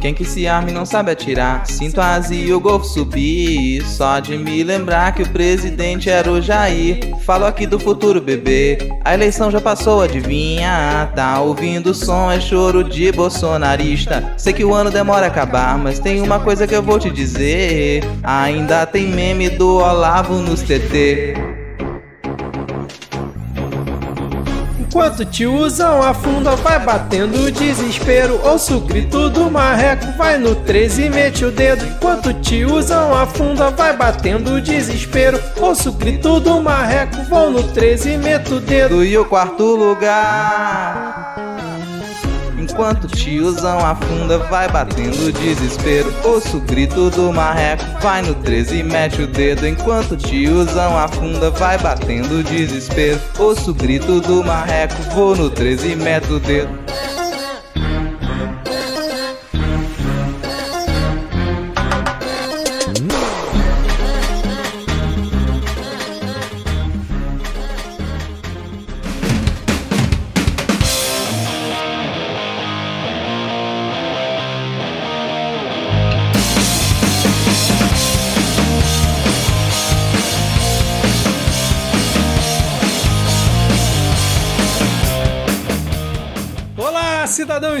Quem que se arma e não sabe atirar? Sinto a e o golfo subir. Só de me lembrar que o presidente era o Jair. Falo aqui do futuro, bebê. A eleição já passou, adivinha? Tá ouvindo o som, é choro de bolsonarista. Sei que o ano demora a acabar, mas tem uma coisa que eu vou te dizer. Ainda tem meme do Olavo nos TT. Enquanto te usam a funda, vai batendo o desespero. Ouço o grito do marreco, vai no 13 e mete o dedo. Enquanto te usam a funda, vai batendo o desespero. Ouço o grito do marreco, vou no 13 e meto o dedo. E o quarto lugar. Enquanto tiozão afunda, vai batendo desespero. Ouço o grito do marreco, vai no 13 e mete o dedo. Enquanto tiozão afunda, vai batendo desespero. Ouço o grito do marreco, vou no 13 e meto o dedo.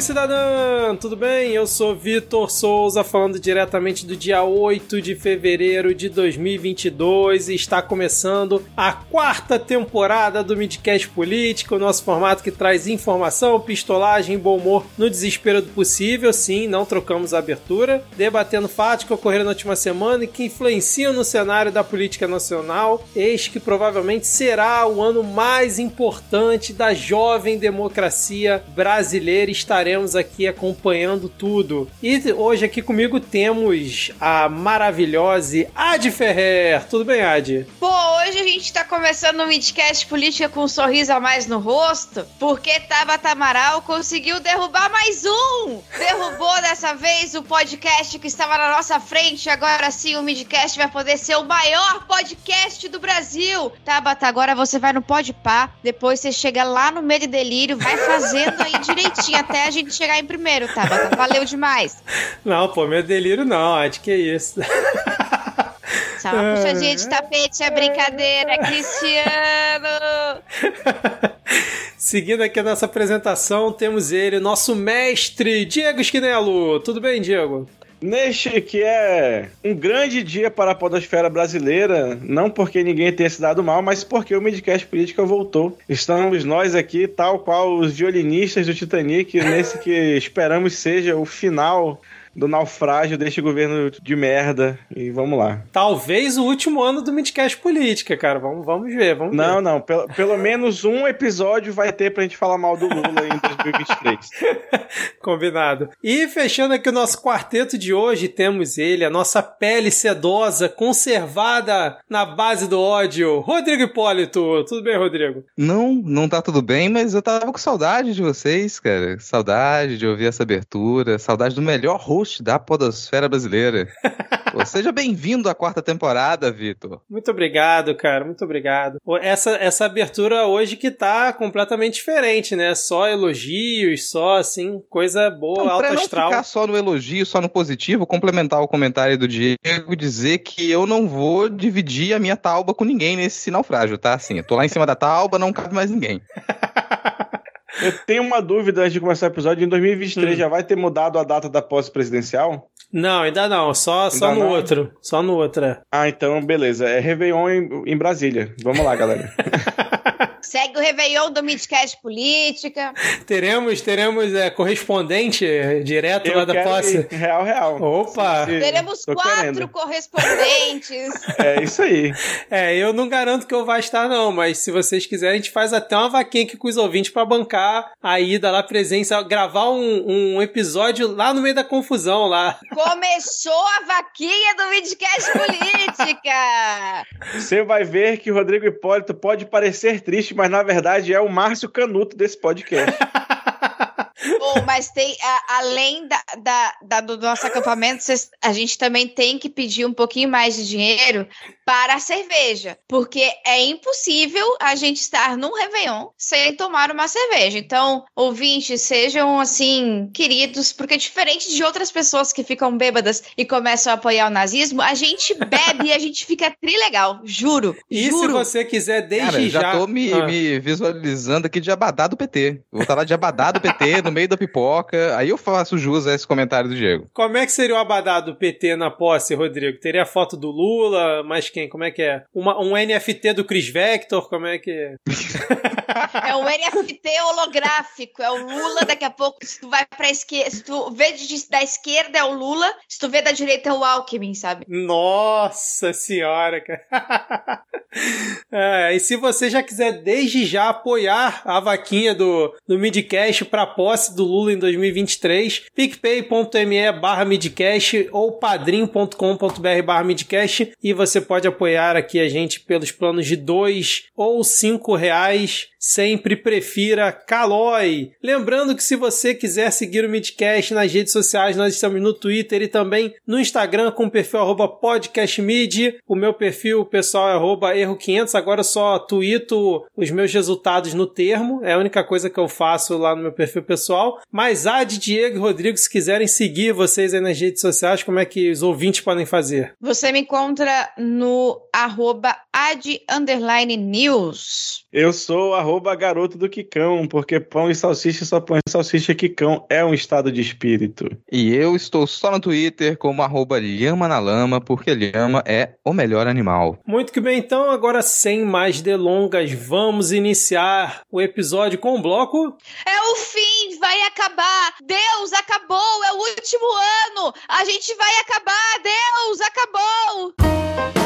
Cidadão e cidadã, tudo bem? Eu sou Vitor Souza, falando diretamente do dia 8 de fevereiro de 2022 e está começando a quarta temporada do Midcast Político, nosso formato que traz informação, pistolagem bom humor no desespero do possível. Sim, não trocamos a abertura, debatendo fatos que ocorreram na última semana e que influenciam no cenário da política nacional. Este que provavelmente será o ano mais importante da jovem democracia brasileira estaremos aqui acompanhando tudo. E hoje aqui comigo temos a maravilhosa Ad Ferrer. Tudo bem, Ad? Pô, hoje a gente tá começando um midcast política com um sorriso a mais no rosto, porque Tabata Amaral conseguiu derrubar mais um! Derrubou dessa vez o podcast que estava na nossa frente, agora sim o midcast vai poder ser o maior podcast do Brasil! Tabata, agora você vai no Podpah, depois você chega lá no Medo e Delírio, vai fazendo aí direitinho até a gente chegar em primeiro, tá? Valeu demais. Não, pô, meu delírio não, acho que é isso. Só uma puxadinha de tapete, é brincadeira, Cristiano! Seguindo aqui a nossa apresentação, temos ele, nosso mestre, Diego Esquinelo. Tudo bem, Diego? Neste que é um grande dia para a podosfera brasileira, não porque ninguém tenha se dado mal, mas porque o Midcast Política voltou. Estamos nós aqui, tal qual os violinistas do Titanic, nesse que esperamos seja o final do naufrágio deste governo de merda. E vamos lá. Talvez o último ano do Midcast Política, cara. Vamos, vamos ver, vamos não, ver. Não, pelo, pelo menos um episódio vai ter pra gente falar mal do Lula em 2023. Combinado. E fechando aqui o nosso quarteto de hoje, temos ele, a nossa pele sedosa, conservada na base do ódio, Rodrigo Hipólito. Tudo bem, Rodrigo? Não, não tá tudo bem, mas eu tava com saudade de vocês, cara. Saudade de ouvir essa abertura, saudade do melhor rosto host da podosfera brasileira. Pô, seja bem-vindo à quarta temporada, Vitor. Muito obrigado, cara, muito obrigado. Essa, essa abertura hoje que tá completamente diferente, né? Só elogios, só assim, coisa boa, então, alto pra astral. não ficar só no elogio, só no positivo, complementar o comentário do Diego e dizer que eu não vou dividir a minha tauba com ninguém nesse naufrágio, tá? Assim, eu tô lá em cima da tauba, não cabe mais ninguém. Eu tenho uma dúvida antes de começar o episódio. Em 2023 hum. já vai ter mudado a data da posse presidencial? Não, ainda não. Só, ainda só no não? outro. Só no outro. É. Ah, então beleza. É Réveillon em, em Brasília. Vamos lá, galera. Segue o Réveillon do Midcast Política. teremos teremos é, correspondente direto Eu lá da posse. Ir. Real, real. Opa! Se, teremos quatro querendo. correspondentes. É isso aí. É, eu não garanto que eu vá estar, não, mas se vocês quiserem, a gente faz até uma vaquinha aqui com os ouvintes para bancar a ida lá, presença, gravar um, um episódio lá no meio da confusão lá. Começou a vaquinha do Midcast Política! Você vai ver que o Rodrigo Hipólito pode parecer triste, mas na verdade é o Márcio Canuto desse podcast. Bom, mas tem, a, além da, da, da, do nosso acampamento, cês, a gente também tem que pedir um pouquinho mais de dinheiro para a cerveja, porque é impossível a gente estar num Réveillon sem tomar uma cerveja. Então, ouvintes, sejam assim, queridos, porque diferente de outras pessoas que ficam bêbadas e começam a apoiar o nazismo, a gente bebe e a gente fica trilegal, juro. E juro. se você quiser desde Cara, já. já tô me, Ah. me visualizando aqui de abadá do PT. Vou estar lá de abadá do PT, no meio da pipoca. Aí eu faço jus a esse comentário do Diego. Como é que seria o abadá do PT na posse, Rodrigo? Teria foto do Lula, mas quem? Como é que é? Uma- um NFT do Chris Vector? Como é que é? É um NFT holográfico, é o Lula. Daqui a pouco, se tu vai pra esquerda, se tu vê de- da esquerda é o Lula, se tu vê da direita é o Alckmin, sabe? Nossa senhora, cara. É, e se você já quiser desde já apoiar a vaquinha do, do Midcast para posse do Lula em 2023, picpay.me barra midcast ou padrim.com.br barra midcast e você pode apoiar aqui a gente pelos planos de dois ou cinco reais. Sempre prefira Calói. Lembrando que se você quiser seguir o Midcast nas redes sociais, nós estamos no Twitter e também no Instagram com o perfil arroba podcastmid. O meu perfil pessoal é arroba erro500. Agora eu só tuito os meus resultados no termo. É a única coisa que eu faço lá no meu perfil pessoal. Mas a de Diego e Rodrigo, se quiserem seguir vocês aí nas redes sociais, como é que os ouvintes podem fazer? Você me encontra no arroba ad underline news. Eu sou arroba garoto do Quicão, porque pão e salsicha só pão e salsicha Quicão é um estado de espírito. E eu estou só no Twitter como arroba lhama na lama, porque lhama é o melhor animal. Muito que bem, então, agora sem mais delongas, vamos iniciar o episódio com o bloco. É o fim, vai acabar. Deus, acabou, é o último ano. A gente vai acabar, Deus, acabou.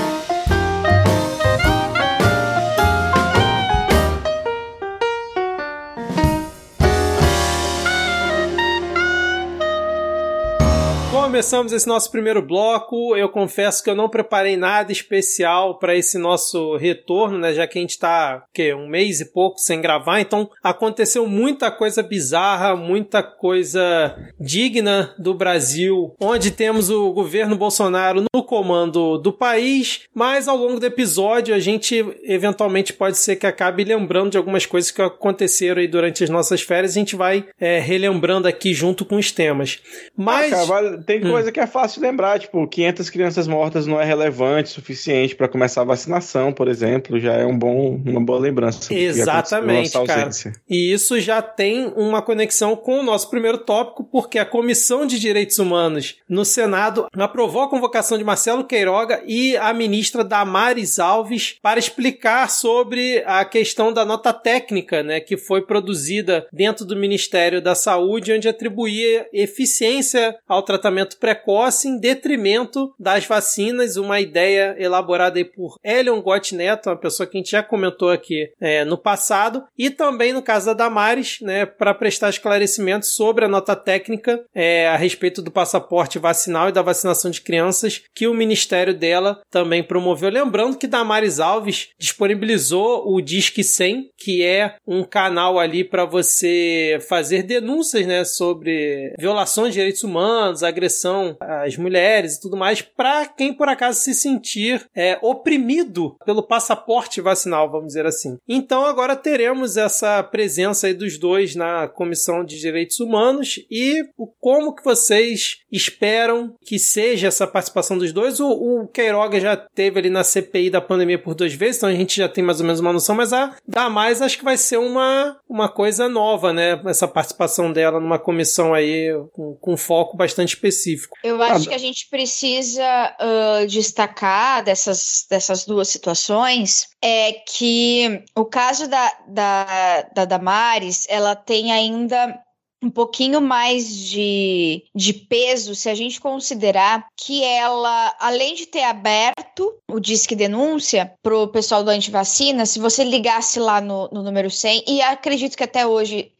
Começamos esse nosso primeiro bloco. Eu confesso que eu não preparei nada especial para esse nosso retorno, né? Já que a gente tá, que um mês e pouco sem gravar, então aconteceu muita coisa bizarra, muita coisa digna do Brasil, onde temos o governo Bolsonaro no comando do país, mas ao longo do episódio a gente eventualmente pode ser que acabe lembrando de algumas coisas que aconteceram aí durante as nossas férias. A gente vai é, relembrando aqui junto com os temas. Mas Ah, cara, tem. Coisa que é fácil lembrar, tipo, 500 crianças mortas não é relevante o suficiente para começar a vacinação, por exemplo, já é um bom, uma boa lembrança. Exatamente, cara. E isso já tem uma conexão com o nosso primeiro tópico, porque a Comissão de Direitos Humanos no Senado aprovou a convocação de Marcelo Queiroga e a ministra Damares Alves para explicar sobre a questão da nota técnica, né, que foi produzida dentro do Ministério da Saúde, onde atribuía eficiência ao tratamento precoce em detrimento das vacinas, uma ideia elaborada aí por Elion Gott Neto, uma pessoa que a gente já comentou aqui é, no passado, e também no caso da Damares, né, para prestar esclarecimentos sobre a nota técnica é, a respeito do passaporte vacinal e da vacinação de crianças que o ministério dela também promoveu. Lembrando que Damares Alves disponibilizou o Disque 100, que é um canal ali para você fazer denúncias né, sobre violações de direitos humanos, agressão às mulheres e tudo mais, para quem por acaso se sentir é, oprimido pelo passaporte vacinal, vamos dizer assim. Então agora teremos essa presença aí dos dois na Comissão de Direitos Humanos e o como que vocês esperam que seja essa participação dos dois. O, o Queiroga já teve ali na CPI da pandemia por duas vezes, então a gente já tem mais ou menos uma noção, mas a da mais acho que vai ser uma, uma coisa nova, né? Essa participação dela numa comissão aí com, com foco bastante específico. Eu acho que a gente precisa ah, destacar dessas, dessas duas situações é que o caso da, da, da Damares, ela tem ainda um pouquinho mais de, de peso se a gente considerar que ela, além de ter aberto o Disque Denúncia pro pessoal do antivacina, se você ligasse lá no, no número 100, e acredito que até hoje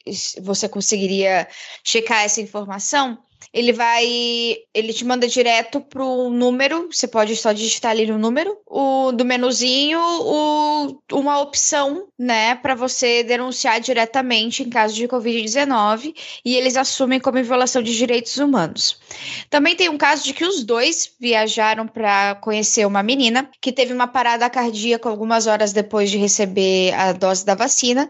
você conseguiria checar essa informação, ele vai. Ele te manda direto pro número. Você pode só digitar ali no número. O do menuzinho, o, uma opção, né, para você denunciar diretamente em caso de Covid-19. E eles assumem como violação de direitos humanos. Também tem um caso de que os dois viajaram para conhecer uma menina que teve uma parada cardíaca algumas horas depois de receber a dose da vacina.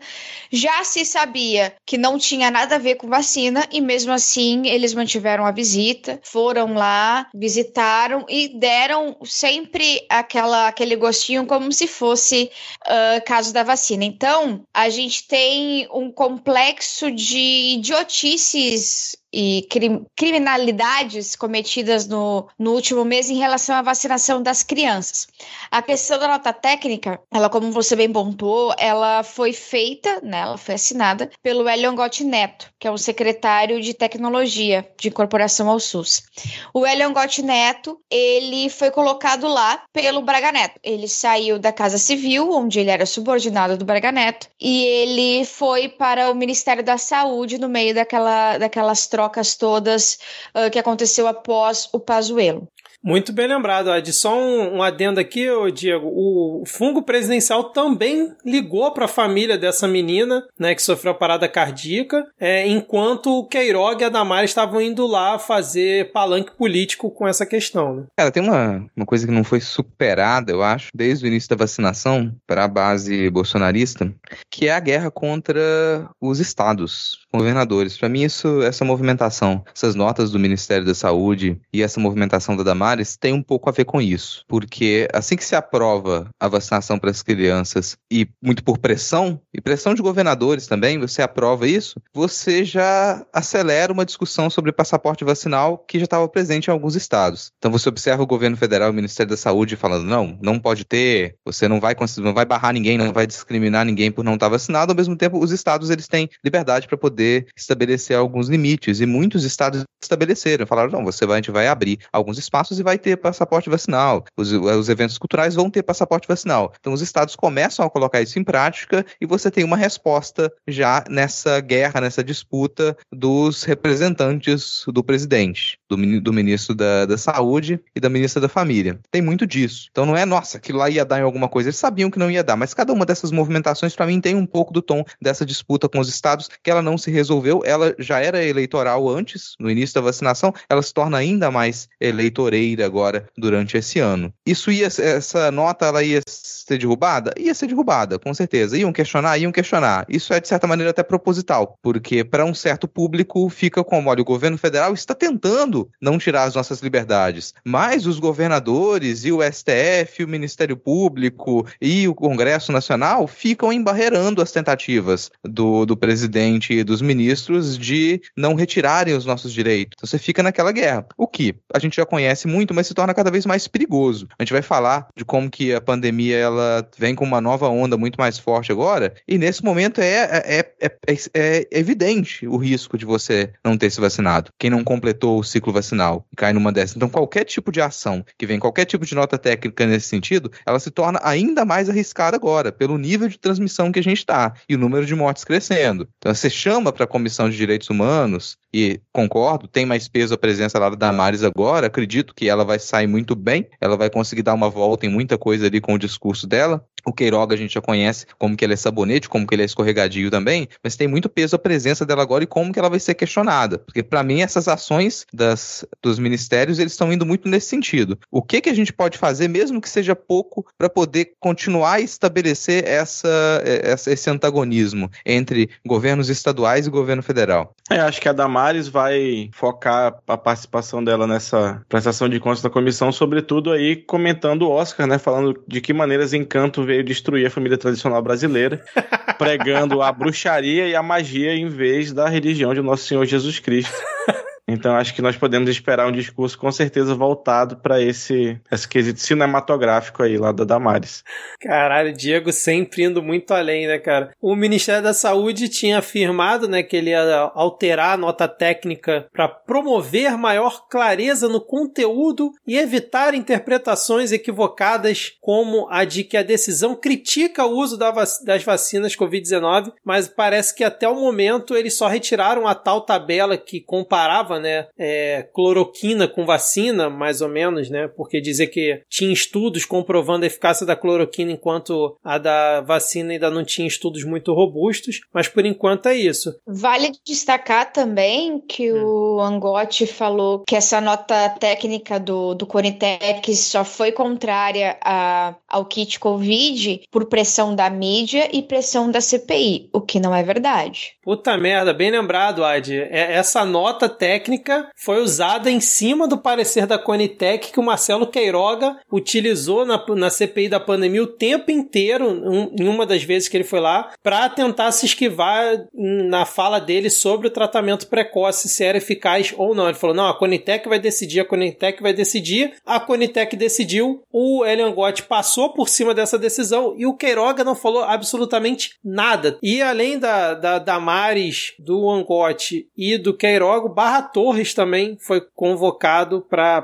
Já se sabia que não tinha nada a ver com vacina e mesmo assim eles mantiveram a visita, foram lá, visitaram e deram sempre aquela, aquele gostinho como se fosse uh, caso da vacina. Então, a gente tem um complexo de idiotices e crim criminalidades cometidas no, no último mês em relação à vacinação das crianças. A questão da nota técnica, ela, como você bem pontuou, ela foi feita, né, ela foi assinada pelo Elion Gotti Neto, que é o secretário de tecnologia de incorporação ao SUS. O Elion Gotti Neto, ele foi colocado lá pelo Braga Neto. Ele saiu da Casa Civil, onde ele era subordinado do Braga Neto, e ele foi para o Ministério da Saúde no meio daquela, daquelas trocas trocas todas uh, que aconteceu após o Pazuello. Muito bem lembrado, Ed. Só um, um adendo aqui, Diego. O fungo presidencial também ligou para a família dessa menina, né, que sofreu a parada cardíaca, é, enquanto o Queiroga e a Damares estavam indo lá fazer palanque político com essa questão. Né? Cara, tem uma, uma coisa que não foi superada, eu acho, desde o início da vacinação para a base bolsonarista, que é a guerra contra os estados, governadores. Para mim, isso, essa movimentação, essas notas do Ministério da Saúde e essa movimentação da Damares tem um pouco a ver com isso, porque assim que se aprova a vacinação para as crianças e muito por pressão, e pressão de governadores também, você aprova isso, você já acelera uma discussão sobre passaporte vacinal que já estava presente em alguns estados. Então você observa o governo federal, o Ministério da Saúde falando, não, não pode ter, você não vai, não vai barrar ninguém, não vai discriminar ninguém por não estar vacinado, ao mesmo tempo os estados eles têm liberdade para poder estabelecer alguns limites, e muitos estados estabeleceram, falaram, não, você vai, a gente vai abrir alguns espaços e vai ter passaporte vacinal. Os, os eventos culturais vão ter passaporte vacinal. Então, os estados começam a colocar isso em prática e você tem uma resposta já nessa guerra, nessa disputa dos representantes do presidente, do, do ministro da, da Saúde e da ministra da Família. Tem muito disso. Então, não é, nossa, aquilo lá ia dar em alguma coisa. Eles sabiam que não ia dar, mas cada uma dessas movimentações, para mim, tem um pouco do tom dessa disputa com os estados, que ela não se resolveu. Ela já era eleitoral antes, no início da vacinação, ela se torna ainda mais agora durante esse ano. Isso ia, essa nota ela ia ser derrubada? Ia ser derrubada, com certeza. Iam questionar? Iam questionar. Isso é, de certa maneira, até proposital, porque para um certo público fica como, olha, o governo federal está tentando não tirar as nossas liberdades, mas os governadores e o STF, o Ministério Público e o Congresso Nacional ficam embarreirando as tentativas do, do presidente e dos ministros de não retirarem os nossos direitos. Então você fica naquela guerra. O que a gente já conhece muito mas se torna cada vez mais perigoso. A gente vai falar de como que a pandemia ela vem com uma nova onda muito mais forte agora, e nesse momento é, é, é, é, evidente o risco de você não ter se vacinado. Quem não completou o ciclo vacinal e cai numa dessas. Então, qualquer tipo de ação que vem, qualquer tipo de nota técnica nesse sentido, ela se torna ainda mais arriscada agora, pelo nível de transmissão que a gente está e o número de mortes crescendo. Então, você chama para a Comissão de Direitos Humanos, e concordo, tem mais peso a presença lá da Damares agora, acredito que ela vai sair muito bem, ela vai conseguir dar uma volta em muita coisa ali com o discurso dela. O Queiroga a gente já conhece como que ele é sabonete, como que ele é escorregadio também, mas tem muito peso a presença dela agora e como que ela vai ser questionada. Porque para mim essas ações das, dos ministérios, eles estão indo muito nesse sentido. O que que a gente pode fazer, mesmo que seja pouco, para poder continuar a estabelecer essa, essa, esse antagonismo entre governos estaduais e governo federal? É, acho que a Damares vai focar a participação dela nessa prestação de contas da comissão, sobretudo aí comentando o Oscar, né, falando de que maneiras Encanto veio destruir a família tradicional brasileira, pregando a bruxaria e a magia em vez da religião de Nosso Senhor Jesus Cristo. Então acho que nós podemos esperar um discurso com certeza voltado para esse, esse quesito cinematográfico aí lá da Damares. Caralho, Diego sempre indo muito além, né, cara? O Ministério da Saúde tinha afirmado, né, que ele ia alterar a nota técnica para promover maior clareza no conteúdo e evitar interpretações equivocadas, como a de que a decisão critica o uso das vacinas Covid-19, mas parece que até o momento eles só retiraram a tal tabela que comparava comparava, né, é, cloroquina com vacina, mais ou menos, né, porque dizia que tinha estudos comprovando a eficácia da cloroquina enquanto a da vacina ainda não tinha estudos muito robustos, mas por enquanto é isso. Vale destacar também que hum. o Angotti falou que essa nota técnica do, do Conitec só foi contrária a, ao kit Covid por pressão da mídia e pressão da CPI, o que não é verdade. Puta merda, bem lembrado, Ad. É, essa nota técnica foi usada em cima do parecer da Conitec que o Marcelo Queiroga utilizou na, na CPI da pandemia o tempo inteiro, um, em uma das vezes que ele foi lá, para tentar se esquivar na fala dele sobre o tratamento precoce, se era eficaz ou não. Ele falou: não, a Conitec vai decidir, a Conitec vai decidir. A Conitec decidiu, o Elian Gott passou por cima dessa decisão e o Queiroga não falou absolutamente nada. E além da, da, da Damares, do Angote e do Queiroga, Barra Torres também foi convocado para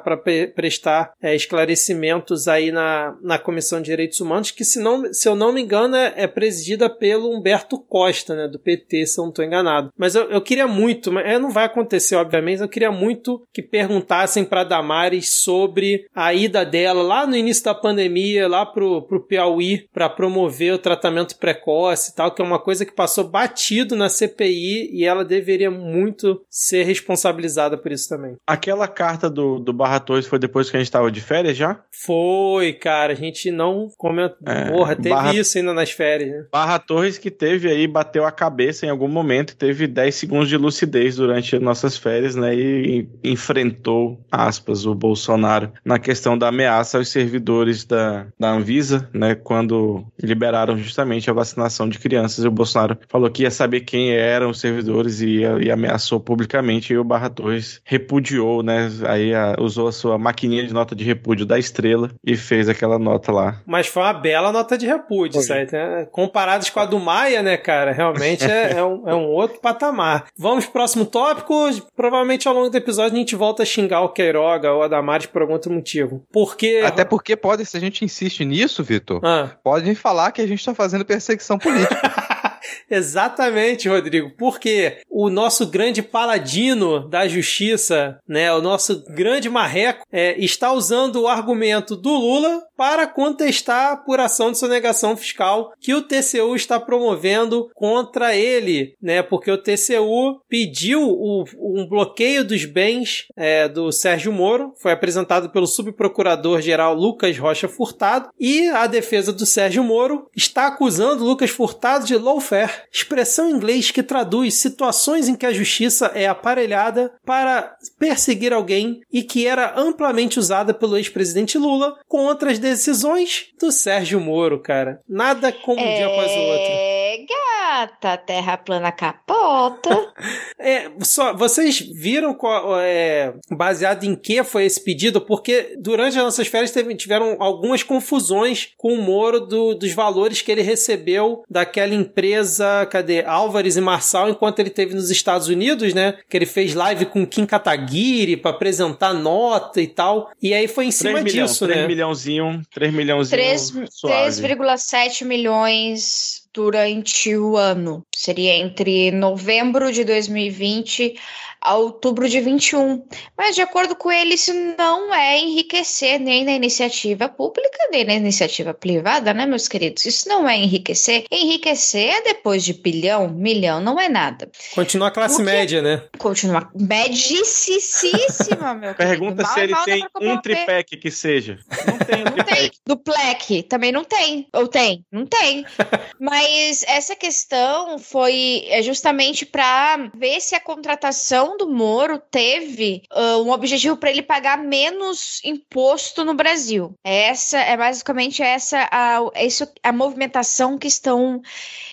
prestar é, esclarecimentos aí na, na Comissão de Direitos Humanos, que se, não, se eu não me engano é, é presidida pelo Humberto Costa, né, do PT, se eu não estou enganado. Mas eu, eu queria muito, mas é, não vai acontecer, obviamente, eu queria muito que perguntassem para Damares sobre a ida dela lá no início da pandemia, lá pro, pro Piauí, para promover o tratamento precoce e tal, que é uma coisa que passou batido na CPI e ela deveria muito ser responsabilizada por isso também. Aquela carta do, do Barra Torres foi depois que a gente estava de férias já? Foi, cara. A gente não comentou. É, Porra, teve Barra... isso ainda nas férias, né? Barra Torres que teve aí, bateu a cabeça em algum momento, teve 10 segundos de lucidez durante nossas férias, né? E enfrentou, aspas, o Bolsonaro na questão da ameaça aos servidores da, da Anvisa, né? Quando liberaram justamente a vacinação de crianças. E o Bolsonaro falou que ia saber quem eram os servidores e, e ameaçou publicamente. E o Barra Torres repudiou, né? Aí a, usou a sua maquininha de nota de repúdio da estrela e fez aquela nota lá. Mas foi uma bela nota de repúdio, certo? Né? Comparados com a do Maia, né, cara? Realmente é, é, um, é um outro patamar. Vamos pro próximo tópico. Provavelmente ao longo do episódio a gente volta a xingar o Queiroga ou a Damares por algum outro motivo. Porque. Até porque pode, se a gente insiste nisso, Vitor, ah. podem falar que a gente tá fazendo perseguição política. Exatamente, Rodrigo. Porque o nosso grande paladino da justiça, né, o nosso grande marreco, é, está usando o argumento do Lula para contestar a apuração de sonegação fiscal que o TCU está promovendo contra ele, né? Porque o TCU pediu o, um bloqueio dos bens é, do Sérgio Moro, foi apresentado pelo subprocurador-geral Lucas Rocha Furtado, e a defesa do Sérgio Moro está acusando Lucas Furtado de lawfare, expressão em inglês que traduz situações em que a justiça é aparelhada para perseguir alguém e que era amplamente usada pelo ex-presidente Lula contra as decisões do Sérgio Moro, cara. Nada como um é... dia após o outro. Gata, terra plana capota. é, só, vocês viram qual, é, baseado em que foi esse pedido? Porque durante as nossas férias teve, tiveram algumas confusões com o Moro do, dos valores que ele recebeu daquela empresa, cadê? Álvares e Marçal, enquanto ele teve nos Estados Unidos, né? Que ele fez live com Kim Kataguiri para apresentar nota e tal. E aí foi em cima milhão, disso, 3 né? Milhãozinho, 3 milhãozinho. 3,7 milhões durante o ano. Seria entre novembro de 2020 a outubro de 21. Mas, de acordo com ele, isso não é enriquecer nem na iniciativa pública, nem na iniciativa privada, né, meus queridos? Isso não é enriquecer. Enriquecer é depois de bilhão, milhão, não é nada. Continua a classe Porque... média, né? Continua medicíssima, meu Pergunta se ele tem um triplex que seja. Não tem um não Tem. Duplec também não tem. Ou tem? Não tem. Mas essa questão foi é justamente para ver se a contratação do Moro teve uh, um objetivo para ele pagar menos imposto no Brasil. Essa é basicamente essa a, essa, a movimentação que estão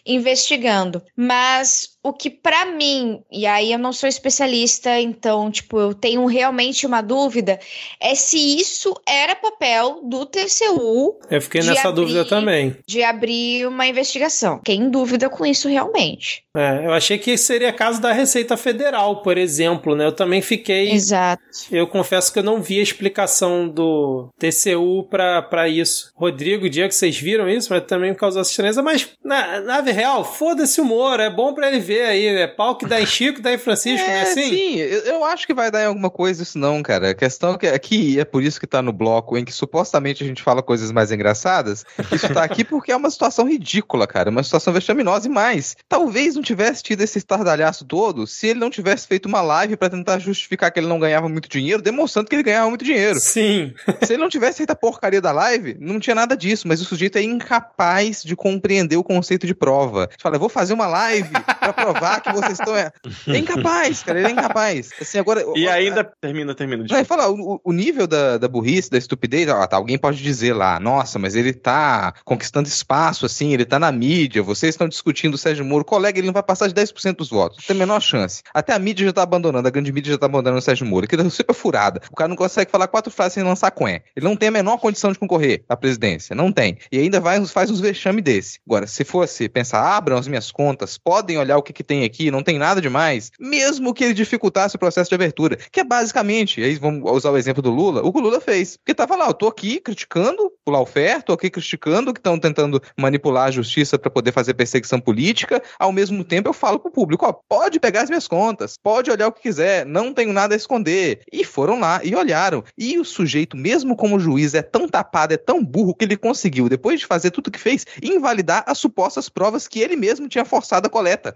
investigando. Mas o que para mim, e aí eu não sou especialista, então, tipo, eu tenho realmente uma dúvida, é se isso era papel do TCU. Eu fiquei nessa abrir, dúvida também. De abrir uma investigação. Fiquei em dúvida com isso realmente. É, eu achei que seria caso da Receita Federal, por exemplo, né? Eu também fiquei. Exato. Eu confesso que eu não vi a explicação do TCU para isso. Rodrigo, Diego, vocês viram isso, mas também me causou estranheza. Mas, na, na real, foda-se o humor, é bom para ele ver clichê aí, né? Pau que dá em Chico, dá em Francisco, é, não é assim? Sim, eu, eu, acho que vai dar em alguma coisa isso não, cara. A questão é que aqui é por isso que tá no bloco em que supostamente a gente fala coisas mais engraçadas. Isso tá aqui porque é uma situação ridícula, cara. Uma situação vexaminosa e mais. Talvez não tivesse tido esse estardalhaço todo se ele não tivesse feito uma live para tentar justificar que ele não ganhava muito dinheiro, demonstrando que ele ganhava muito dinheiro. Sim. se ele não tivesse feito a porcaria da live, não tinha nada disso, mas o sujeito é incapaz de compreender o conceito de prova. Fala, eu vou fazer uma live para provar que vocês estão. É incapaz, cara, ele é incapaz. Assim, agora. E ainda. Termina, termina. Vai falar, o, o, nível da, da burrice, da estupidez, ó, tá, alguém pode dizer lá, nossa, mas ele tá conquistando espaço, assim, ele tá na mídia, vocês estão discutindo o Sérgio Moro, colega, ele não vai passar de 10% dos votos. Tem a menor chance. Até a mídia já tá abandonando, a grande mídia já tá abandonando o Sérgio Moro, que é super furada. O cara não consegue falar quatro frases sem lançar coé. Ele não tem a menor condição de concorrer à presidência. Não tem. E ainda vai, faz uns vexame desse. Agora, se fosse pensar, abram as minhas contas, podem olhar o que, que tem aqui, não tem nada demais, mesmo que ele dificultasse o processo de abertura, que é basicamente, aí vamos usar o exemplo do Lula, o que o Lula fez. Porque tava lá, eu tô aqui criticando o Laufer, tô aqui criticando que estão tentando manipular a justiça para poder fazer perseguição política, ao mesmo tempo eu falo pro público, ó, pode pegar as minhas contas, pode olhar o que quiser, não tenho nada a esconder. E foram lá e olharam. E o sujeito, mesmo como juiz, é tão tapado, é tão burro que ele conseguiu, depois de fazer tudo o que fez, invalidar as supostas provas que ele mesmo tinha forçado a coleta.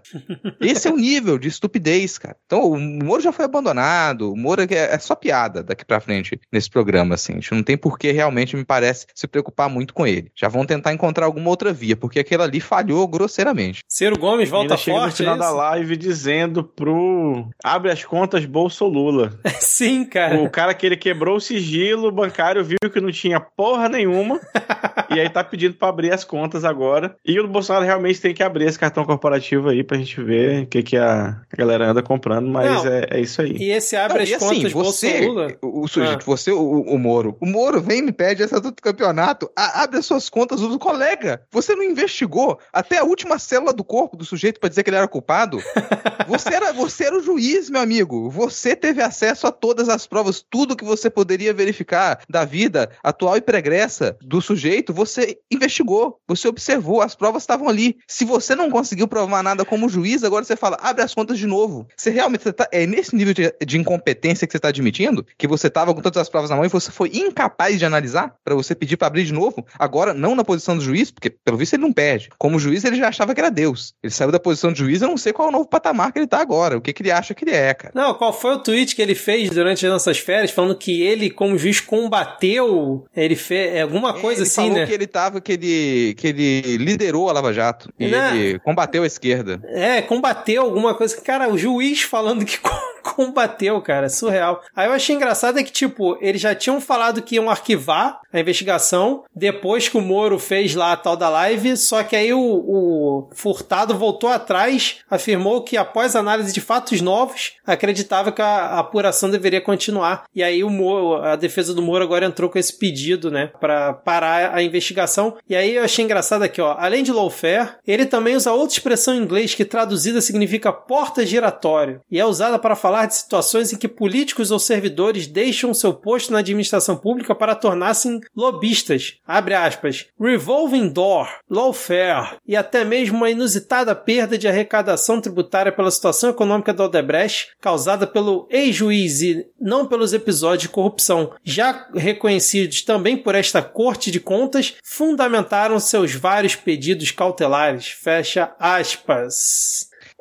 Esse é o nível de estupidez, cara. Então, o Moro já foi abandonado, o Moro é, é só piada daqui pra frente nesse programa, assim. A gente não tem por que realmente, me parece, se preocupar muito com ele. Já vão tentar encontrar alguma outra via, porque aquele ali falhou grosseiramente. Ciro Gomes volta forte, chega no final é da live dizendo pro abre as contas Bolso Lula. Sim, cara. O cara que ele quebrou o sigilo bancário viu que não tinha porra nenhuma e aí tá pedindo para abrir as contas agora. E o Bolsonaro realmente tem que abrir esse cartão corporativo aí pra gente ver o que, que a galera anda comprando, mas é, é, isso aí. E esse abre não, as assim, contas você, Lula? O, o sujeito, ah. você, o, o Moro. O Moro vem e me pede essa do campeonato, a, abre as suas contas do colega. Você não investigou até a última célula do corpo do sujeito para dizer que ele era culpado? você, era, você era o juiz, meu amigo. Você teve acesso a todas as provas, tudo que você poderia verificar da vida atual e pregressa do sujeito, você investigou, você observou, as provas estavam ali. Se você não conseguiu provar nada como juiz, agora você fala, abre as contas de novo. Você realmente você tá, é nesse nível de, de incompetência que você está admitindo? Que você estava com todas as provas na mão e você foi incapaz de analisar para você pedir para abrir de novo? Agora, não na posição do juiz, porque pelo visto ele não perde. Como juiz, ele já achava que era Deus. Ele saiu da posição de juiz, eu não sei qual é o novo patamar que ele está agora, o que, que ele acha que ele é, cara. Não, qual foi o tweet que ele fez durante as nossas férias, falando que ele, como juiz, combateu, ele fez é, alguma coisa ele assim, falou né? que ele tava, que ele, que ele liderou a Lava Jato. E né? ele combateu a esquerda. É, combateu alguma coisa. Cara, o juiz falando que combateu, cara. Surreal. Aí eu achei engraçado é que, tipo, eles já tinham falado que iam arquivar a investigação depois que o Moro fez lá a tal da live, só que aí o, o Furtado voltou atrás, afirmou que após análise de fatos novos, acreditava que a, a apuração deveria continuar. E aí o Moro, a defesa do Moro agora entrou com esse pedido, né, para parar a investigação. E aí eu achei engraçado aqui, ó, além de lawfare, ele também usa outra expressão em inglês que traduzida significa porta giratória e é usada para falar de situações em que políticos ou servidores deixam seu posto na administração pública para tornar-se lobistas. Abre aspas. Revolving door, lawfare e até mesmo uma inusitada perda de arrecadação tributária pela situação econômica da Odebrecht causada pelo ex-juiz e não pelos episódios de corrupção já reconhecidos também por esta Corte de Contas, fundamentaram seus vários pedidos cautelares. Fecha aspas.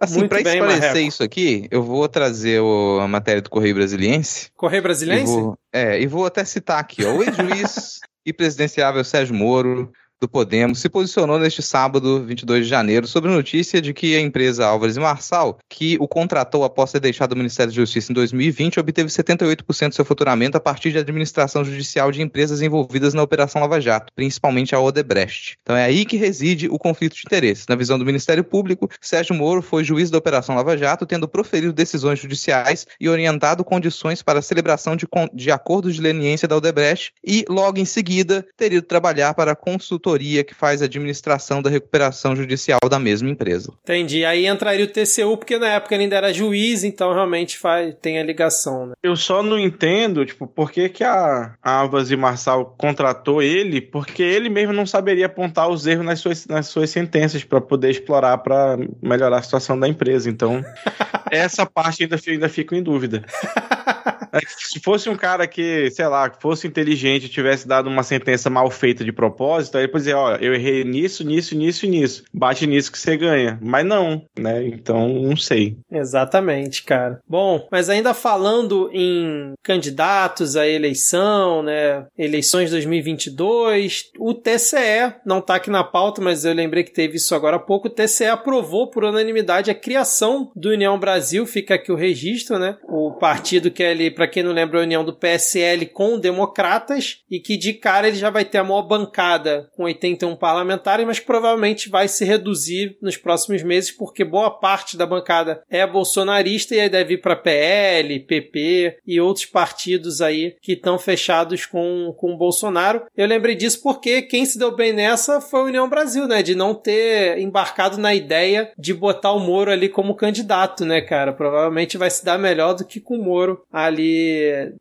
Assim, para esclarecer isso aqui, eu vou trazer o, a matéria do Correio Brasiliense. Correio Brasiliense? E vou, é, e vou até citar aqui, ó, o ex-juiz e presidenciável Sérgio Moro do Podemos se posicionou neste sábado, 22 de janeiro, sobre a notícia de que a empresa Álvares e Marçal, que o contratou após ter deixado o Ministério da Justiça em 2020, obteve 78% do seu faturamento a partir de administração judicial de empresas envolvidas na Operação Lava Jato, principalmente a Odebrecht. Então é aí que reside o conflito de interesses. Na visão do Ministério Público, Sérgio Moro foi juiz da Operação Lava Jato, tendo proferido decisões judiciais e orientado condições para a celebração de, de acordos de leniência da Odebrecht e, logo em seguida, teria de trabalhar para a consultoria consultoria que faz a administração da recuperação judicial da mesma empresa. Entendi. Aí entraria o TCU, porque na época ele ainda era juiz, então realmente faz, tem a ligação, né? Eu só não entendo, tipo, por que, que a Alvas e Marçal contratou ele, porque ele mesmo não saberia apontar os erros nas suas, nas suas sentenças para poder explorar para melhorar a situação da empresa. Então, essa parte ainda, ainda fico em dúvida. É se fosse um cara que, sei lá, fosse inteligente e tivesse dado uma sentença mal feita de propósito, aí depois dizer, ó, eu errei nisso, nisso, nisso e nisso. Bate nisso que você ganha. Mas não, né? Então, não sei. Exatamente, cara. Bom, mas ainda falando em candidatos à eleição, né? Eleições 2022, o TCE, não tá aqui na pauta, mas eu lembrei que teve isso agora há pouco, o TCE aprovou por unanimidade a criação do União Brasil, fica aqui o registro, né? O partido que é ali para quem não lembra, a união do PSL com democratas e que de cara ele já vai ter a maior bancada com 81 parlamentares, mas provavelmente vai se reduzir nos próximos meses porque boa parte da bancada é bolsonarista e aí deve ir para PL, PP e outros partidos aí que estão fechados com, com o Bolsonaro. Eu lembrei disso porque quem se deu bem nessa foi a União Brasil, né? De não ter embarcado na ideia de botar o Moro ali como candidato, né, cara? Provavelmente vai se dar melhor do que com o Moro ali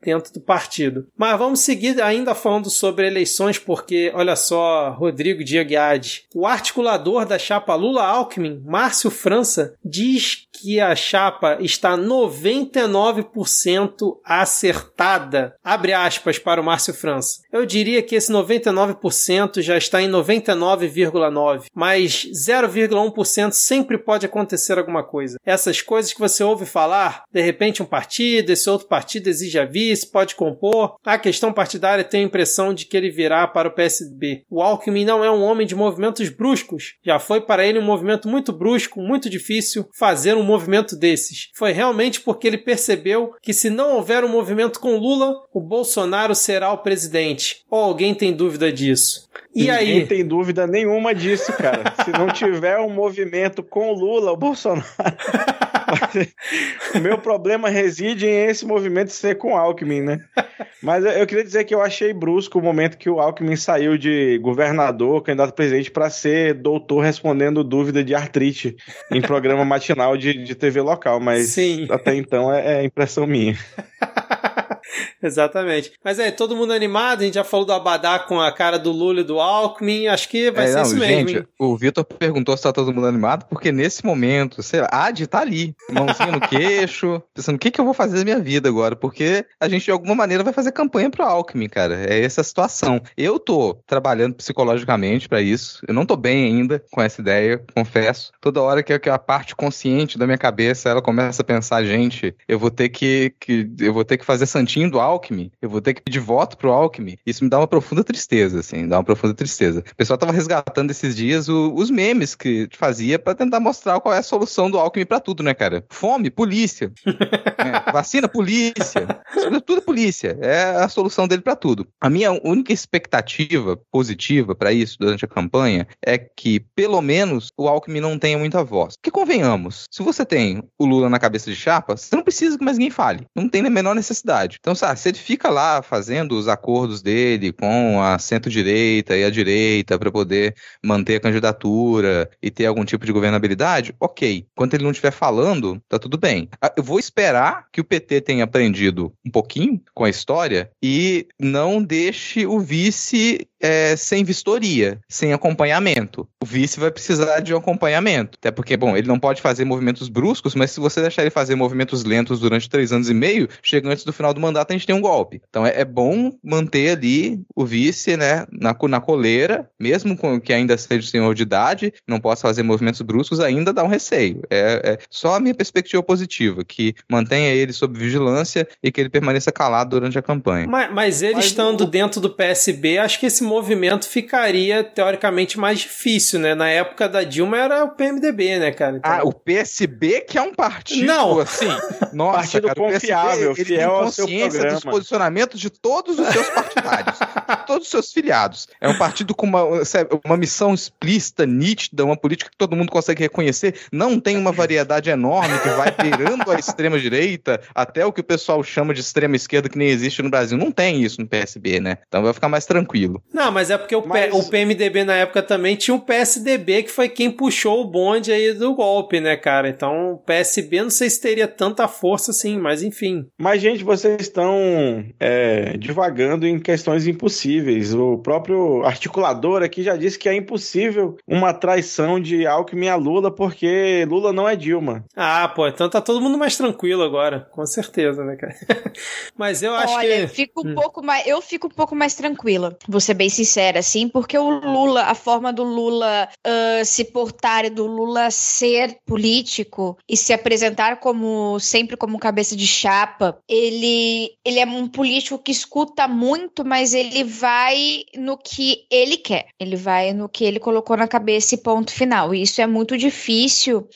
dentro do partido. Mas vamos seguir ainda falando sobre eleições, porque olha só, Rodrigo Diaguiade, o articulador da chapa Lula-Alckmin, Márcio França, diz que a chapa está 99% acertada. Abre aspas para o Márcio França. Eu diria que esse 99% já está em 99,9%, mas 0,1% sempre pode acontecer alguma coisa. Essas coisas que você ouve falar, de repente um partido, esse outro partido partido exige a vice, pode compor. A questão partidária tem a impressão de que ele virá para o PSB. O Alckmin não é um homem de movimentos bruscos. Já foi para ele um movimento muito brusco, muito difícil fazer um movimento desses. Foi realmente porque ele percebeu que se não houver um movimento com Lula, o Bolsonaro será o presidente. Ou alguém tem dúvida disso? E Ninguém aí? tem dúvida nenhuma disso, cara. se não tiver um movimento com Lula, o Bolsonaro. o meu problema reside em esse movimento ser com Alckmin, né? Mas eu queria dizer que eu achei brusco o momento que o Alckmin saiu de governador, candidato a presidente, para ser doutor respondendo dúvida de artrite em programa matinal de, de TV local. Mas Sim. até então é, é impressão minha. Exatamente. Mas é, todo mundo animado, a gente já falou do Abadá com a cara do Lula e do Alckmin, acho que vai é, ser não, isso mesmo. Gente, o Vitor perguntou se tá todo mundo animado, porque nesse momento, sei lá, a Adi tá ali, mãozinha no queixo, pensando o que, que eu vou fazer da minha vida agora, porque a gente de alguma maneira vai fazer campanha pro Alckmin, cara. É essa a situação. Eu tô trabalhando psicologicamente para isso, eu não tô bem ainda com essa ideia, confesso. Toda hora que a parte consciente da minha cabeça, ela começa a pensar, gente, eu vou ter que, que eu vou ter que fazer santinho do Alckmin, eu vou ter que pedir voto pro Alckmin. Isso me dá uma profunda tristeza, assim, dá uma profunda tristeza. O pessoal tava resgatando esses dias o, os memes que fazia para tentar mostrar qual é a solução do Alckmin para tudo, né, cara? Fome, polícia. é, vacina, polícia. Tudo polícia. É a solução dele para tudo. A minha única expectativa positiva para isso durante a campanha é que, pelo menos, o Alckmin não tenha muita voz. Que convenhamos, se você tem o Lula na cabeça de chapa, você não precisa que mais ninguém fale. Não tem a menor necessidade. Então, sabe, se ele fica lá fazendo os acordos dele com a centro-direita e a direita para poder manter a candidatura e ter algum tipo de governabilidade, ok. Enquanto ele não estiver falando, tá tudo bem. Ah, eu vou esperar que o PT tenha aprendido um pouquinho com a história e não deixe o vice é, sem vistoria, sem acompanhamento. O vice vai precisar de um acompanhamento. Até porque, bom, ele não pode fazer movimentos bruscos, mas se você deixar ele fazer movimentos lentos durante três anos e meio, chega antes do final do mandato, a gente tem um golpe. Então é, é bom manter ali o vice, né, na, na coleira, mesmo com que ainda seja senhor de idade, não possa fazer movimentos bruscos, ainda dá um receio. É, é só a minha perspectiva positiva, que mantenha ele sob vigilância e que ele permaneça calado durante a campanha. Mas, mas ele mas estando o... dentro do PSB, acho que esse movimento ficaria teoricamente mais difícil, né? Na época da Dilma era o PMDB, né, cara? Então... Ah, o PSB que é um partido Não. assim. Nossa, partido cara, confiável, PSB, fiel ao seu programa. programa. dos posicionamentos de todos os seus partidários, de todos os seus filiados. É um partido com uma, uma missão explícita, nítida, uma política que todo mundo consegue reconhecer. Não tem uma variedade enorme que vai beirando a extrema-direita até o que o pessoal chama de extrema-esquerda que nem existe no Brasil. Não tem isso no PSB, né? Então vai ficar mais tranquilo. Não, mas é porque o, Mas- o PMDB na época também tinha o PSDB, que foi quem puxou o bonde aí do golpe, né, cara? Então o PSB não sei se teria tanta força assim, mas enfim. Mas, gente, vocês estão é, divagando em questões impossíveis. O próprio articulador aqui já disse que é impossível uma traição de Alckmin a Lula, porque Lula não é Dilma. Ah, pô, então tá todo mundo mais tranquilo agora, com certeza, né, cara? mas eu acho Olha, que. eu fico um pouco mais, eu fico um pouco mais tranquila, vou ser bem sincera, assim, porque o Lula, a forma do Lula ah, se portar e do Lula ser político e se apresentar como sempre como cabeça de chapa, ele, ele é um político que escuta muito, mas ele vai no que ele quer, ele vai no que ele colocou na cabeça e ponto final. E isso é muito difícil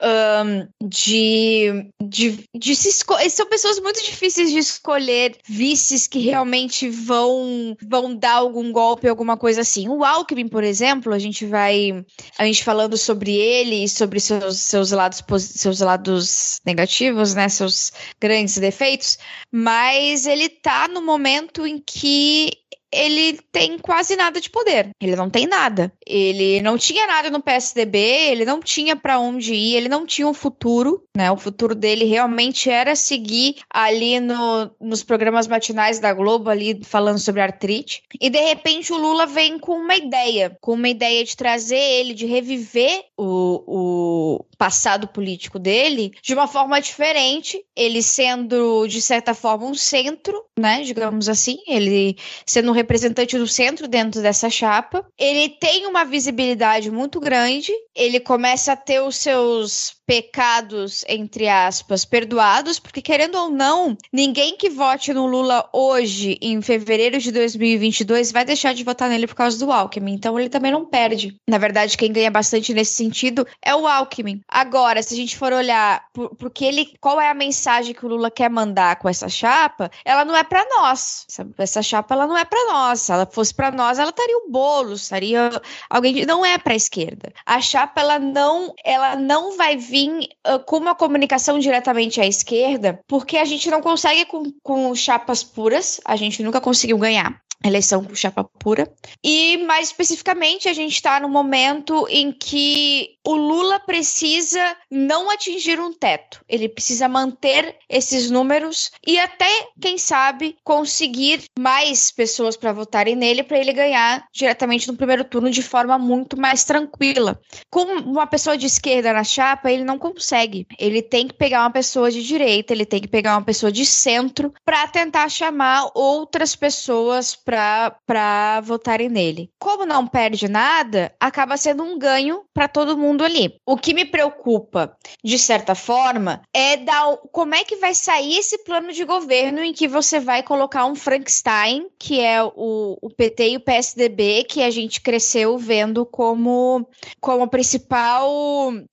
ahn, de, de, de se escolher. São pessoas muito difíceis de escolher vices que realmente vão, vão dar algum golpe, alguma coisa assim. O Alckmin, por exemplo, a gente vai. A gente falando sobre ele e sobre seus, seus, lados, seus lados negativos, né? Seus grandes defeitos, mas ele tá no momento em que ele tem quase nada de poder. Ele não tem nada. Ele não tinha nada no PSDB, ele não tinha pra onde ir, ele não tinha um futuro, né? O futuro dele realmente era seguir ali no, nos programas matinais da Globo, ali falando sobre artrite. E de repente o Lula vem com uma ideia, com uma ideia de trazer ele, de reviver o, o passado político dele de uma forma diferente, ele sendo, de certa forma, um centro, né? Digamos assim, ele sendo um representante do centro dentro dessa chapa. Ele tem uma visibilidade muito grande, ele começa a ter os seus pecados, entre aspas, perdoados, porque querendo ou não, ninguém que vote no Lula hoje, em fevereiro de 2022, vai deixar de votar nele por causa do Alckmin. Então ele também não perde. Na verdade, quem ganha bastante nesse sentido é o Alckmin. Agora, se a gente for olhar por- porque ele, qual é a mensagem que o Lula quer mandar com essa chapa, ela não é pra nós. Essa, essa chapa ela não é pra nós. Se ela fosse pra nós, ela estaria o bolo, estaria alguém não é para esquerda. A chapa ela não, ela não vai vir ah, com uma comunicação diretamente à esquerda, porque a gente não consegue com, com chapas puras, a gente nunca conseguiu ganhar eleição com chapa pura. E mais especificamente, a gente está no momento em que o Lula precisa não atingir um teto. Ele precisa manter esses números e até, quem sabe, conseguir mais pessoas para votarem nele para ele ganhar diretamente no primeiro turno de forma muito mais tranquila. Com uma pessoa de esquerda na chapa, ele não consegue. Ele tem que pegar uma pessoa de direita, ele tem que pegar uma pessoa de centro para tentar chamar outras pessoas para votarem nele. Como não perde nada, acaba sendo um ganho para todo mundo ali. O que me preocupa, de certa forma, é dar, como é que vai sair esse plano de governo em que você vai colocar um Frankenstein, que é o, o PT e o PSDB, que a gente cresceu vendo como, como principal,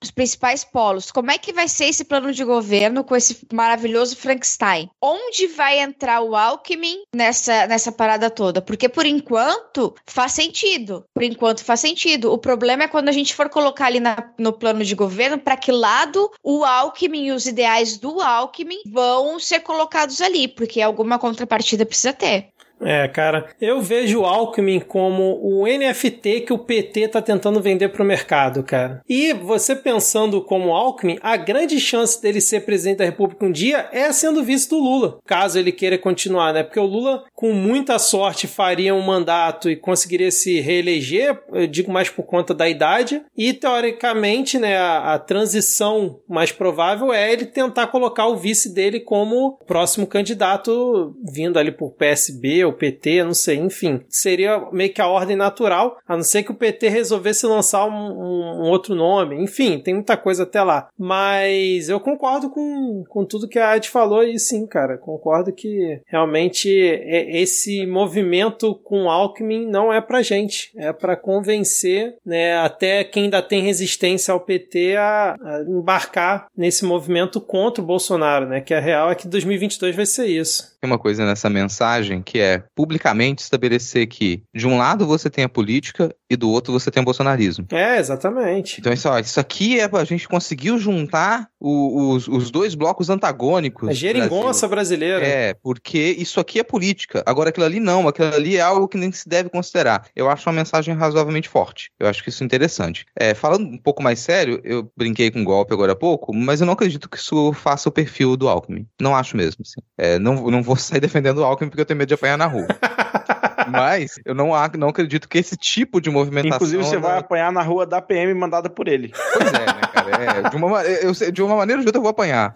os principais polos. Como é que vai ser esse plano de governo com esse maravilhoso Frankenstein? Onde vai entrar o Alckmin nessa, nessa parada toda? Porque por enquanto faz sentido. Por enquanto faz sentido. O problema é quando a gente for colocar ali na- no plano de governo para que lado o Alckmin e os ideais do Alckmin vão ser colocados ali, porque alguma contrapartida precisa ter. É, cara, eu vejo o Alckmin como o NFT que o PT tá tentando vender pro mercado, cara. E você pensando como Alckmin, a grande chance dele ser presidente da República um dia é sendo vice do Lula, caso ele queira continuar, né? Porque o Lula, com muita sorte, faria um mandato e conseguiria se reeleger, eu digo mais por conta da idade, e teoricamente, né, a, a transição mais provável é ele tentar colocar o vice dele como próximo candidato vindo ali por PSB ou PT, não sei, enfim. Seria meio que a ordem natural, a não ser que o PT resolvesse lançar um, um- outro nome. Enfim, tem muita coisa até lá. Mas eu concordo com, com tudo que a Ed falou e sim, cara. Concordo que realmente esse movimento com Alckmin não é pra gente. É pra convencer né, até quem ainda tem resistência ao PT a, a embarcar nesse movimento contra o Bolsonaro, né? Que a real é que 2022 vai ser isso. Uma coisa nessa mensagem que é publicamente estabelecer que, de um lado, você tem a política e do outro você tem o bolsonarismo. É, exatamente. Então, isso, ó, isso aqui é a gente conseguiu juntar o- os, os dois blocos antagônicos. A geringonça brasileira. É, porque isso aqui é política. Agora, aquilo ali não, aquilo ali é algo que nem se deve considerar. Eu acho uma mensagem razoavelmente forte. Eu acho que isso é interessante. É, falando um pouco mais sério, eu brinquei com golpe agora há pouco, mas eu não acredito que isso faça o perfil do Alckmin. Não acho mesmo. assim. É, não, não vou sair defendendo o Alckmin porque eu tenho medo de apanhar na rua. mas eu não, não acredito que esse tipo de movimentação. Inclusive, você ela- vai apanhar na rua da PM mandada por ele. Pois é, né, cara? É, de, uma, ma- eu, de uma maneira ou de outra eu vou apanhar.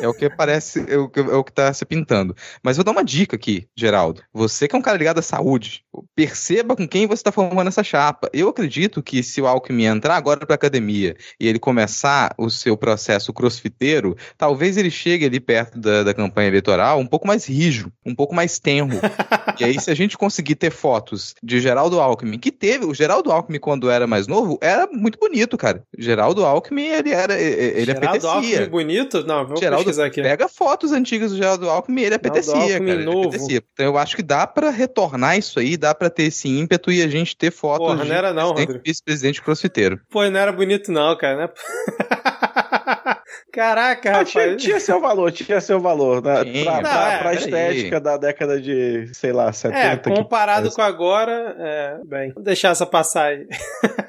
É o que parece, é o, que- é o que tá se pintando. Mas vou dar uma dica aqui, Geraldo. Você que é um cara ligado à saúde, perceba com quem você está formando essa chapa. Eu acredito que se o Alckmin entrar agora para academia e ele começar o seu processo crossfiteiro, talvez ele chegue ali perto da, da campanha eleitoral um pouco mais rijo, um pouco mais tenro. e aí, se a gente conseguir ter fotos de Geraldo Alckmin, que teve, o Geraldo Alckmin, quando era mais novo, era muito bonito, cara. Geraldo Alckmin, ele era, ele Geraldo apetecia. Alckmin bonito? Não, vou Geraldo, pesquisar aqui. pega fotos antigas do Geraldo Alckmin, ele apetecia, Alckmin cara. ele novo. apetecia. Então eu acho que dá pra retornar isso aí, dá pra ter esse ímpeto e a gente ter fotos Porra, não era não, vice-presidente crossfiteiro. Pô, não era bonito não, cara. Né? Caraca, Ah, tinha, rapaz. tinha seu valor, tinha seu valor. Né? Tinha. Pra, Não, pra, é, pra estética da década de, sei lá, 70. É, comparado que- com agora, é, bem, vou deixar essa passar aí.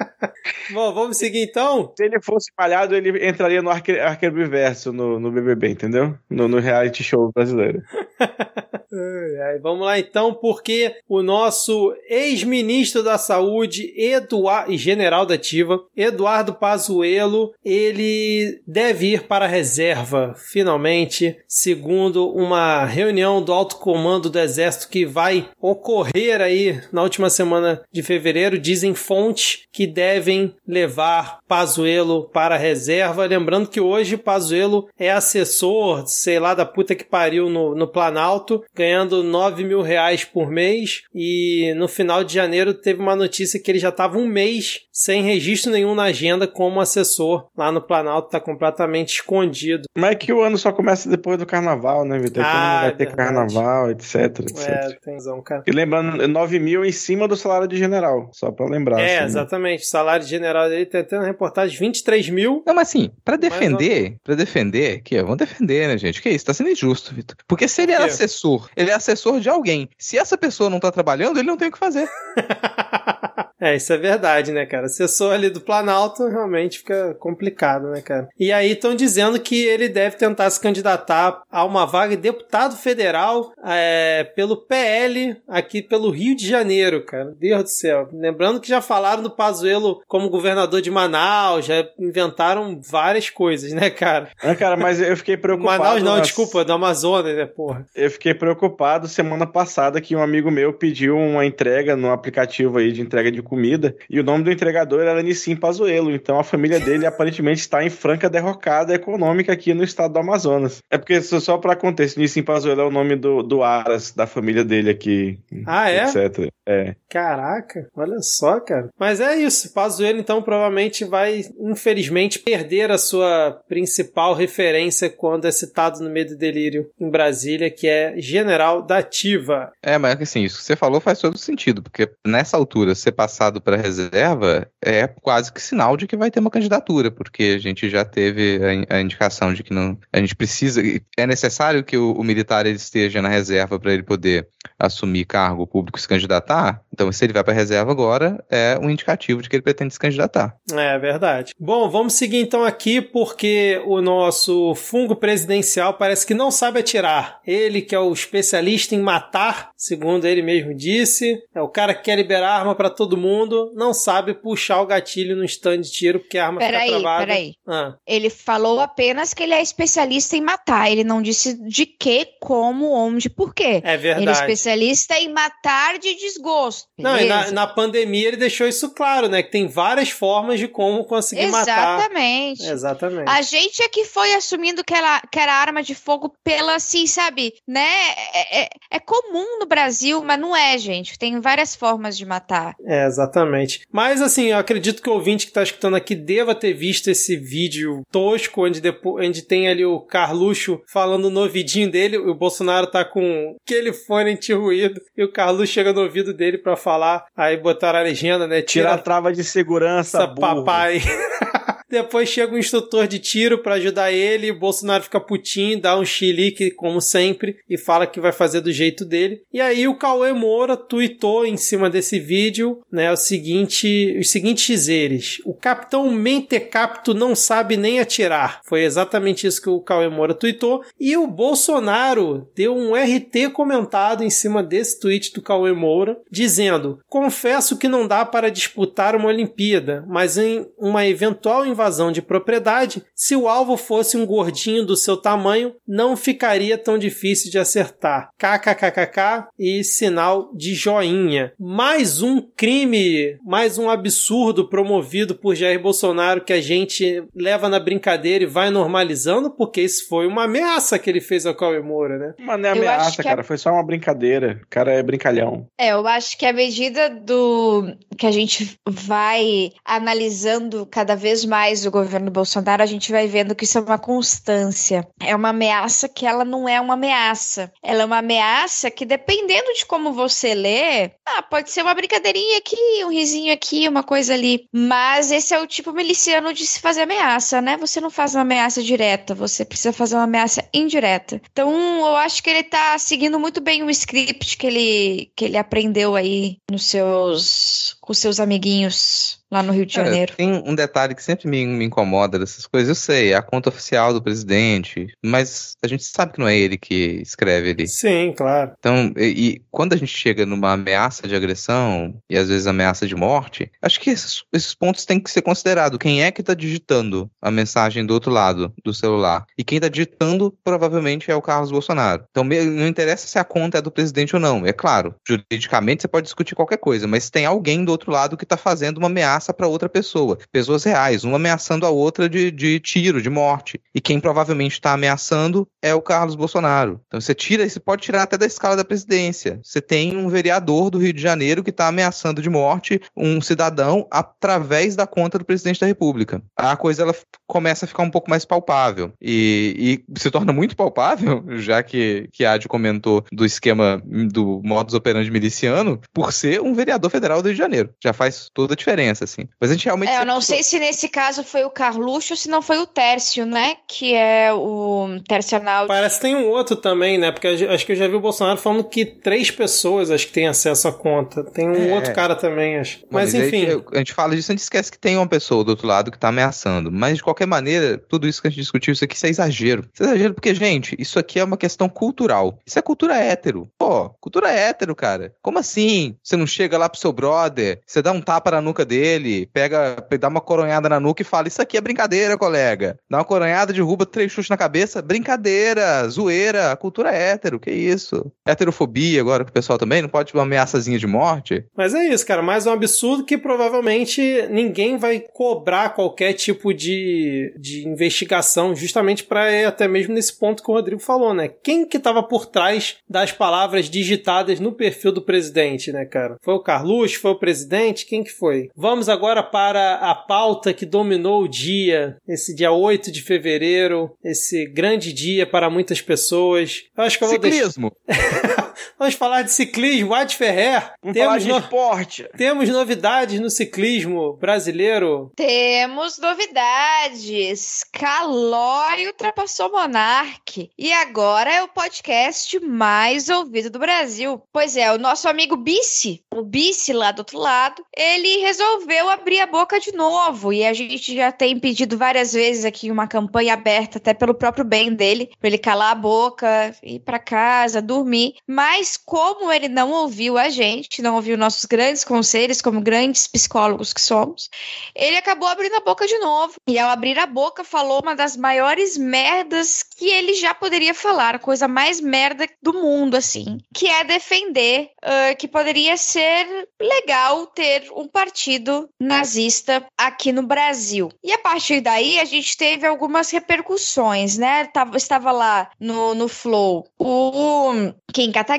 Bom, vamos seguir então? Se ele fosse malhado, ele entraria no arque, arquebiverso no, no BBB, entendeu? No, no reality show brasileiro. Vamos lá então, porque o nosso ex-ministro da Saúde, Eduardo, e general da Ativa, Eduardo Pazuello, ele deve para a reserva, finalmente, segundo uma reunião do alto comando do Exército que vai ocorrer aí na última semana de fevereiro. Dizem fontes que devem levar Pazuello para a reserva. Lembrando que hoje Pazuello é assessor, sei lá, da puta que pariu no, no Planalto, ganhando 9 mil reais por mês. E no final de janeiro teve uma notícia que ele já estava um mês sem registro nenhum na agenda como assessor lá no Planalto, tá completamente escondido. Mas é que o ano só começa depois do carnaval, né, Vitor? Então Ah, não vai é ter verdade. carnaval, etc, etc. É, tem razão, cara. E lembrando, 9 mil em cima do salário de general, só pra lembrar. É, assim, né? exatamente. O salário general dele tem até na reportagem 23 mil. Não, mas assim, pra defender, pra defender, que vamos defender, né, gente? Que isso, tá sendo injusto, Vitor. Porque se ele Por é assessor, ele é assessor de alguém. Se essa pessoa não tá trabalhando, ele não tem o que fazer. É, isso é verdade, né, cara? Assessor ali do Planalto realmente fica complicado, né, cara? E aí estão dizendo que ele deve tentar se candidatar a uma vaga de deputado federal é, pelo PL aqui pelo Rio de Janeiro, cara. Deus do céu. Lembrando que já falaram do Pazuello como governador de Manaus, já inventaram várias coisas, né, cara? Ah, cara, mas eu fiquei preocupado. Manaus não, nas- desculpa, do Amazonas, né, porra? Eu fiquei preocupado semana passada que um amigo meu pediu uma entrega no aplicativo aí de entrega de comida e o nome do entregador era Nissim Pazuello. Então a família dele aparentemente está em franca derrocada econômica aqui no estado do Amazonas. É porque só, só para contexto, Nissim Pazuello é o nome do, do Aras, da família dele aqui, Ah, é? etc. É. Caraca, olha só, cara. Mas é isso. Pazuello, então, provavelmente vai, infelizmente, perder a sua principal referência quando é citado no Medo e Delírio em Brasília, que é General da Ativa. É, mas assim, isso que você falou faz todo sentido, porque nessa altura, ser passado para reserva é quase que sinal de que vai ter uma candidatura, porque a gente já teve a, a indicação de que não, a gente precisa, é necessário que o, o militar ele esteja na reserva para ele poder assumir cargo público e se candidatar. Então, se ele vai para reserva agora, é um indicativo de que ele pretende se candidatar. É verdade. Bom, vamos seguir então aqui, porque o nosso fungo presidencial parece que não sabe atirar. Ele, que é o especialista em matar, segundo ele mesmo disse, é o cara que quer liberar arma para todo mundo, não sabe puxar o gatilho no stand de tiro porque a arma Peraí, fica travada. peraí. Ah. Ele falou apenas que ele é especialista em matar. Ele não disse de que, como, onde, por quê. É Ele é verdade. especialista em matar de desgosto. Não, e na, beleza? na pandemia ele deixou isso claro, né? Que tem várias formas de como conseguir matar. Exatamente. Exatamente. A gente é que foi assumindo que era, que era arma de fogo pela, assim, sabe, né? É, é- é comum no Brasil, mas não é, gente. Tem várias formas de matar. É exatamente. Mas assim, eu acredito que o ouvinte que tá escutando aqui deva ter visto esse vídeo tosco, onde, depois, onde tem ali o Carluxo falando no ouvidinho dele, o Bolsonaro tá com aquele fone anti-ruído, e o Carluxo chega no ouvido dele para falar, aí botaram a legenda, né? Tira, Tira a trava de segurança, burro. papai. Depois chega um instrutor de tiro para ajudar ele. O Bolsonaro fica putinho, dá um chilique, como sempre, e fala que vai fazer do jeito dele. E aí o Cauê Moura tweetou em cima desse vídeo, né, o seguinte, os seguintes dizeres. O capitão Mentecapto não sabe nem atirar. Foi exatamente isso que o Cauê Moura tweetou. E o Bolsonaro deu um RT comentado em cima desse tweet do Cauê Moura, dizendo: Confesso que não dá para disputar uma Olimpíada, mas em uma eventual invasão de propriedade, se o alvo fosse um gordinho do seu tamanho, não ficaria tão difícil de acertar. KKKKK e sinal de joinha. Mais um crime, mais um absurdo promovido por Jair Bolsonaro que a gente leva na brincadeira e vai normalizando, porque isso foi uma ameaça que ele fez ao Cauê Moura, né? Mas não é ameaça, cara, foi só uma brincadeira. O cara é brincalhão. É, eu acho que à medida do que a gente vai analisando cada vez mais mais o governo Bolsonaro, a gente vai vendo que isso é uma constância. É uma ameaça que ela não é uma ameaça. Ela é uma ameaça que, dependendo de como você lê, ah, pode ser uma brincadeirinha aqui, um risinho aqui, uma coisa ali. Mas esse é o tipo miliciano de se fazer ameaça, né? Você não faz uma ameaça direta, você precisa fazer uma ameaça indireta. Então, eu acho que ele tá seguindo muito bem o script que ele, que ele aprendeu aí nos seus, com seus amiguinhos lá no Rio de Janeiro. tem um detalhe que sempre me, me, incomoda dessas coisas. Eu sei, é a conta oficial do presidente, mas a gente sabe que não é ele que escreve ali. Sim, claro. Então, e, e quando a gente chega numa ameaça de agressão e às vezes ameaça de morte, acho que esses, esses pontos têm que ser considerados. Quem é que está digitando a mensagem do outro lado do celular? E quem está digitando provavelmente é o Carlos Bolsonaro. Então, não interessa se a conta é do presidente ou não. É claro, juridicamente você pode discutir qualquer coisa, mas tem alguém do outro lado que está fazendo uma ameaça para outra pessoa. Pessoas reais, uma ameaçando a outra de, de tiro, de morte. E quem provavelmente está ameaçando é o Carlos Bolsonaro. Então você tira, você pode tirar até da escala da presidência. Você tem um vereador do Rio de Janeiro que está ameaçando de morte um cidadão através da conta do presidente da República. A coisa ela começa a ficar um pouco mais palpável. E, e se torna muito palpável, já que, que a Adi comentou do esquema do modus operandi miliciano, por ser um vereador federal do Rio de Janeiro. Já faz toda a diferença assim. Mas a gente realmente. É, eu não sei se nesse caso foi o Carluxo ou se não foi o Tércio, né? Que é o Tércio Arnaldo. Parece que tem um outro também, né? Porque acho que eu já vi o Bolsonaro falando que três pessoas acho que têm acesso à conta. Tem um é. outro cara também, acho. Mas, mas enfim. A gente fala disso, a gente esquece que tem uma pessoa do outro lado que tá ameaçando. Mas de qualquer maneira, tudo isso que a gente discutiu, isso aqui isso é exagero. Isso é exagero porque, gente, isso aqui é uma questão cultural. Isso é cultura hétero. Pô, cultura hétero, cara. Como assim? Você não chega lá pro seu brother, você dá um tapa na nuca dele pega, dá uma coronhada na nuca e fala: Isso aqui é brincadeira, colega. Dá uma coronhada, derruba três chutes na cabeça. Brincadeira, zoeira, cultura é hétero, que isso? Heterofobia agora que o pessoal também não pode uma ameaçazinha de morte. Mas é isso, cara. Mais um absurdo que provavelmente ninguém vai cobrar qualquer tipo de, de investigação, justamente para ir até mesmo nesse ponto que o Rodrigo falou, né? Quem que tava por trás das palavras digitadas no perfil do presidente, né, cara? Foi o Carluxo? Foi o presidente? Quem que foi? Vamos agora para a pauta que dominou o dia, esse dia 8 de fevereiro, esse grande dia para muitas pessoas. Eu acho que eu Ciclismo. Deixar... Vamos falar de ciclismo, Ad Ferrer. Vamos temos falar de no... esporte. Temos novidades no ciclismo brasileiro? Temos novidades. Calói ultrapassou Monark. E agora é o podcast mais ouvido do Brasil. Pois é, o nosso amigo Bice, o Bice lá do outro lado, ele resolveu resolveu abrir a boca de novo. E a gente já tem pedido várias vezes aqui uma campanha aberta, até pelo próprio bem dele, para ele calar a boca, ir para casa, dormir. Mas como ele não ouviu a gente, não ouviu nossos grandes conselhos, como grandes psicólogos que somos, ele acabou abrindo a boca de novo. E ao abrir a boca, falou uma das maiores merdas que ele já poderia falar, a coisa mais merda do mundo, assim, que é defender uh, que poderia ser legal ter um partido nazista aqui no Brasil. E a partir daí a gente teve algumas repercussões, né? Tava, estava lá no, no Flow o Kim Kataguiri,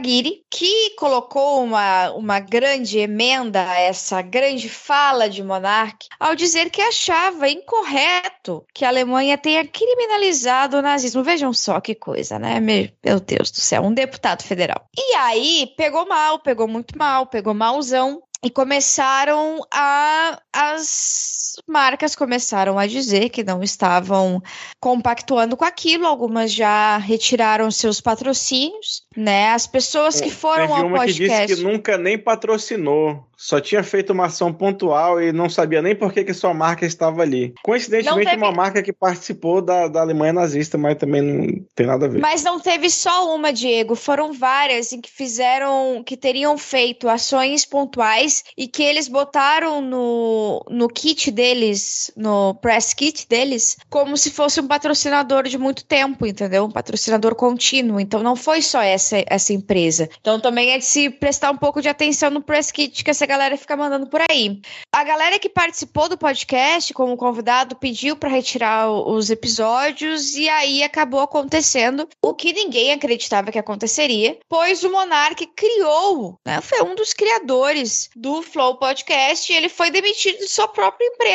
que colocou uma, uma grande emenda a essa grande fala de Monark ao dizer que achava incorreto que a Alemanha tenha criminalizado o nazismo. Vejam só que coisa, né? Meu Deus do céu, um deputado federal. E aí pegou mal, pegou muito mal, pegou malzão e começaram a as marcas começaram a dizer que não estavam compactuando com aquilo, algumas já retiraram seus patrocínios, né? As pessoas que foram Teve ao uma podcast que disse que nunca nem patrocinou. Só tinha feito uma ação pontual e não sabia nem por que, que sua marca estava ali. Coincidentemente, Não teve- uma marca que participou da, da Alemanha nazista, mas também não tem nada a ver. Mas não teve só uma, Diego. Foram várias em que fizeram, que teriam feito ações pontuais e que eles botaram no, no kit deles, no press kit deles, como se fosse um patrocinador de muito tempo, entendeu? Um patrocinador contínuo. Então não foi só essa, essa empresa. Então também é de se prestar um pouco de atenção no press kit que essa galera fica mandando por aí. A galera que participou do podcast como convidado pediu para retirar os episódios e aí acabou acontecendo o que ninguém acreditava que aconteceria, pois o Monark criou, né, foi um dos criadores do Flow Podcast e ele foi demitido de sua própria empresa.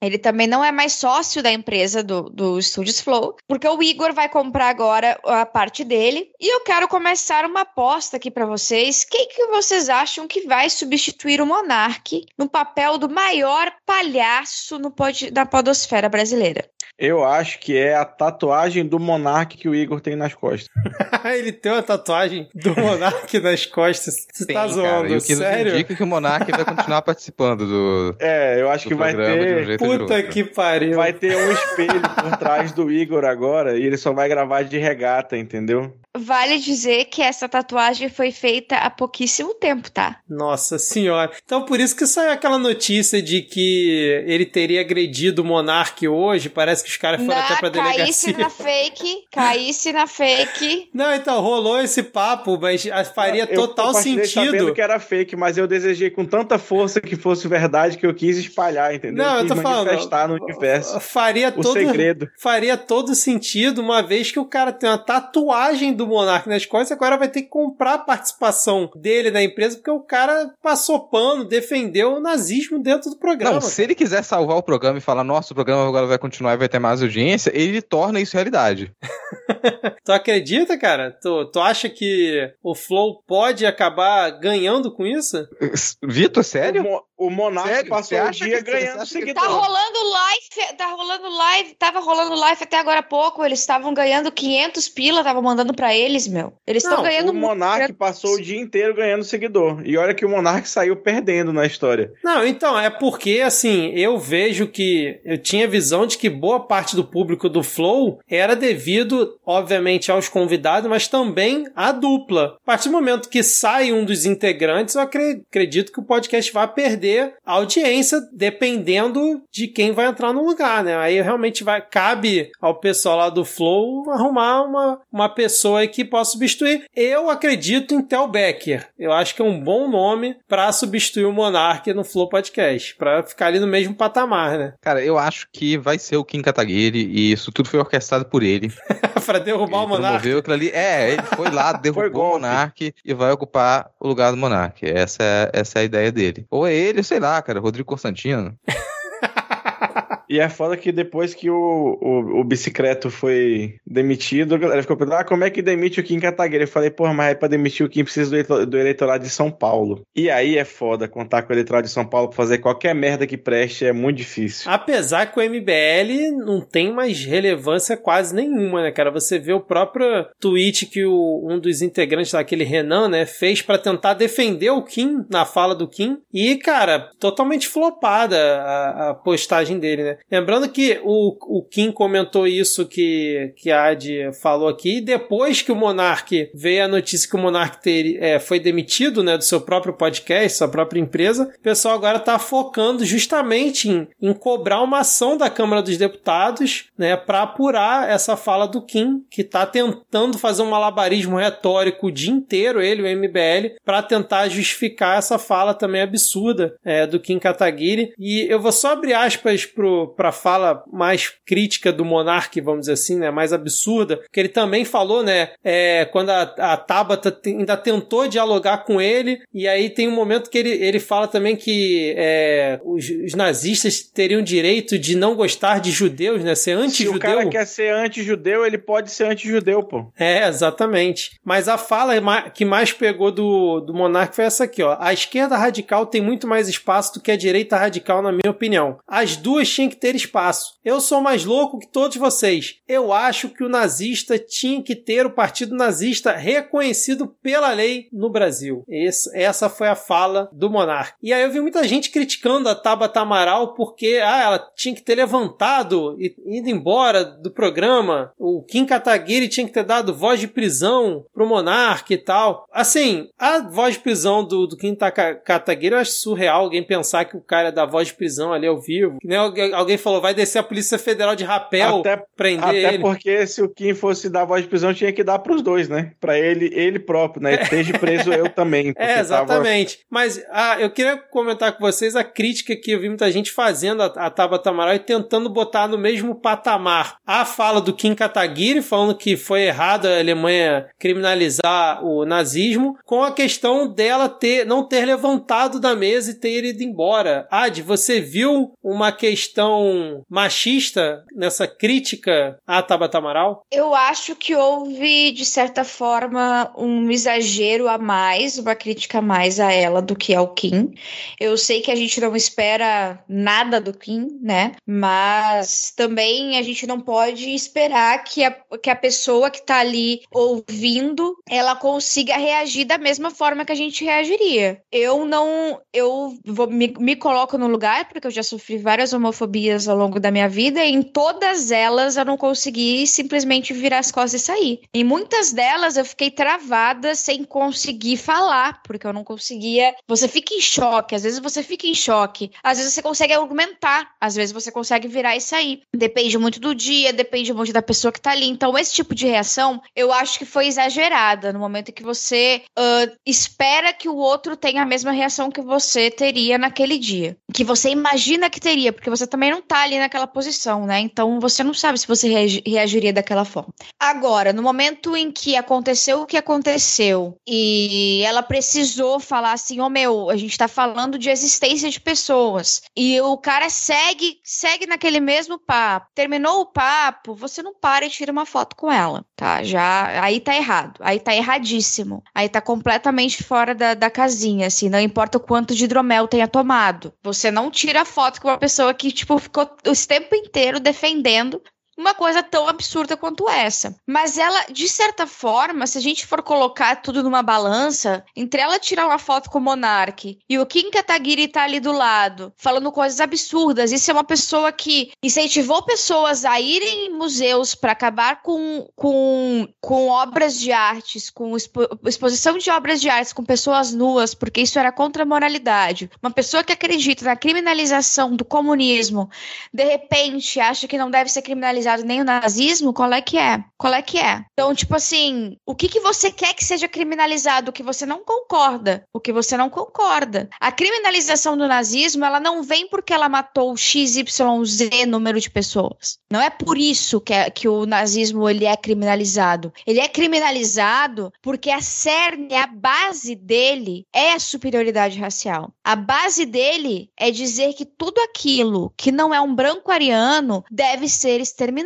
Ele também não é mais sócio da empresa do, do Studios Flow, porque o Igor vai comprar agora a parte dele e eu quero começar uma aposta aqui para vocês. Quem que vocês acham que vai substituir o Monark no papel do maior palhaço no pod, da podosfera brasileira? Eu acho que é a tatuagem do Monark que o Igor tem nas costas. ele tem uma tatuagem do Monark nas costas. Você Tem, tá cara, zoando, e o que nos sério? indica que o Monark vai continuar participando do, É, eu acho que vai um ter. de Puta que pariu. Vai ter um espelho por trás do Igor agora e ele só vai gravar de regata, entendeu? Vale dizer que essa tatuagem foi feita há pouquíssimo tempo, tá? Nossa senhora. Então por isso que saiu aquela notícia de que ele teria agredido o Monark hoje. Parece que os caras foram até pra caísse delegacia. na fake, caísse na fake. Não, então rolou esse papo, mas faria Eu total sabendo sentido. que era fake, mas eu desejei com tanta força que fosse verdade que eu quis espalhar, entendeu? Não, eu quis tô falando. manifestar no universo. Faria O todo, segredo. faria todo sentido, uma vez que o cara tem uma tatuagem do Monark nas costas, agora vai ter que comprar a participação dele na empresa, porque o cara passou pano, defendeu o nazismo dentro do programa. Não, se ele quiser salvar o programa e falar, nossa, o programa agora vai continuar e vai ter mais audiência, ele torna isso realidade. Tu acredita, cara? Tu, tu acha que o Flow pode acabar ganhando com isso? Vitor, O, sério? O Monark Sério? passou o dia que- ganhando seguidor. Tá rolando live, tá rolando live, tava rolando live até agora há pouco. Eles estavam ganhando 500 pila, tava mandando pra eles, meu. Eles estão ganhando O muito. Monark passou o dia inteiro ganhando seguidor. E olha que o Monark saiu perdendo na história. Não, então, é porque, assim, eu vejo que eu tinha visão de que boa parte do público do Flow era devido, obviamente, aos convidados, mas também à dupla. A partir do momento que sai um dos integrantes, eu acre- acredito que o podcast vai perder a audiência, dependendo de quem vai entrar no lugar, né? Aí realmente vai, cabe ao pessoal lá do Flow arrumar uma, uma pessoa que possa substituir. Eu acredito em Tel Becker. Eu acho que é um bom nome pra substituir o Monark no Flow Podcast, Pra ficar ali no mesmo patamar, né? Cara, eu acho que vai ser o Kim Kataguiri e isso tudo foi orquestrado por ele. pra derrubar ele o Monark. promoveu aquilo ali. É, ele foi lá, derrubou o golpe. Monark e vai ocupar o lugar do Monark. Essa é, essa é a ideia dele. Ou é ele, sei lá, cara, Rodrigo Constantino. E é foda que depois que o, o, o foi demitido, a galera ficou perguntando: ah, como é que demite o Kim Kataguiri? Eu falei, porra, mas é pra demitir o Kim precisa do, do eleitorado de São Paulo. E aí é foda contar com o eleitorado de São Paulo pra fazer qualquer merda que preste, é muito difícil. Apesar que o MBL não tem mais relevância quase nenhuma, né, cara? Você vê o próprio tweet que o, um dos integrantes daquele Renan, né, fez pra tentar defender o Kim na fala do Kim. E, cara, totalmente flopada a, a postagem dele, né? Lembrando que o, o Kim comentou isso que, que a Adi falou aqui, depois que o Monark veio a notícia que o Monark ter, é, foi demitido, né, do seu próprio podcast, sua própria empresa, o pessoal agora tá focando justamente em, em cobrar uma ação da Câmara dos Deputados, né, para apurar essa fala do Kim, que tá tentando fazer um malabarismo retórico o dia inteiro, ele, o MBL, para tentar justificar essa fala também absurda é, do Kim Kataguiri. E eu vou só abrir aspas pro, pra fala mais crítica do Monark, vamos dizer assim, né? Mais absurda, que ele também falou, né? É, quando a, a Tabata ainda tentou dialogar com ele, e aí tem um momento que ele, ele fala também que é, os, os, nazistas teriam direito de não gostar de judeus, né? Ser anti-judeu. Se o cara quer ser anti-judeu, ele pode ser anti-judeu, pô. É, exatamente. Mas a fala que mais pegou do, do Monark foi essa aqui, ó. A esquerda radical tem muito mais espaço do que a direita radical, na minha opinião. As duas tinham que ter espaço. Eu sou mais louco que todos vocês. Eu acho que o nazista tinha que ter o partido nazista reconhecido pela lei no Brasil. Esse, essa foi a fala do Monark. E aí eu vi muita gente criticando a Tabata Amaral porque ah, ela tinha que ter levantado e ido embora do programa. O Kim Kataguiri tinha que ter dado voz de prisão pro Monark e tal. Assim, a voz de prisão do, do Kim Kataguiri eu acho surreal alguém pensar que o cara dá voz de prisão ali ao vivo. Né? Alguém falou, vai descer a Polícia Federal de rapel até, prender até ele. Até porque se o Kim fosse dar voz de prisão, tinha que dar pros dois, né? Pra ele, ele próprio, né? Esteja preso eu também. É, exatamente. Tava... Mas ah, eu queria comentar com vocês a crítica que eu vi muita gente fazendo a, a Tabata Amaral e tentando botar no mesmo patamar a fala do Kim Kataguiri, falando que foi errado a Alemanha criminalizar o nazismo, com a questão dela ter não ter levantado da mesa e ter ido embora. Ad, você viu uma questão machista nessa crítica à Tabata Amaral? Eu acho que houve, de certa forma, um exagero a mais, uma crítica a mais a ela do que ao Kim. Eu sei que a gente não espera nada do Kim, né? Mas também a gente não pode esperar que a, que a pessoa que tá ali ouvindo, ela consiga reagir da mesma forma que a gente reagiria. Eu não, eu vou, me, me coloco no lugar, porque eu já sofri várias homofobias ao longo da minha vida, e em todas elas eu não consegui simplesmente virar as costas e sair. Em muitas delas eu fiquei travada sem conseguir falar, porque eu não conseguia. Você fica em choque, às vezes você fica em choque, às vezes você consegue argumentar, às vezes você consegue virar e sair. Depende muito do dia, depende muito da pessoa que tá ali. Então, esse tipo de reação eu acho que foi exagerada no momento que você uh, espera que o outro tenha a mesma reação que você teria naquele dia. Que você imagina que teria, porque você também não tá ali naquela posição, né? Então você não sabe se você reagiria daquela forma. Agora, no momento em que aconteceu o que aconteceu e ela precisou falar assim: Ô oh, meu, a gente tá falando de existência de pessoas. E o cara segue, segue naquele mesmo papo. Terminou o papo, você não para e tira uma foto com ela, tá? Já aí tá errado. Aí tá erradíssimo. Aí tá completamente fora da, da casinha, assim, não importa o quanto de hidromel tenha tomado. Você não tira foto com uma pessoa que, tipo, ficou o tempo inteiro defendendo uma coisa tão absurda quanto essa. Mas ela, de certa forma, se a gente for colocar tudo numa balança, entre ela tirar uma foto com o Monark e o Kim Kataguiri tá ali do lado, falando coisas absurdas, isso é uma pessoa que incentivou pessoas a irem em museus para acabar com, com, com obras de artes, com expo, exposição de obras de artes com pessoas nuas, porque isso era contra a moralidade. Uma pessoa que acredita na criminalização do comunismo, de repente acha que não deve ser criminalizado nem o nazismo, qual é que é? Qual é que é? Então, tipo assim, o que, que você quer que seja criminalizado? O que você não concorda? O que você não concorda? A criminalização do nazismo, ela não vem porque ela matou XYZ número de pessoas. Não é por isso que, é, que o nazismo ele é criminalizado. Ele é criminalizado porque a cerne, a base dele é a superioridade racial. A base dele é dizer que tudo aquilo que não é um branco ariano deve ser exterminado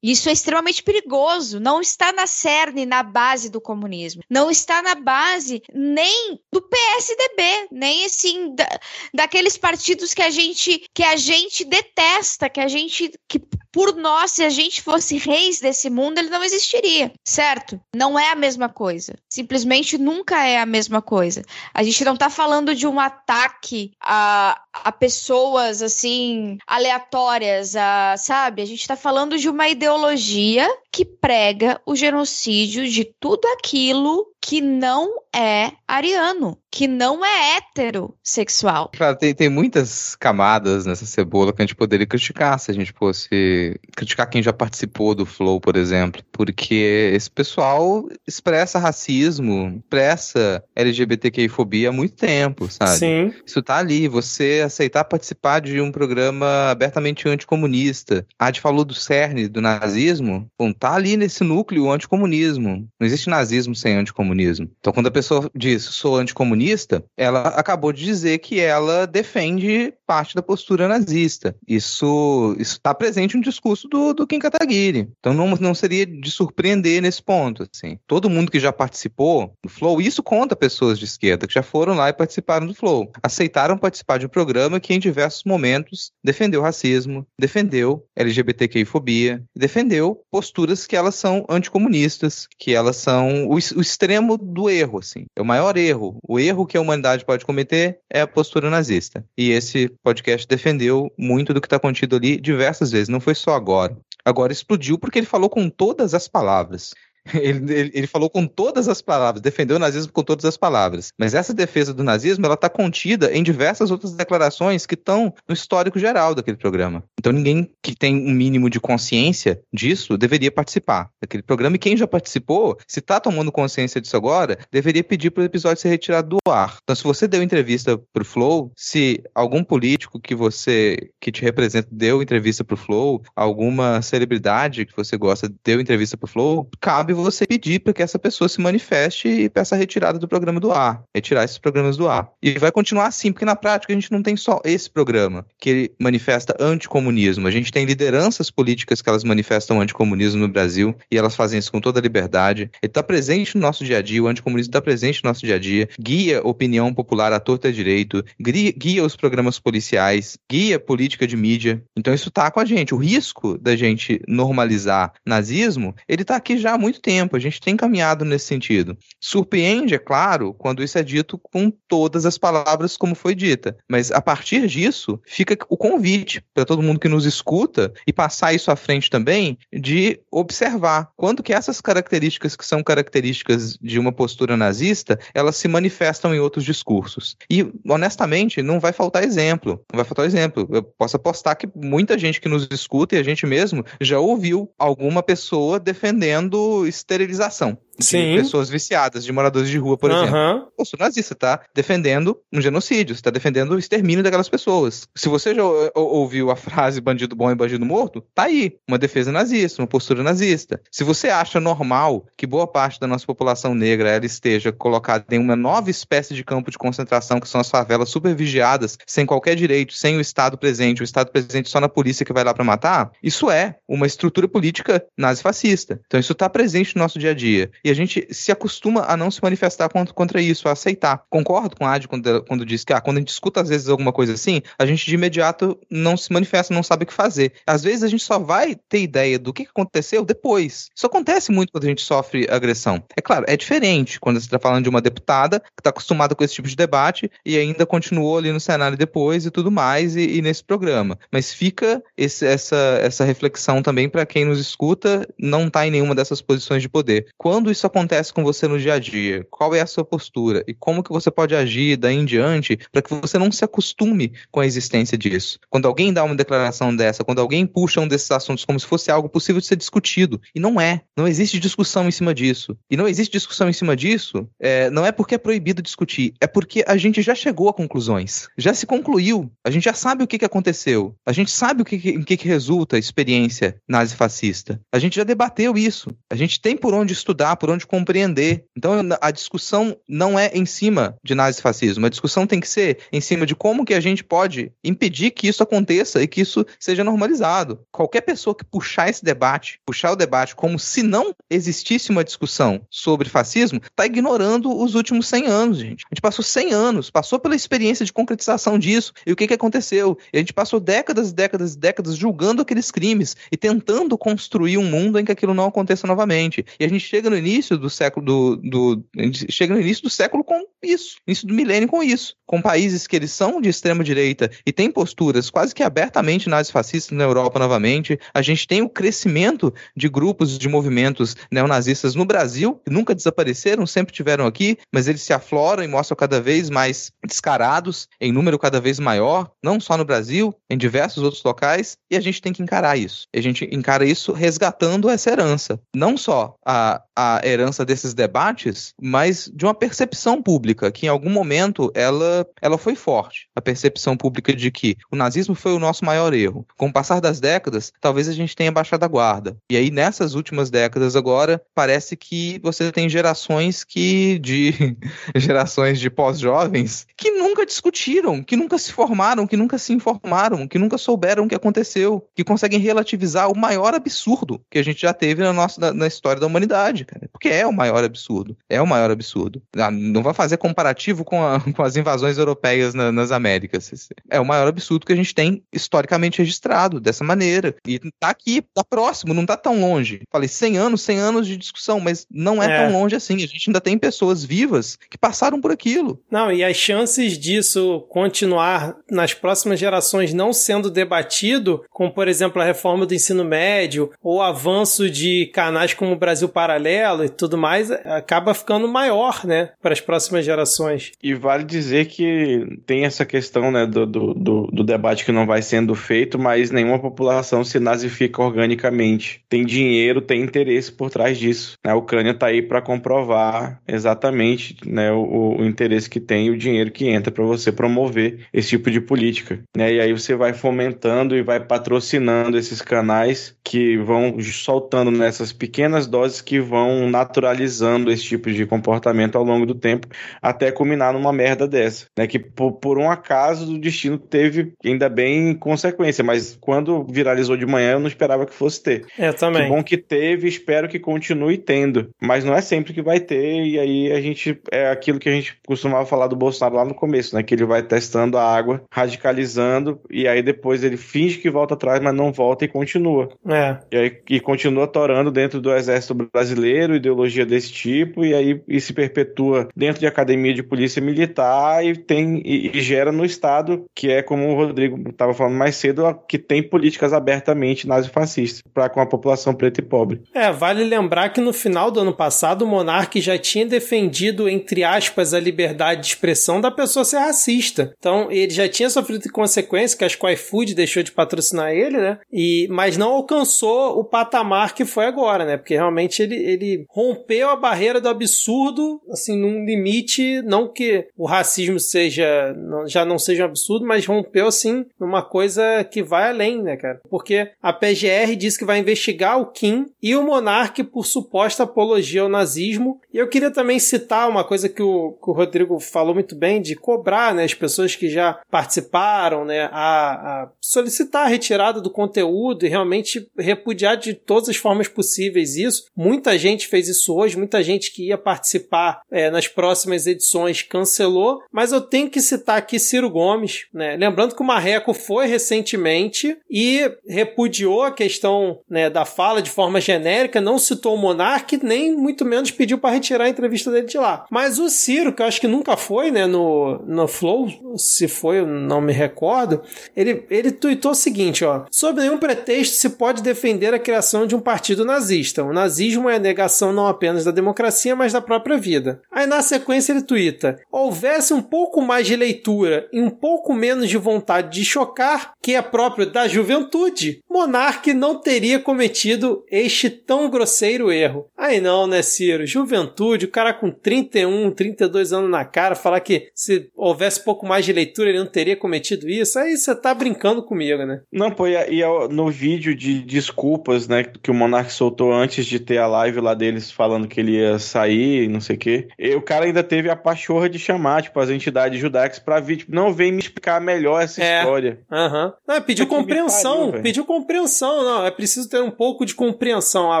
Isso é extremamente perigoso. Não está na cerne, na base do comunismo. Não está na base nem do PSDB, nem assim da, daqueles partidos que a gente que a gente detesta, que a gente que por nós, se a gente fosse reis desse mundo, ele não existiria, certo? Não é a mesma coisa. Simplesmente nunca é a mesma coisa. A gente não tá falando de um ataque a, a pessoas assim aleatórias, a, sabe? A gente tá falando de uma ideologia que prega o genocídio de tudo aquilo que não é ariano, que não é heterossexual. Tem, tem muitas camadas nessa cebola que a gente poderia criticar se a gente fosse criticar quem já participou do Flow, por exemplo. Porque esse pessoal expressa racismo, expressa LGBTQI-fobia há muito tempo, sabe? Sim. Isso tá ali. Você aceitar participar de um programa abertamente anticomunista. A gente falou do cerne do nazismo. Bom, tá ali nesse núcleo o anticomunismo. Não existe nazismo sem anticomunismo. Então, quando a pessoa diz sou anticomunista, ela acabou de dizer que ela defende parte da postura nazista. Isso está presente no discurso do, do Kim Kataguiri. Então, não, não seria de surpreender nesse ponto. Assim. Todo mundo que já participou do Flow, isso conta pessoas de esquerda que já foram lá e participaram do Flow. Aceitaram participar de um programa que, em diversos momentos, defendeu racismo, defendeu LGBTQI-fobia, defendeu posturas que elas são anticomunistas, que elas são o, o extremo do erro, assim. É o maior erro. O erro que a humanidade pode cometer é a postura nazista. E esse podcast defendeu muito do que está contido ali diversas vezes, não foi só agora. Agora explodiu porque ele falou com todas as palavras. Ele, ele, ele, falou com todas as palavras, defendeu o nazismo com todas as palavras. Mas essa defesa do nazismo, ela está contida em diversas outras declarações que estão no histórico geral daquele programa. Então ninguém que tem um mínimo de consciência disso deveria participar daquele programa. E quem já participou, se está tomando consciência disso agora, deveria pedir para o episódio ser retirado do ar. Então se você deu entrevista para o Flow, se algum político que você que te representa deu entrevista para o Flow, alguma celebridade que você gosta deu entrevista para o Flow, cabe você pedir para que essa pessoa se manifeste e peça a retirada do programa do ar, retirar esses programas do ar. E vai continuar assim, porque na prática a gente não tem só esse programa que manifesta anticomunismo. A gente tem lideranças políticas que elas manifestam anticomunismo no Brasil e elas fazem isso com toda a liberdade. Ele está presente no nosso dia a dia, o anticomunismo está presente no nosso dia a dia, guia opinião popular à torta direito, guia os programas policiais, guia política de mídia. Então isso está com a gente. O risco da gente normalizar nazismo, ele está aqui já há muito tempo, a gente tem caminhado nesse sentido. Surpreende, é claro, quando isso é dito com todas as palavras como foi dita, mas a partir disso fica o convite para todo mundo que nos escuta e passar isso à frente também de observar quando que essas características que são características de uma postura nazista, elas se manifestam em outros discursos. E honestamente, não vai faltar exemplo, não vai faltar exemplo. Eu posso apostar que muita gente que nos escuta e a gente mesmo já ouviu alguma pessoa defendendo esterilização de Sim. pessoas viciadas, de moradores de rua, por exemplo. Aham. Pô, você nazista, tá defendendo um genocídio, você tá defendendo o extermínio daquelas pessoas. Se você já ou- ou- ouviu a frase bandido bom e bandido morto, tá aí, uma defesa nazista, uma postura nazista. Se você acha normal que boa parte da nossa população negra ela esteja colocada em uma nova espécie de campo de concentração, que são as favelas super vigiadas, sem qualquer direito, sem o Estado presente, o Estado presente só na polícia que vai lá pra matar, isso é uma estrutura política nazifascista. Então isso tá presente no nosso dia a dia. E a gente se acostuma a não se manifestar contra, contra isso, a aceitar. Concordo com a Adi quando, quando diz que ah, quando a gente escuta às vezes alguma coisa assim, a gente de imediato não se manifesta, não sabe o que fazer. Às vezes a gente só vai ter ideia do que que aconteceu depois. Isso acontece muito quando a gente sofre agressão. É claro, é diferente quando você está falando de uma deputada que está acostumada com esse tipo de debate e ainda continuou ali no cenário depois e tudo mais, e, e nesse programa. Mas fica esse- essa, essa reflexão também para quem nos escuta não está em nenhuma dessas posições de poder. Quando isso acontece com você no dia a dia, qual é a sua postura? E como que você pode agir daí em diante para que você não se acostume com a existência disso? Quando alguém dá uma declaração dessa, quando alguém puxa um desses assuntos como se fosse algo possível de ser discutido, e não é, não existe discussão em cima disso. E não existe discussão em cima disso, é, não é porque é proibido discutir, é porque a gente já chegou a conclusões, já se concluiu, a gente já sabe o que, que aconteceu, a gente sabe o que, que, em que, que resulta a experiência nazifascista, a gente já debateu isso, a gente tem por onde estudar, por onde compreender. Então a discussão não é em cima de nazifascismo, a discussão tem que ser em cima de como que a gente pode impedir que isso aconteça e que isso seja normalizado. Qualquer pessoa que puxar esse debate, puxar o debate como se não existisse uma discussão sobre fascismo, está ignorando os últimos 100 anos, gente. A gente passou 100 anos, passou pela experiência de concretização disso e o que, que aconteceu? E a gente passou décadas e décadas e décadas julgando aqueles crimes e tentando construir um mundo em que aquilo não aconteça novamente. E a gente chega no início do século do, do chega no início do século com isso, início do milênio com isso. Com países que eles são de extrema direita e têm posturas quase que abertamente nazifascistas na Europa novamente. A gente tem o crescimento de grupos de movimentos neonazistas no Brasil, que nunca desapareceram, sempre tiveram aqui, mas eles se afloram e mostram cada vez mais descarados, em número cada vez maior, não só no Brasil, em diversos outros locais, e a gente tem que encarar isso. A gente encara isso resgatando essa herança. Não só a, a herança desses debates, mas de uma percepção pública, que em algum momento ela, ela foi forte. A percepção pública de que o nazismo foi o nosso maior erro. Com o passar das décadas, talvez a gente tenha baixado a guarda. E aí, nessas últimas décadas agora, parece que você tem gerações que, de gerações de pós-jovens, que nunca discutiram, que nunca se formaram, que nunca se informaram, que nunca souberam o que aconteceu, que conseguem relativizar o maior absurdo que a gente já teve na nossa na, na história da humanidade, cara. Porque é o maior absurdo. É o maior absurdo. Ah, não vai fazer comparativo com, a, com as invasões europeias na, nas Américas. É o maior absurdo que a gente tem historicamente registrado dessa maneira. E tá aqui, tá próximo, não tá tão longe. Falei 100 anos, 100 anos de discussão, mas não é, é. tão longe assim. A gente ainda tem pessoas vivas que passaram por aquilo. Não, e as chances disso continuar nas próximas gerações não sendo debatido, como por exemplo a reforma do ensino médio ou o avanço de canais como o Brasil Paralelo e tudo mais, acaba ficando maior, né, para as próximas gerações. E vale dizer que tem essa questão, né, do, do, do, debate que não vai sendo feito, mas nenhuma população se nazifica organicamente. Tem dinheiro, tem interesse por trás disso. A Ucrânia está aí para comprovar exatamente né, o, o, interesse que tem e o dinheiro que entra para você promover esse tipo de política. Né? E aí você vai fomentando e vai patrocinando esses canais que vão soltando nessas pequenas doses que vão naturalizando esse tipo de comportamento ao longo do tempo até culminar numa merda dessa. Né? Que por, por um acaso o destino teve ainda bem consequência, mas quando viralizou de manhã eu não esperava que fosse ter. Eu também. Que bom que teve, espero que continue tendo, mas não é sempre que vai ter e aí a gente é aquilo que a gente costumava falar do Bolsonaro lá no começo, né, que ele vai testando a água, radicalizando e aí depois ele finge que volta atrás, mas não volta e continua. É. E aí e continua torando dentro do exército brasileiro, ideologia desse tipo e aí e se perpetua dentro de academia de polícia militar e tem e, e gera no estado que é como o Rodrigo estava falando mais cedo, que tem políticas abertamente nazifascistas para com a população preta e pobre. É, vale lembrar que no final do ano passado o Monark já tinha defendido, entre aspas, a liberdade de expressão da pessoa ser racista. Então ele já tinha sofrido consequências, que acho que o iFood deixou de patrocinar ele, né? E, mas não alcançou o patamar que foi agora, né? Porque realmente ele, ele rompeu a barreira do absurdo, assim, num limite, não que o racismo seja, já não seja um absurdo, mas rompeu, assim, numa coisa que vai além, né, cara? Porque a PGR diz que vai investigar o Kim e o Monark por suposta apologia ao nazismo. E eu queria também citar uma coisa que o, que o Rodrigo falou muito bem, de cobrar né, as pessoas que já participaram né, a, a solicitar a retirada do conteúdo e realmente repudiar de todas as formas possíveis isso. Muita gente fez isso hoje, muita gente que ia participar é, nas próximas edições cancelou, mas eu tenho que citar aqui Ciro Gomes, né? Lembrando que o Marreco foi recentemente e repudiou a questão né, da fala de forma genérica, não citou o Monark, nem muito menos pediu para retirar a entrevista dele de lá. Mas o Ciro, que eu acho que nunca foi né, no, no Flow, se foi, eu não me recordo, ele, ele tuitou o seguinte: ó, sob nenhum pretexto se pode defender a criação de um partido nazista. O nazismo é a negação não apenas da democracia, mas da própria vida. Aí na sequência ele tuita: houvesse um pouco mais de leitura e um pouco menos de vontade de chocar, que é próprio da juventude, Monarque não teria cometido este tão grosseiro erro. Aí não, né, Ciro? Juventude, o cara com 31, 32 anos na cara, falar que se houvesse pouco mais de leitura ele não teria cometido isso, aí você tá brincando comigo, né? Não, pô, e, no vídeo de desculpas, né, que o Monarque soltou antes de ter a live lá deles falando que ele ia sair, não sei o quê, e o cara ainda teve a pachorra de chamar, tipo, as entidades judaicas pra vir, tipo, não, vem me explicar melhor essa é. história. Aham. Uhum. pediu compreensão, pariu, pediu compreensão, não, é preciso ter um pouco de compreensão. Ah,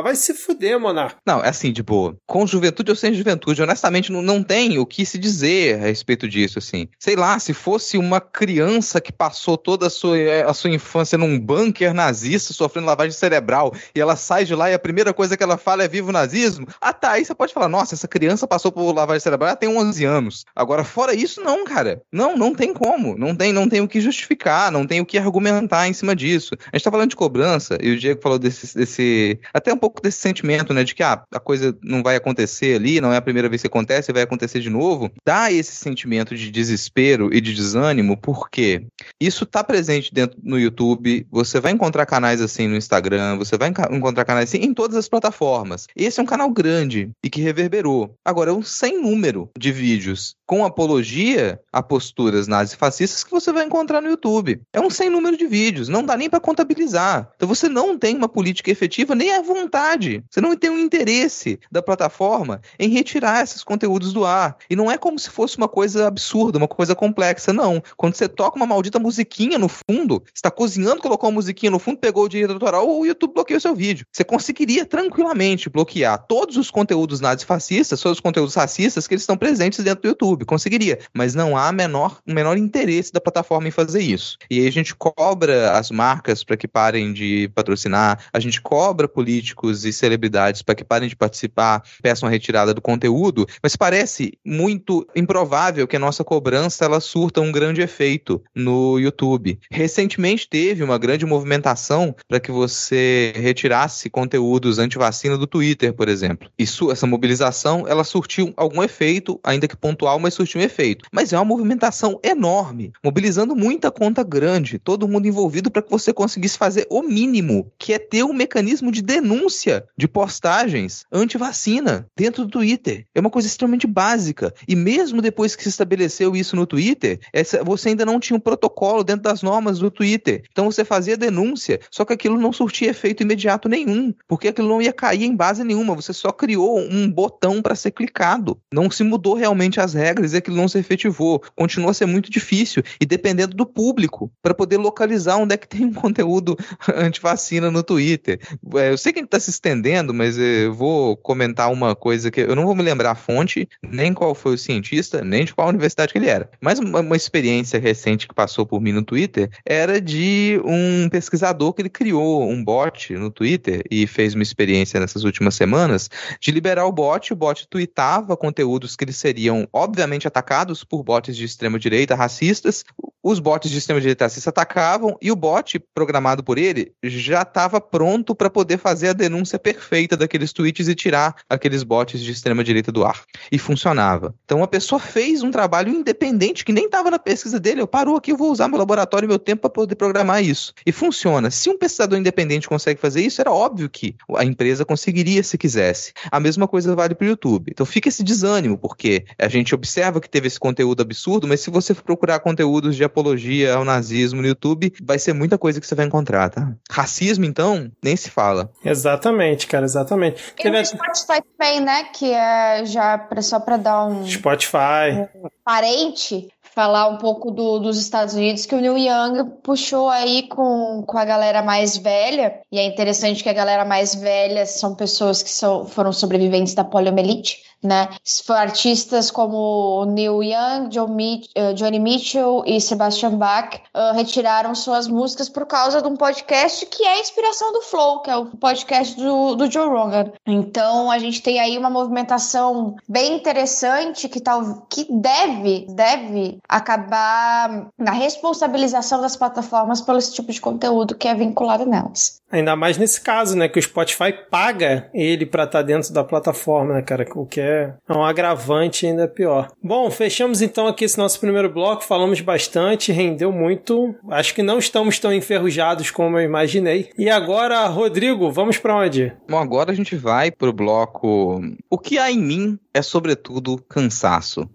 vai se fuder, Monarque. Não, é assim, de boa. Com juventude ou sem juventude, honestamente, não, não tem o que se dizer a respeito disso, assim. Sei lá, se fosse uma criança que passou toda a sua, a sua infância num bunker nazista, sofrendo lavagem cerebral, e ela sai de lá e a primeira coisa que ela fala é viva o nazismo, ah tá, aí você pode falar, nossa, essa criança passou por lavagem cerebral, ela tem 11 anos. Agora, fora isso, não, cara. Não, não tem como. Não tem, não tem o que justificar, não tem o que argumentar em cima disso. A gente tá falando de cobrança, e o Diego falou desse, desse até um pouco desse sentimento, né, de que ah, a coisa não vai acontecer ali, não é a primeira vez que acontece, vai acontecer de novo. Dá esse sentimento de desespero e de desânimo, porque isso tá presente dentro no YouTube, você vai encontrar canais assim no Instagram, você vai encontrar canais assim em todas as plataformas. Esse é um canal grande e que reverberou. Agora, é um sem número de vídeos com apologia a posturas nazifascistas que você vai encontrar no YouTube. É um sem número de vídeos, não dá nem para contabilizar. Então você não tem uma política efetiva nem a vontade. Você não tem um interesse da plataforma em retirar esses conteúdos do ar. E não é como se fosse uma coisa absurda, uma coisa complexa, não. Quando você toca uma maldita musiquinha no fundo, está cozinhando, colocou uma musiquinha no fundo, pegou o direito autoral, o YouTube bloqueia o seu vídeo. Você conseguiria tranquilamente bloquear todos os conteúdos nazifascistas, todos os conteúdos racistas que eles estão presentes dentro do YouTube. Conseguiria, mas não há menor, menor interesse da plataforma em fazer isso. E aí a gente cobra as marcas para que parem de patrocinar, a gente cobra políticos e celebridades para que parem de participar, peçam a retirada do conteúdo, mas parece muito improvável que a nossa cobrança ela surta um grande efeito no YouTube. Recentemente teve uma grande movimentação para que você retirasse conteúdos anti-vacina do Twitter, por exemplo. Isso, essa mobilização, ela surtiu algum efeito, ainda que pontual, mas surtiu um efeito. Mas é uma movimentação enorme, mobilizando muita conta grande, todo mundo envolvido para que você conseguisse fazer o mínimo, que é ter um mecanismo de denúncia de postagens anti-vacina dentro do Twitter. É uma coisa extremamente básica. E mesmo depois que se estabeleceu isso no Twitter, essa, você ainda não tinha um protocolo dentro das normas do Twitter. Então você fazia denúncia, só que aquilo não surtia efeito imediato nenhum, porque aquilo não ia cair em base nenhuma. Você só criou um botão para ser clicado. Não se mudou realmente as regras e aquilo não se efetivou. Continua a ser muito difícil e dependendo do público para poder localizar onde é que tem um conteúdo anti-vacina no Twitter. É, eu sei que a gente está se estendendo, mas eu vou comentar uma coisa que eu não vou me lembrar a fonte, nem qual foi o cientista, nem de qual universidade que ele era. Mas uma, uma experiência recente que passou por mim no Twitter era de um pesquisador que ele criou um bot no Twitter e fez uma experiência nessas últimas semanas de liberar o bot. O bot tweetava conteúdos que eles seriam obviamente atacados por bots de extrema direita racistas. Os bots de extrema direita racista atacavam e o bot programado por ele já estava pronto para poder fazer a denúncia perfeita daqueles tweets e tirar aqueles bots de extrema direita do ar. E funcionava. Então a pessoa fez um trabalho independente que nem estava na pesquisa dele. Eu parou aqui, eu vou usar meu laboratório e meu tempo para poder programar isso. E funciona. Se um pesquisador independente consegue fazer isso, era óbvio que a empresa conseguiria se quisesse. A mesma coisa vale para o YouTube. Então fica esse desânimo, porque a gente observa que teve esse conteúdo absurdo, mas se você for procurar conteúdos de apologia ao nazismo no YouTube, vai ser muita coisa que você vai encontrar, tá? Racismo, então, nem se fala. Exatamente, cara, exatamente. E Teve... no Spotify também, né? Que é já só pra dar um. Spotify. Um parente falar um pouco do, dos Estados Unidos, que o Neil Young puxou aí com, com a galera mais velha, e é interessante que a galera mais velha são pessoas que são, foram sobreviventes da poliomielite, né? Artistas como Neil Young, John Mitch, uh, Johnny Mitchell e Sebastian Bach uh, retiraram suas músicas por causa de um podcast que é a inspiração do Flow, que é o podcast do, do Joe Rogan. Então a gente tem aí uma movimentação bem interessante que, tal, que deve, deve acabar na responsabilização das plataformas pelo esse tipo de conteúdo que é vinculado nelas. Ainda mais nesse caso, né? Que o Spotify paga ele para estar tá dentro da plataforma, né, cara? O que é um agravante ainda pior. Bom, fechamos então aqui esse nosso primeiro bloco. Falamos bastante, rendeu muito. Acho que não estamos tão enferrujados como eu imaginei. E agora, Rodrigo, vamos para onde? Bom, agora a gente vai pro bloco O que há em mim é sobretudo cansaço.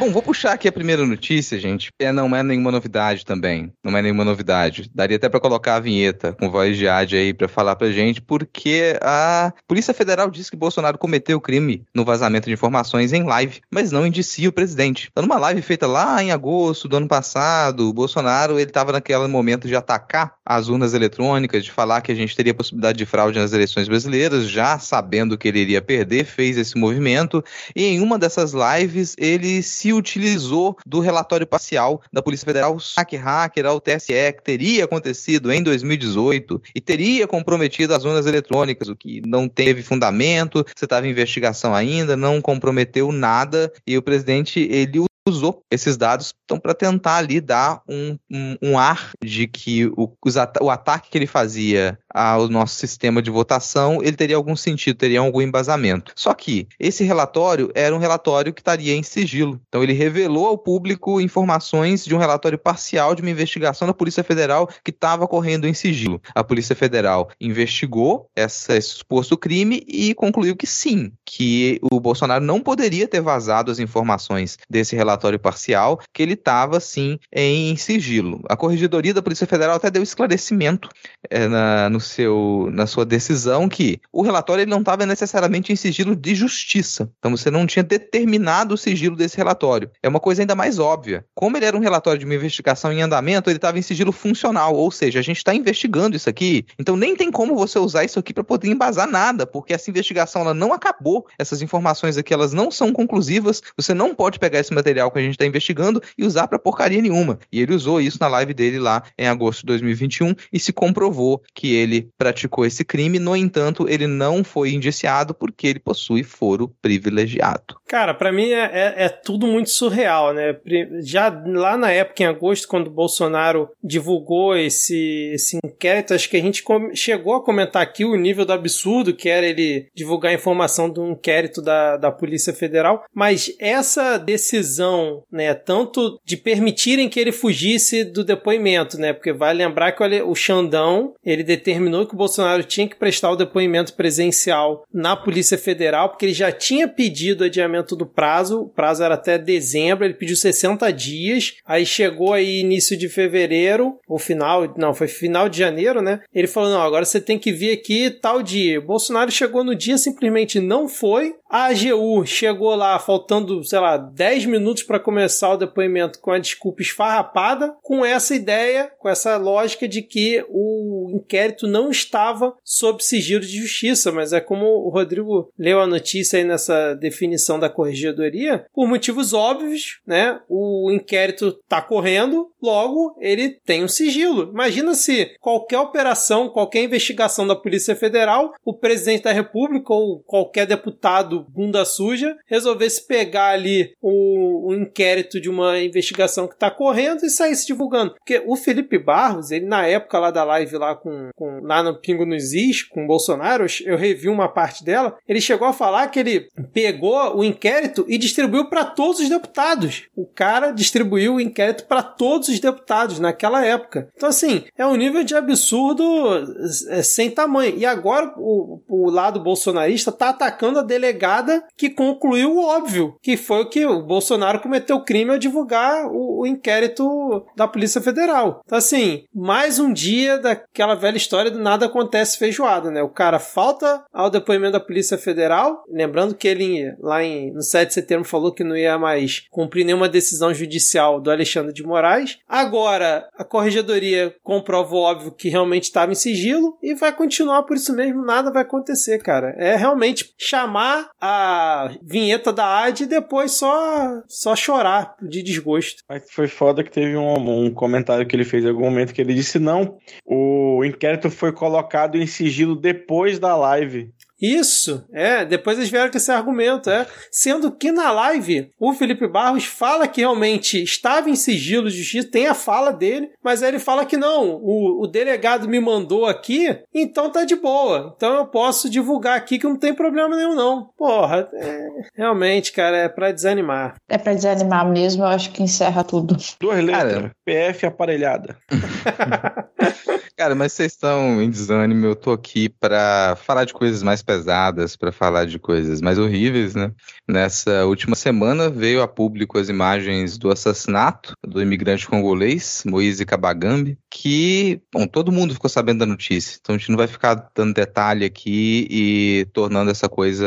Bom, vou puxar aqui a primeira notícia, gente, é, não é nenhuma novidade também. Não é nenhuma novidade. Daria até para colocar a vinheta com voz de Ade aí para falar pra gente, porque a Polícia Federal disse que Bolsonaro cometeu crime no vazamento de informações em live, mas não indicia o presidente. Então, numa live feita lá em agosto do ano passado, o Bolsonaro ele estava naquele momento de atacar as urnas eletrônicas, de falar que a gente teria possibilidade de fraude nas eleições brasileiras, já sabendo que ele iria perder, fez esse movimento. E em uma dessas lives, ele se utilizou do relatório parcial da Polícia Federal, saque hacker ao TSE, que teria acontecido em 2018 e teria comprometido as urnas eletrônicas, o que não teve fundamento, você estava em investigação ainda, não comprometeu nada, e o presidente ele usou esses dados então para tentar ali dar um, um, um ar de que o, o ataque que ele fazia ao nosso sistema de votação ele teria algum sentido, teria algum embasamento. Só que esse relatório era um relatório que estaria em sigilo. Então ele revelou ao público informações de um relatório parcial de uma investigação da Polícia Federal que estava correndo em sigilo. A Polícia Federal investigou essa, esse suposto crime e concluiu que sim, que o Bolsonaro não poderia ter vazado as informações desse relatório relatório parcial que ele estava, sim, em sigilo. A Corregedoria da Polícia Federal até deu esclarecimento é, na, no seu, na sua decisão que o relatório ele não estava necessariamente em sigilo de justiça. Então você não tinha determinado o sigilo desse relatório. É uma coisa ainda mais óbvia. Como ele era um relatório de uma investigação em andamento, ele estava em sigilo funcional, ou seja, a gente está investigando isso aqui, então nem tem como você usar isso aqui para poder embasar nada, porque essa investigação ela não acabou, essas informações aqui elas não são conclusivas, você não pode pegar esse material material que a gente está investigando e usar para porcaria nenhuma. E ele usou isso na live dele lá em agosto de 2021 e se comprovou que ele praticou esse crime. No entanto, ele não foi indiciado porque ele possui foro privilegiado. Cara, para mim é, é, é, tudo muito surreal, né? Já lá na época, em agosto, quando o Bolsonaro divulgou esse, esse inquérito, acho que a gente chegou a comentar aqui o nível do absurdo que era ele divulgar informação do inquérito da, da Polícia Federal, mas essa decisão né, tanto de permitirem que ele fugisse do depoimento, né, porque vai lembrar que o Xandão, ele determinou que o Bolsonaro tinha que prestar o depoimento presencial na Polícia Federal, porque ele já tinha pedido adiamento do prazo, o prazo era até dezembro, ele pediu 60 dias, aí chegou aí início de fevereiro, ou final, não, foi final de janeiro, né, ele falou, não, agora você tem que vir aqui tal dia. O Bolsonaro chegou no dia, simplesmente não foi, a AGU chegou lá faltando, sei lá, 10 minutos para começar o depoimento com a desculpa esfarrapada, com essa ideia, com essa lógica de que o inquérito não estava sob sigilo de justiça, mas é como o Rodrigo leu a notícia aí nessa definição da corregedoria, por motivos óbvios, né? O inquérito está correndo, logo ele tem um sigilo. Imagina se qualquer operação, qualquer investigação da Polícia Federal, o presidente da República ou qualquer deputado bunda suja resolvesse pegar ali o, o inquérito de uma investigação que está correndo e sair se divulgando. Porque o Felipe Barros, ele na época lá da live lá com, com lá no Pingo nos Is, com o Bolsonaro, eu revi uma parte dela, ele chegou a falar que ele pegou o inquérito e distribuiu para todos os deputados. O cara distribuiu o inquérito para todos os deputados naquela época. Então, assim, é um nível de absurdo é, sem tamanho. E agora o, o lado bolsonarista está atacando a delegada que concluiu o óbvio, que foi o que o Bolsonaro cometeu crime ao divulgar o, o inquérito da Polícia Federal. Então, assim, mais um dia daquela velha história do nada acontece feijoada, né? O cara falta ao depoimento da Polícia Federal, lembrando que ele lá em, no 7 de setembro falou que não ia mais cumprir nenhuma decisão judicial do Alexandre de Moraes. Agora, a corregedoria comprova o óbvio que realmente estava em sigilo e vai continuar por isso mesmo, nada vai acontecer, cara. É realmente chamar a vinheta da AD e depois só, só chorar de desgosto. Mas foi foda que teve um, um comentário que ele fez em algum momento que ele disse: não, o inquérito foi colocado em sigilo depois da live. Isso, é. Depois eles vieram com esse argumento, é. Sendo que na live o Felipe Barros fala que realmente estava em sigilo de justiça, tem a fala dele, mas aí ele fala que não, o, o delegado me mandou aqui, então tá de boa. Então eu posso divulgar aqui que não tem problema nenhum, não. Porra, é, realmente, cara, é pra desanimar. É pra desanimar mesmo, eu acho que encerra tudo. Duas letras. PF aparelhada. Cara, mas vocês estão em desânimo. Eu tô aqui pra falar de coisas mais pesadas, pra falar de coisas mais horríveis, né? Nessa última semana veio a público as imagens do assassinato do imigrante congolês, Moise Kabagambi, que, bom, todo mundo ficou sabendo da notícia. Então a gente não vai ficar dando detalhe aqui e tornando essa coisa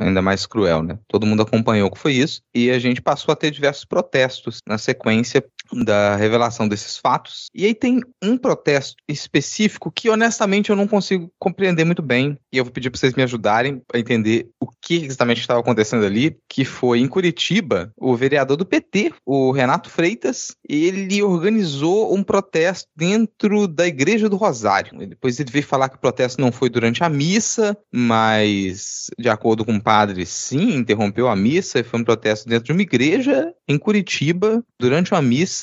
ainda mais cruel, né? Todo mundo acompanhou o que foi isso e a gente passou a ter diversos protestos na sequência da revelação desses fatos. E aí tem um protesto específico que honestamente eu não consigo compreender muito bem e eu vou pedir para vocês me ajudarem a entender o que exatamente estava acontecendo ali, que foi em Curitiba, o vereador do PT, o Renato Freitas, ele organizou um protesto dentro da Igreja do Rosário. Depois ele veio falar que o protesto não foi durante a missa, mas de acordo com o padre, sim, interrompeu a missa e foi um protesto dentro de uma igreja em Curitiba durante uma missa.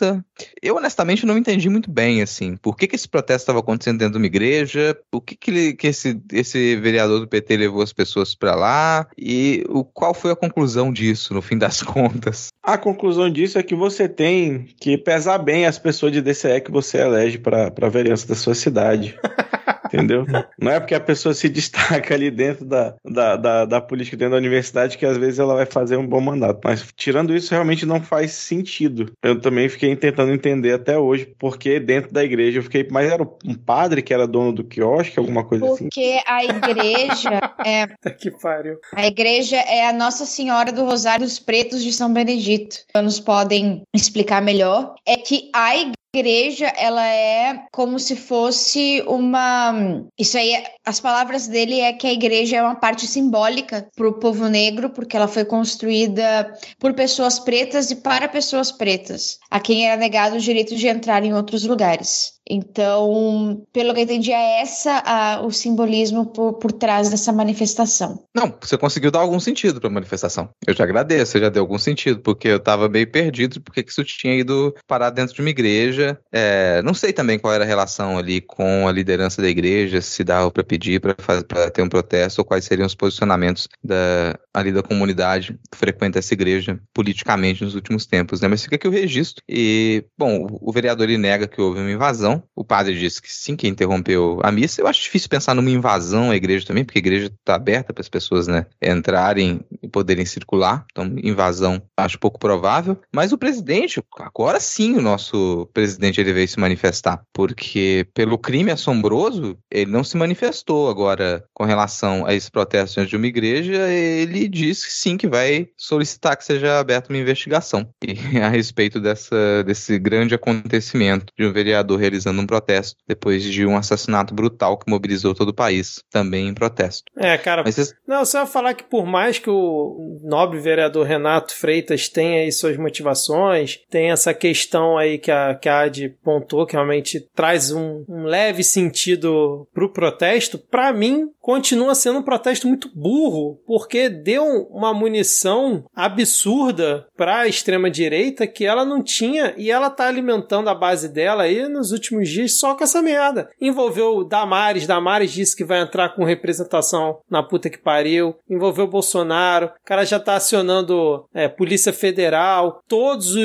Eu honestamente não entendi muito bem assim, por que, que esse protesto estava acontecendo dentro de uma igreja, por que, que, ele, que esse, esse vereador do PT levou as pessoas para lá e o, qual foi a conclusão disso no fim das contas? A conclusão disso é que você tem que pesar bem as pessoas de DCE que você elege para a vereança da sua cidade. entendeu? Não é porque a pessoa se destaca ali dentro da, da, da, da, política, dentro da universidade, que às vezes ela vai fazer um bom mandato. Mas tirando isso, realmente não faz sentido. Eu também fiquei tentando entender até hoje, porque dentro da igreja eu fiquei. Mas era um padre que era dono do quiosque, alguma coisa porque assim? Porque a igreja é. que pariu. A igreja é a Nossa Senhora do Rosário dos Pretos de São Benedito. Nos podem explicar melhor. É que a igreja igreja, ela é como se fosse uma. Isso aí, as palavras dele é que a igreja é uma parte simbólica para o povo negro, porque ela foi construída por pessoas pretas e para pessoas pretas, a quem era negado o direito de entrar em outros lugares. Então, pelo que eu entendi, é essa a, o simbolismo por, por trás dessa manifestação. Não, você conseguiu dar algum sentido para a manifestação. Eu te agradeço, você já deu algum sentido, porque eu estava meio perdido porque que isso tinha ido parar dentro de uma igreja. É, não sei também qual era a relação ali com a liderança da igreja, se dava para pedir para ter um protesto, ou quais seriam os posicionamentos da, ali da comunidade que frequenta essa igreja politicamente nos últimos tempos, né? Mas fica aqui o registro. E, bom, o vereador nega que houve uma invasão o padre disse que sim, que interrompeu a missa. Eu acho difícil pensar numa invasão à igreja também, porque a igreja está aberta para as pessoas né, entrarem e poderem circular. Então, invasão acho pouco provável. Mas o presidente, agora sim, o nosso presidente ele veio se manifestar, porque pelo crime assombroso, ele não se manifestou. Agora, com relação a esse protesto de uma igreja, ele disse sim que vai solicitar que seja aberta uma investigação e, a respeito dessa, desse grande acontecimento de um vereador realizando realizando um protesto depois de um assassinato brutal que mobilizou todo o país, também em protesto. É, cara. Mas, não, você vai falar que por mais que o nobre vereador Renato Freitas tenha aí suas motivações, tem essa questão aí que a, que a Ad pontou, que realmente traz um, um leve sentido pro protesto, para mim continua sendo um protesto muito burro, porque deu uma munição absurda para a extrema direita que ela não tinha e ela tá alimentando a base dela aí nos últimos últimos dias só com essa merda. Envolveu Damares, Damares disse que vai entrar com representação na puta que pariu. Envolveu Bolsonaro, o cara já tá acionando é, Polícia Federal, todos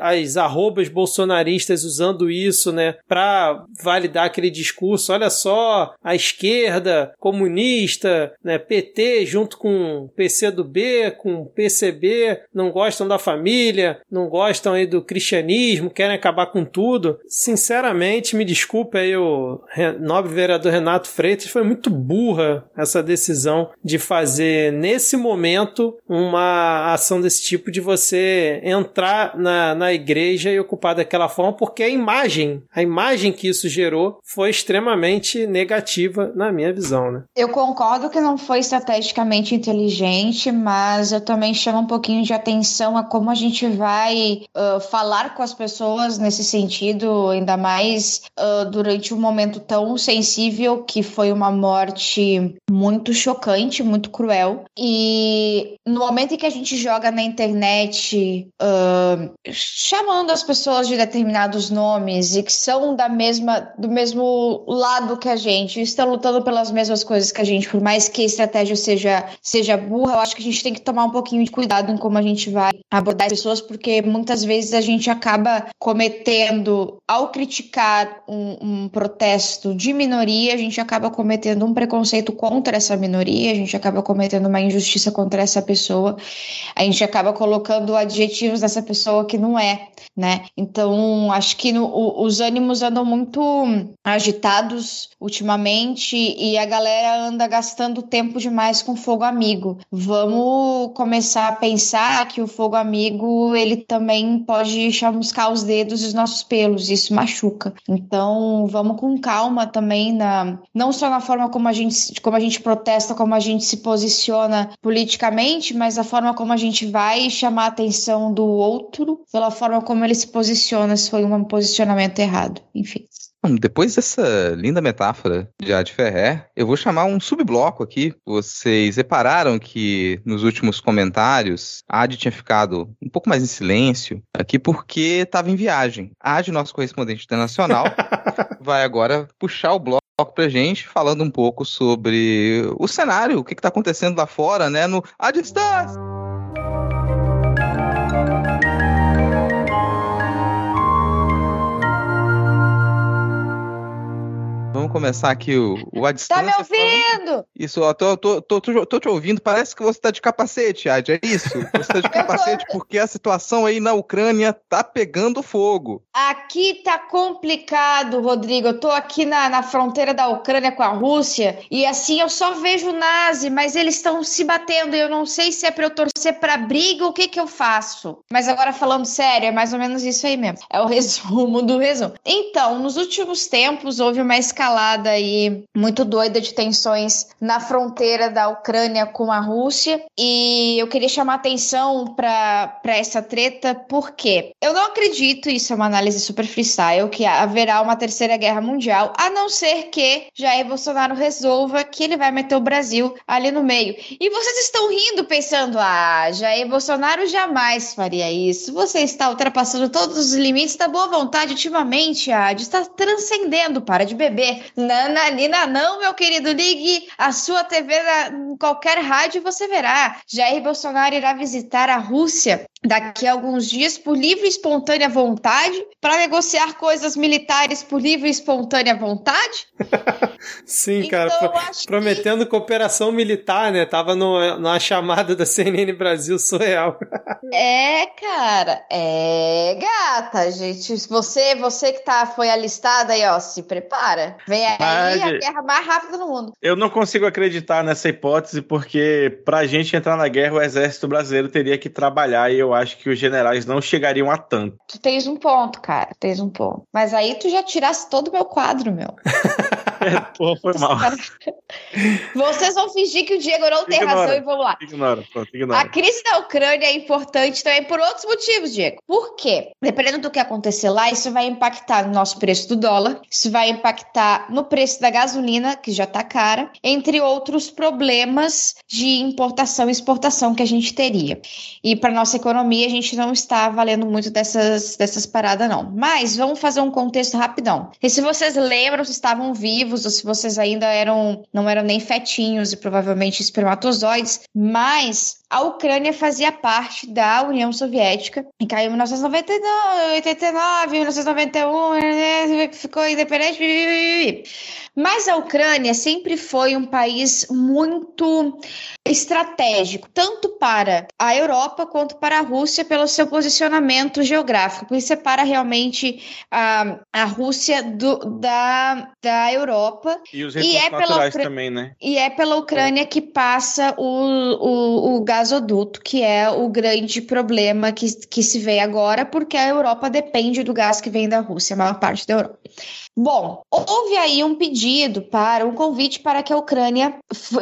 as arrobas bolsonaristas usando isso, né, pra validar aquele discurso. Olha só, a esquerda, comunista, né, PT junto com PCdoB, com PCB, não gostam da família, não gostam aí do cristianismo, querem acabar com tudo. Sinceramente, Me desculpe aí o nobre vereador Renato Freitas, foi muito burra essa decisão de fazer nesse momento uma ação desse tipo de você entrar na, na igreja e ocupar daquela forma, porque a imagem, a imagem que isso gerou foi extremamente negativa na minha visão, né? Eu concordo que não foi estrategicamente inteligente, mas eu também chamo um pouquinho de atenção a como a gente vai uh, falar com as pessoas nesse sentido, ainda mais uh, durante um momento tão sensível que foi uma morte muito chocante, muito cruel. E no momento em que a gente joga na internet uh, chamando as pessoas de determinados nomes e que são da mesma, do mesmo lado que a gente, estão lutando pelas mesmas coisas que a gente, por mais que a estratégia seja, seja burra, eu acho que a gente tem que tomar um pouquinho de cuidado em como a gente vai abordar as pessoas, porque muitas vezes a gente acaba cometendo, ao criticar um, um, protesto de minoria, a gente acaba cometendo um preconceito contra essa minoria, a gente acaba cometendo uma injustiça contra essa pessoa, a gente acaba colocando adjetivos dessa pessoa que não é, né? Então, acho que no, o, os ânimos andam muito agitados ultimamente e a galera anda gastando tempo demais com fogo amigo. Vamos começar a pensar que o fogo amigo ele também pode chamuscar os dedos e os nossos pelos, isso machuca. Então, vamos com calma também na não só na forma como a gente como a gente protesta, como a gente se posiciona politicamente, mas a forma como a gente vai chamar a atenção do outro, pela forma como ele se posiciona, se foi um posicionamento errado. Enfim. Depois dessa linda metáfora de Ad Ferrer, eu vou chamar um subbloco aqui. Vocês repararam que nos últimos comentários a Ad tinha ficado um pouco mais em silêncio aqui porque estava em viagem. A Ad, nosso correspondente internacional, vai agora puxar o bloco pra gente, falando um pouco sobre o cenário, o que, está acontecendo lá fora, né? No A Distância! Começar aqui o, o a distância. Tá me ouvindo? Isso, ó, tô, tô, tô, tô, tô te ouvindo. Parece que você tá de capacete, Ad, é isso? Você tá de capacete porque a situação aí na Ucrânia tá pegando fogo. Aqui tá complicado, Rodrigo. Eu tô aqui na, na fronteira da Ucrânia com a Rússia e assim eu só vejo nazi, mas eles estão se batendo e eu não sei se é pra eu torcer pra briga ou o que que eu faço. Mas agora falando sério, é mais ou menos isso aí mesmo. É o resumo do resumo. Então, nos últimos tempos houve uma escalada escalada aí muito doida de tensões na fronteira da Ucrânia com a Rússia. E eu queria chamar atenção para essa treta, porque eu não acredito, isso é uma análise super freestyle, que haverá uma terceira guerra mundial, a não ser que Jair Bolsonaro resolva que ele vai meter o Brasil ali no meio. E vocês estão rindo pensando, ah, Jair Bolsonaro jamais faria isso. Você está ultrapassando todos os limites da boa vontade ultimamente, a está transcendendo, para de beber. Nananina, não, meu querido. Ligue a sua TV em qualquer rádio e você verá. Jair Bolsonaro irá visitar a Rússia daqui a alguns dias por livre e espontânea vontade para negociar coisas militares por livre e espontânea vontade? Sim, então, cara, prometendo que... cooperação militar, né? Tava no, na chamada da CNN Brasil surreal. é, cara, é gata, gente. Você, você que tá foi alistada aí, ó, se prepara. Vem aí Mas, a guerra mais rápida do mundo. Eu não consigo acreditar nessa hipótese porque pra gente entrar na guerra o exército brasileiro teria que trabalhar e eu acho que os generais não chegariam a tanto. Tu tens um ponto, cara. Tens um ponto. Mas aí tu já tirasse todo o meu quadro, meu. é, pô, foi mal. Vocês vão fingir que o Diego não tem ignora, razão e vamos lá. Ignora, pronto, ignora. A crise da Ucrânia é importante também por outros motivos, Diego. Por quê? Dependendo do que acontecer lá, isso vai impactar no nosso preço do dólar, isso vai impactar no preço da gasolina, que já tá cara, entre outros problemas de importação e exportação que a gente teria. E para nossa economia a gente não está valendo muito dessas, dessas paradas, não. Mas vamos fazer um contexto rapidão. E se vocês lembram, se estavam vivos, ou se vocês ainda eram, não eram nem fetinhos e provavelmente espermatozoides, mas a Ucrânia fazia parte da União Soviética e caiu em 1989, 89, 1991, ficou independente. Mas a Ucrânia sempre foi um país muito estratégico, tanto para a Europa quanto para a Rússia, pelo seu posicionamento geográfico, porque separa realmente a, a Rússia do, da, da Europa. E os recursos e é pela, também, né? E é pela Ucrânia que passa o, o, o gasoduto, que é o grande problema que, que se vê agora, porque a Europa depende do gás que vem da Rússia, a maior parte da Europa. Bom, houve aí um pedido para um convite para que a Ucrânia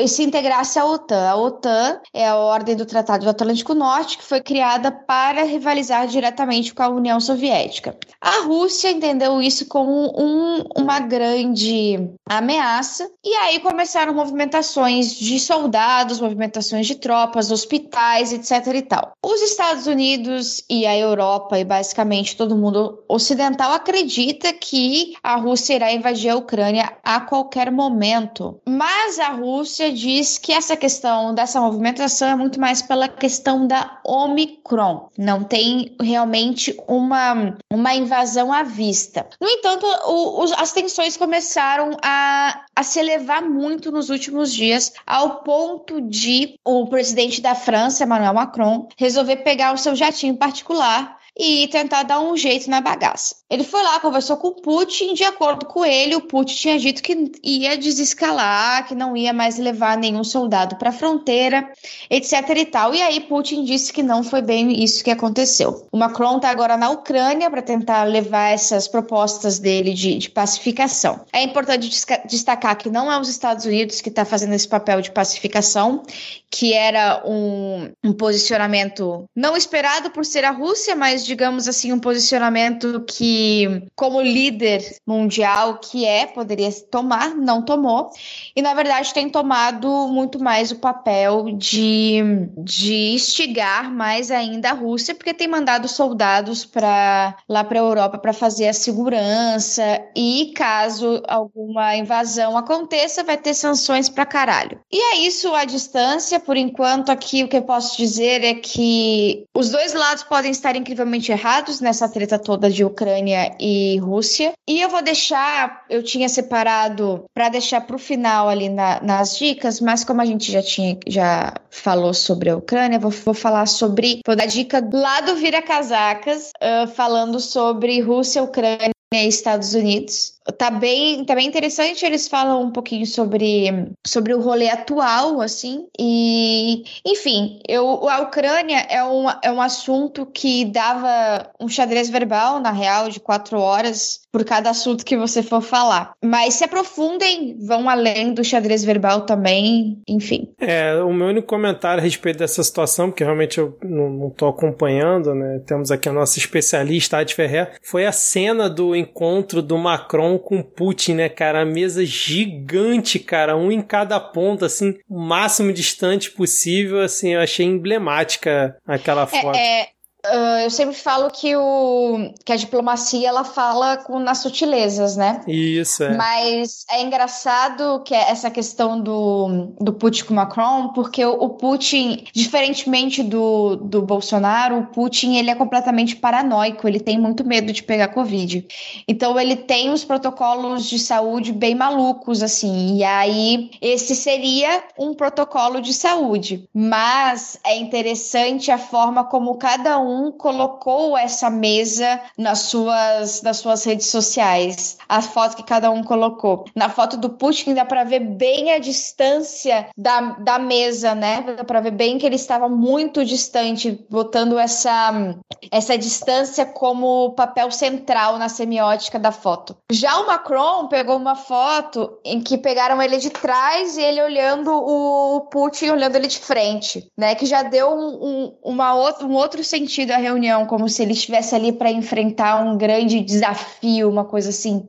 se integrasse à OTAN. A OTAN é a Ordem do Tratado do Atlântico Norte, que foi criada para rivalizar diretamente com a União Soviética. A Rússia entendeu isso como um, uma grande ameaça, e aí começaram movimentações de soldados, movimentações de tropas, hospitais, etc. e tal. Os Estados Unidos e a Europa, e basicamente todo mundo ocidental, acredita que a Rússia irá invadir a Ucrânia a qualquer momento. Mas a Rússia diz que essa questão dessa movimentação é muito mais pela questão da Omicron. Não tem realmente uma, uma invasão à vista. No entanto, o, os, as tensões começaram a, a se elevar muito nos últimos dias, ao ponto de o presidente da França, Emmanuel Macron, resolver pegar o seu jatinho particular e tentar dar um jeito na bagaça. Ele foi lá, conversou com o Putin, de acordo com ele, o Putin tinha dito que ia desescalar, que não ia mais levar nenhum soldado para a fronteira, etc e tal. E aí Putin disse que não foi bem isso que aconteceu. O Macron está agora na Ucrânia para tentar levar essas propostas dele de, de pacificação. É importante destacar que não é os Estados Unidos que está fazendo esse papel de pacificação, que era um, um posicionamento não esperado por ser a Rússia, mas digamos assim, um posicionamento que, como líder mundial que é, poderia tomar, não tomou, e na verdade tem tomado muito mais o papel de, de instigar mais ainda a Rússia, porque tem mandado soldados para lá para a Europa para fazer a segurança, e caso alguma invasão aconteça, vai ter sanções para caralho. E é isso à distância, por enquanto, aqui o que eu posso dizer é que os dois lados podem estar incrivelmente errados nessa treta toda de Ucrânia e Rússia. E eu vou deixar, eu tinha separado para deixar para o final ali na, nas dicas, mas como a gente já tinha já falou sobre a Ucrânia, vou, vou falar sobre, vou dar dica lá do Vira Casacas, uh, falando sobre Rússia, Ucrânia e Estados Unidos. Tá bem, tá bem interessante, eles falam um pouquinho sobre, sobre o rolê atual, assim, e enfim, eu, a Ucrânia é um, é um assunto que dava um xadrez verbal, na real, de quatro horas por cada assunto que você for falar. Mas se aprofundem, vão além do xadrez verbal também, enfim. É, o meu único comentário a respeito dessa situação, porque realmente eu não, tô acompanhando, né? Temos aqui a nossa especialista, Adi Ferrer, foi a cena do encontro do Macron com Putin, né, cara? A mesa gigante, cara, um em cada ponta, assim, o máximo distante possível, assim, eu achei emblemática aquela foto. É, é, Uh, eu sempre falo que, o, que a diplomacia ela fala com, nas sutilezas, né? Isso, é. Mas é engraçado que é essa questão do, do Putin com Macron, porque o, o, Putin, diferentemente do, do Bolsonaro, o Putin ele é completamente paranoico, ele tem muito medo de pegar Covid. Então ele tem os protocolos de saúde bem malucos, assim, e aí esse seria um protocolo de saúde. Mas é interessante a forma como cada um um colocou essa mesa nas suas, nas suas redes sociais. A foto que cada um colocou. Na foto do Putin dá para ver bem a distância da, da mesa, né? Dá para ver bem que ele estava muito distante, botando essa, essa distância como papel central na semiótica da foto. Já o Macron pegou uma foto em que pegaram ele de trás e ele olhando o Putin olhando ele de frente, né? Que já deu um, um, uma outra, um outro sentido sentido a reunião, como se ele estivesse ali para enfrentar um grande desafio, uma coisa assim.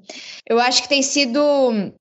Eu acho que tem sido.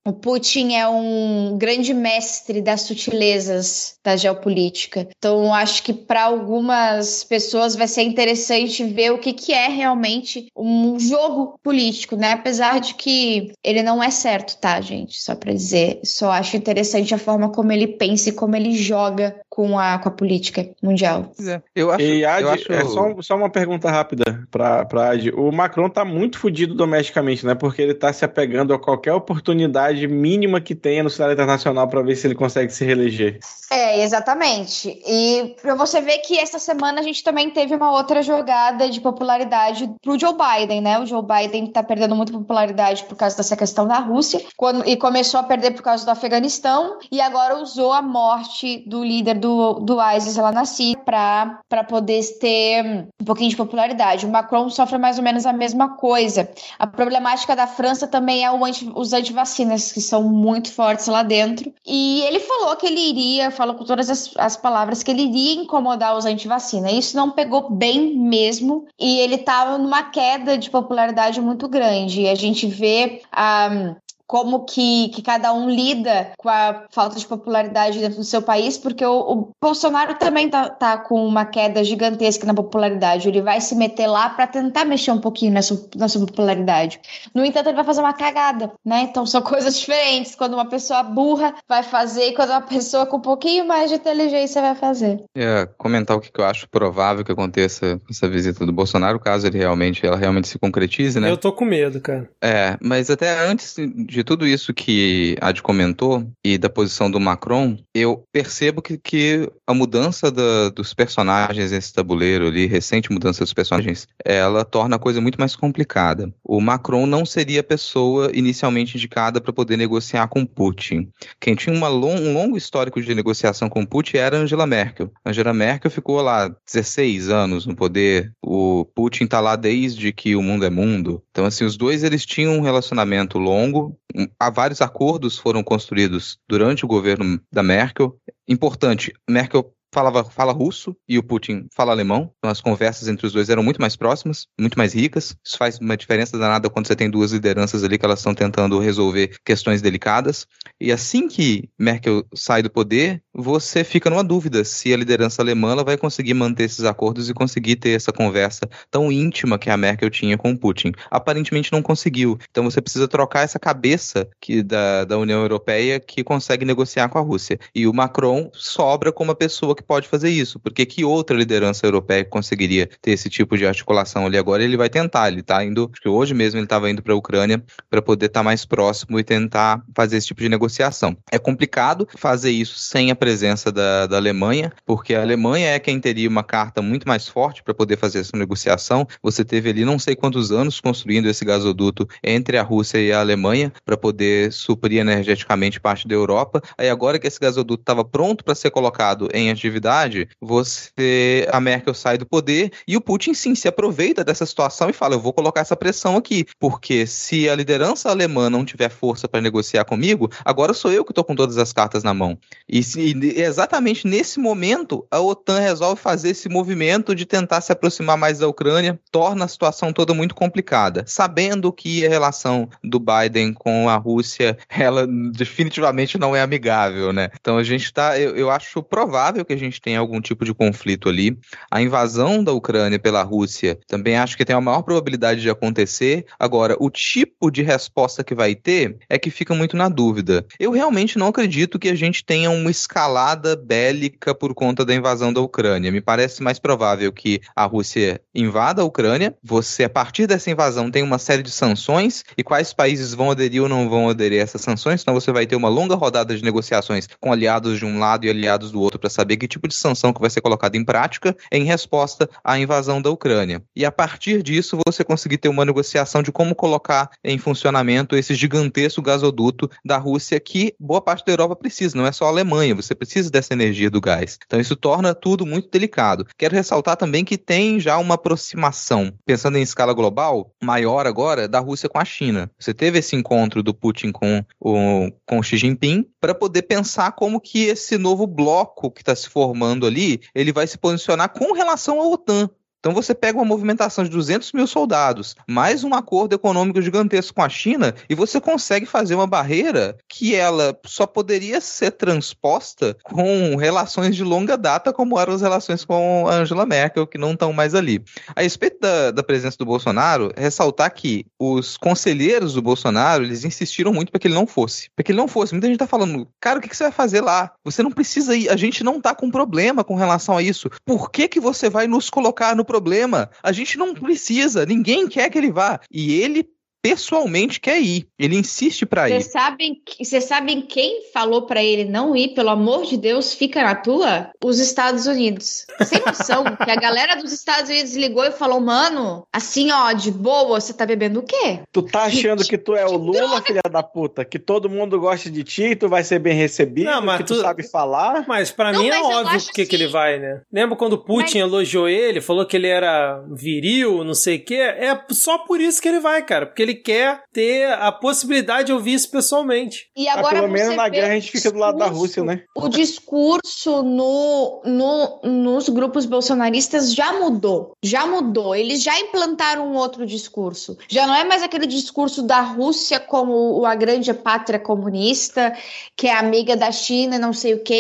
O Putin é um grande mestre das sutilezas da geopolítica. Então, acho que para algumas pessoas vai ser interessante ver o que, que é realmente um jogo político, né? Apesar de que ele não é certo, tá, gente? Só para dizer. Só acho interessante a forma como ele pensa e como ele joga com a, com a política mundial. É. Eu acho, e Ad, eu acho... É só, só uma pergunta rápida para pra Ad. O Macron tá muito fodido domesticamente, né? Porque ele tá se apegando a qualquer oportunidade mínima que tenha no cenário internacional para ver se ele consegue se reeleger. É, exatamente. E pra você ver que essa semana a gente também teve uma outra jogada de popularidade pro Joe Biden, né? O Joe Biden tá perdendo muita popularidade por causa dessa questão da Rússia quando, e começou a perder por causa do Afeganistão e agora usou a morte do líder do, do ISIS lá na Síria para poder ter um pouquinho de popularidade. O Macron sofre mais ou menos a mesma coisa. A problemática da França também é anti, os antivacinas, que são muito fortes lá dentro. E ele falou que ele iria, falou com todas as, as palavras, que ele iria incomodar os antivacina. Isso não pegou bem mesmo. E ele estava numa queda de popularidade muito grande. E a gente vê a, como que, que cada um lida com a falta de popularidade dentro do seu país, porque o, o Bolsonaro também tá, tá, com uma queda gigantesca na popularidade. Ele vai se meter lá para tentar mexer um pouquinho nessa, nessa popularidade. No entanto, ele vai fazer uma cagada, né? Então são coisas diferentes. Quando uma pessoa burra vai fazer e quando uma pessoa com um pouquinho mais de inteligência vai fazer. É, comentar o que eu acho provável que aconteça com essa visita do Bolsonaro, caso ele realmente, ela realmente se concretize, né? Eu tô com medo, cara. É, mas até antes de tudo isso que a Ad comentou e da posição do Macron, eu percebo que, que a mudança da, dos personagens nesse tabuleiro ali, recente mudança dos personagens, ela torna a coisa muito mais complicada. O Macron não seria a pessoa inicialmente indicada para poder negociar com Putin. Quem tinha long, um longo histórico de negociação com Putin era Angela Merkel. Angela Merkel ficou lá 16 anos no poder. O Putin está lá desde que o mundo é mundo. Então, assim, os dois eles tinham um relacionamento longo. Há vários acordos foram construídos durante o governo da Merkel. Importante, Merkel falava fala russo e o Putin fala alemão. Então as conversas entre os dois eram muito mais próximas, muito mais ricas. Isso faz uma diferença danada quando você tem duas lideranças ali que elas estão tentando resolver questões delicadas. E assim que Merkel sai do poder, você fica numa dúvida se a liderança alemã vai conseguir manter esses acordos e conseguir ter essa conversa tão íntima que a Merkel tinha com o Putin. Aparentemente não conseguiu. Então você precisa trocar essa cabeça que da, da União Europeia que consegue negociar com a Rússia. E o Macron sobra como uma pessoa que que pode fazer isso, porque que outra liderança europeia conseguiria ter esse tipo de articulação ali agora? Ele vai tentar, ele está indo, acho que hoje mesmo ele estava indo para a Ucrânia para poder estar tá mais próximo e tentar fazer esse tipo de negociação. É complicado fazer isso sem a presença da, da Alemanha, porque a Alemanha é quem teria uma carta muito mais forte para poder fazer essa negociação. Você teve ali não sei quantos anos construindo esse gasoduto entre a Rússia e a Alemanha para poder suprir energeticamente parte da Europa. Aí agora que esse gasoduto estava pronto para ser colocado em atividade, você a Merkel sai do poder e o Putin sim se aproveita dessa situação e fala: eu vou colocar essa pressão aqui, porque se a liderança alemã não tiver força para negociar comigo, agora sou eu que estou com todas as cartas na mão. E, se, e exatamente nesse momento a OTAN resolve fazer esse movimento de tentar se aproximar mais da Ucrânia, torna a situação toda muito complicada, sabendo que a relação do Biden com a Rússia, ela definitivamente não é amigável, né? Então a gente está, eu, eu acho provável que a gente tem algum tipo de conflito ali. A invasão da Ucrânia pela Rússia também acho que tem a maior probabilidade de acontecer. Agora, o tipo de resposta que vai ter é que fica muito na dúvida. Eu realmente não acredito que a gente tenha uma escalada bélica por conta da invasão da Ucrânia. Me parece mais provável que a Rússia invada a Ucrânia, você, a partir dessa invasão, tem uma série de sanções e quais países vão aderir ou não vão aderir a essas sanções. Então, você vai ter uma longa rodada de negociações com aliados de um lado e aliados do outro para saber que tipo de sanção que vai ser colocada em prática em resposta à invasão da Ucrânia. E a partir disso, você conseguir ter uma negociação de como colocar em funcionamento esse gigantesco gasoduto da Rússia que boa parte da Europa precisa, não é só a Alemanha, você precisa dessa energia do gás. Então isso torna tudo muito delicado. Quero ressaltar também que tem já uma aproximação, pensando em escala global, maior agora da Rússia com a China. Você teve esse encontro do Putin com o, com Xi Jinping para poder pensar como que esse novo bloco que está se formando ali, ele vai se posicionar com relação à OTAN. Então você pega uma movimentação de 200 mil soldados, mais um acordo econômico gigantesco com a China, e você consegue fazer uma barreira que ela só poderia ser transposta com relações de longa data, como eram as relações com a Angela Merkel, que não estão mais ali. A respeito da, da presença do Bolsonaro, ressaltar que os conselheiros do Bolsonaro, eles insistiram muito para que ele não fosse. Para que ele não fosse. Muita gente está falando, cara, o que, que você vai fazer lá? Você não precisa ir, a gente não está com problema com relação a isso. Por que, que você vai nos colocar no problema. A gente não precisa, ninguém quer que ele vá. E ele pessoalmente quer ir. Ele insiste para ir. Vocês sabem, quem falou para ele não ir? Pelo amor de Deus, fica na tua? Os Estados Unidos. Sem noção que a galera dos Estados Unidos ligou e falou: "Mano, assim, ó, de boa, você tá bebendo o quê?" Tu tá achando que tu é o Lula, filha da puta, que todo mundo gosta de ti, e tu vai ser bem recebido, não, mas que tu, tu sabe falar? Mas para mim é óbvio porque que ele vai, né? Lembra quando Putin mas... elogiou ele, falou que ele era viril, não sei o quê? É só por isso que ele vai, cara, porque ele ele quer ter a possibilidade de ouvir isso pessoalmente. E agora pelo menos na guerra a o gente fica do lado da discurso- Rússia, né? O discurso no, no- nos grupos bolsonaristas já mudou. Já mudou. Eles já implantaram um outro discurso. Já não é mais aquele discurso da Rússia como a grande pátria comunista, que é amiga da China, não sei o que,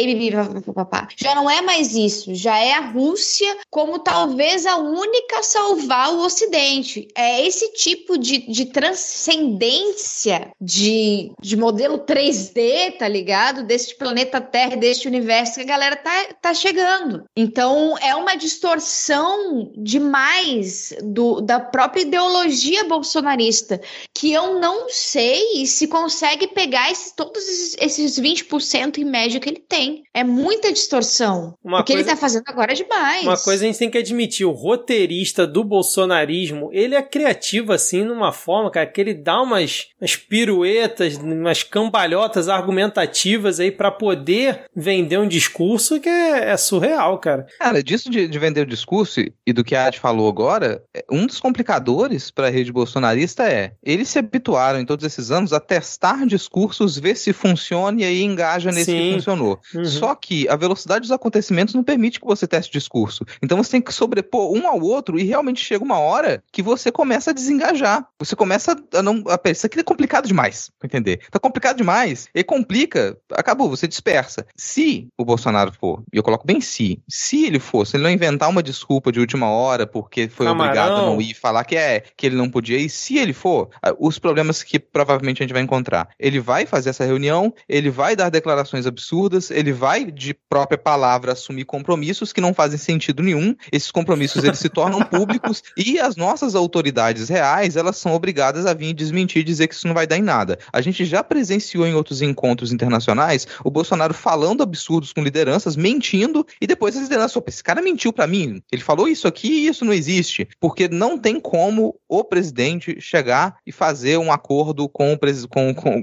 já não é mais isso. Já é a Rússia como talvez a única a salvar o Ocidente. É esse tipo de, de transcendência de, de modelo 3D, tá ligado? Deste planeta Terra, deste universo que a galera tá, tá chegando. Então é uma distorção demais do, da própria ideologia bolsonarista que eu não sei se consegue pegar esse- todos esses, esses 20% em média que ele tem. É muita distorção. Uma o que coisa- ele tá fazendo agora é demais. Uma coisa a gente tem que admitir, o roteirista do bolsonarismo, ele é criativo assim numa forma, cara, que ele dá umas, umas piruetas, umas cambalhotas argumentativas aí pra poder vender um discurso que é, é surreal, cara. Cara, disso de, de vender o discurso e- do que a Adi falou agora, é, um dos complicadores para a rede bolsonarista é eles se habituaram em todos esses anos a testar discursos, ver se funciona e aí engaja nesse Sim. que funcionou. Uhum. Só que a velocidade dos acontecimentos não permite que você teste discurso. Então você tem que sobrepor um ao outro e realmente chega uma hora que você começa a desengajar. Você começa a não. A, isso aqui é complicado demais, pra entender? Tá complicado demais. E complica, acabou, você dispersa. Se o Bolsonaro for, e eu coloco bem se, se ele for, se ele não inventar uma desculpa de última hora porque foi Camarão. obrigado a não ir falar que é que ele não podia ir, se ele for, os problemas que provavelmente a gente vai encontrar. Ele vai fazer essa reunião, ele vai dar declarações absurdas, ele vai de própria palavra assumir compromissos que não fazem sentido nenhum. Esses compromissos eles se tornam públicos e as nossas autoridades reais, elas são obrigadas a vir desmentir e dizer que isso não vai dar em nada. A gente já presenciou em outros encontros internacionais o Bolsonaro falando absurdos com lideranças, mentindo e depois as lideranças, opa, esse cara mentiu pra mim. Ele falou isso aqui e isso não existe, porque não tem como o presidente chegar e fazer um acordo com o presidente,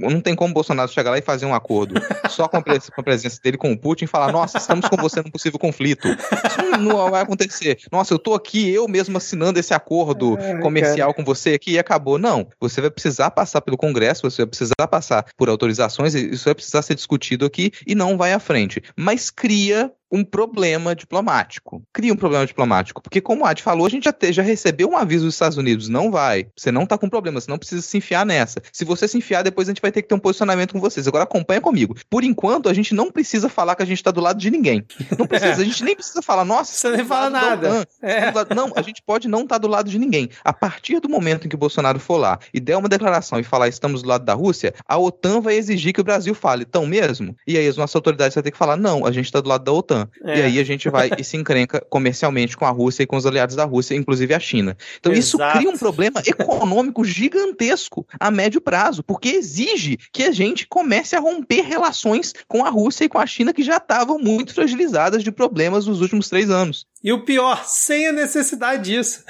não tem como o Bolsonaro chegar lá e fazer um acordo só com a, pres- com a presença dele com o Putin e falar, nossa, estamos com você num possível conflito. Isso não, vai acontecer. Nossa, eu tô aqui, eu mesmo assinando esse acordo comercial com você aqui e acabou. Não, você vai precisar passar pelo Congresso, você vai precisar passar por autorizações, isso vai precisar ser discutido aqui e não vai à frente. Mas cria um problema diplomático. Cria um problema diplomático. Porque, como a Adi falou, a gente já, te- já recebeu um aviso dos Estados Unidos. Não vai. Você não tá com problema, você não precisa se enfiar nessa. Se você se enfiar, depois a gente vai ter que ter um posicionamento com vocês. Agora acompanha comigo. Por enquanto, a gente não precisa falar que a gente tá do lado de ninguém. Não precisa. A gente nem precisa falar, nossa, Você nem fala nada. É. Não, a gente pode não estar do lado de ninguém. A partir do momento em que o Bolsonaro for lá e der uma declaração e falar estamos do lado da Rússia, a OTAN vai exigir que o Brasil fale, tão mesmo? E aí as nossas autoridades vão ter que falar, não, a gente está do lado da OTAN. É. E aí a gente vai e se encrenca comercialmente com a Rússia e com os aliados da Rússia, inclusive a China. Então isso Exato. cria um problema econômico gigantesco a médio prazo, porque exige que a gente comece a romper relações com a Rússia e com a China que já estavam muito fragilizadas de problemas nos últimos três anos. E o pior, sem a necessidade disso.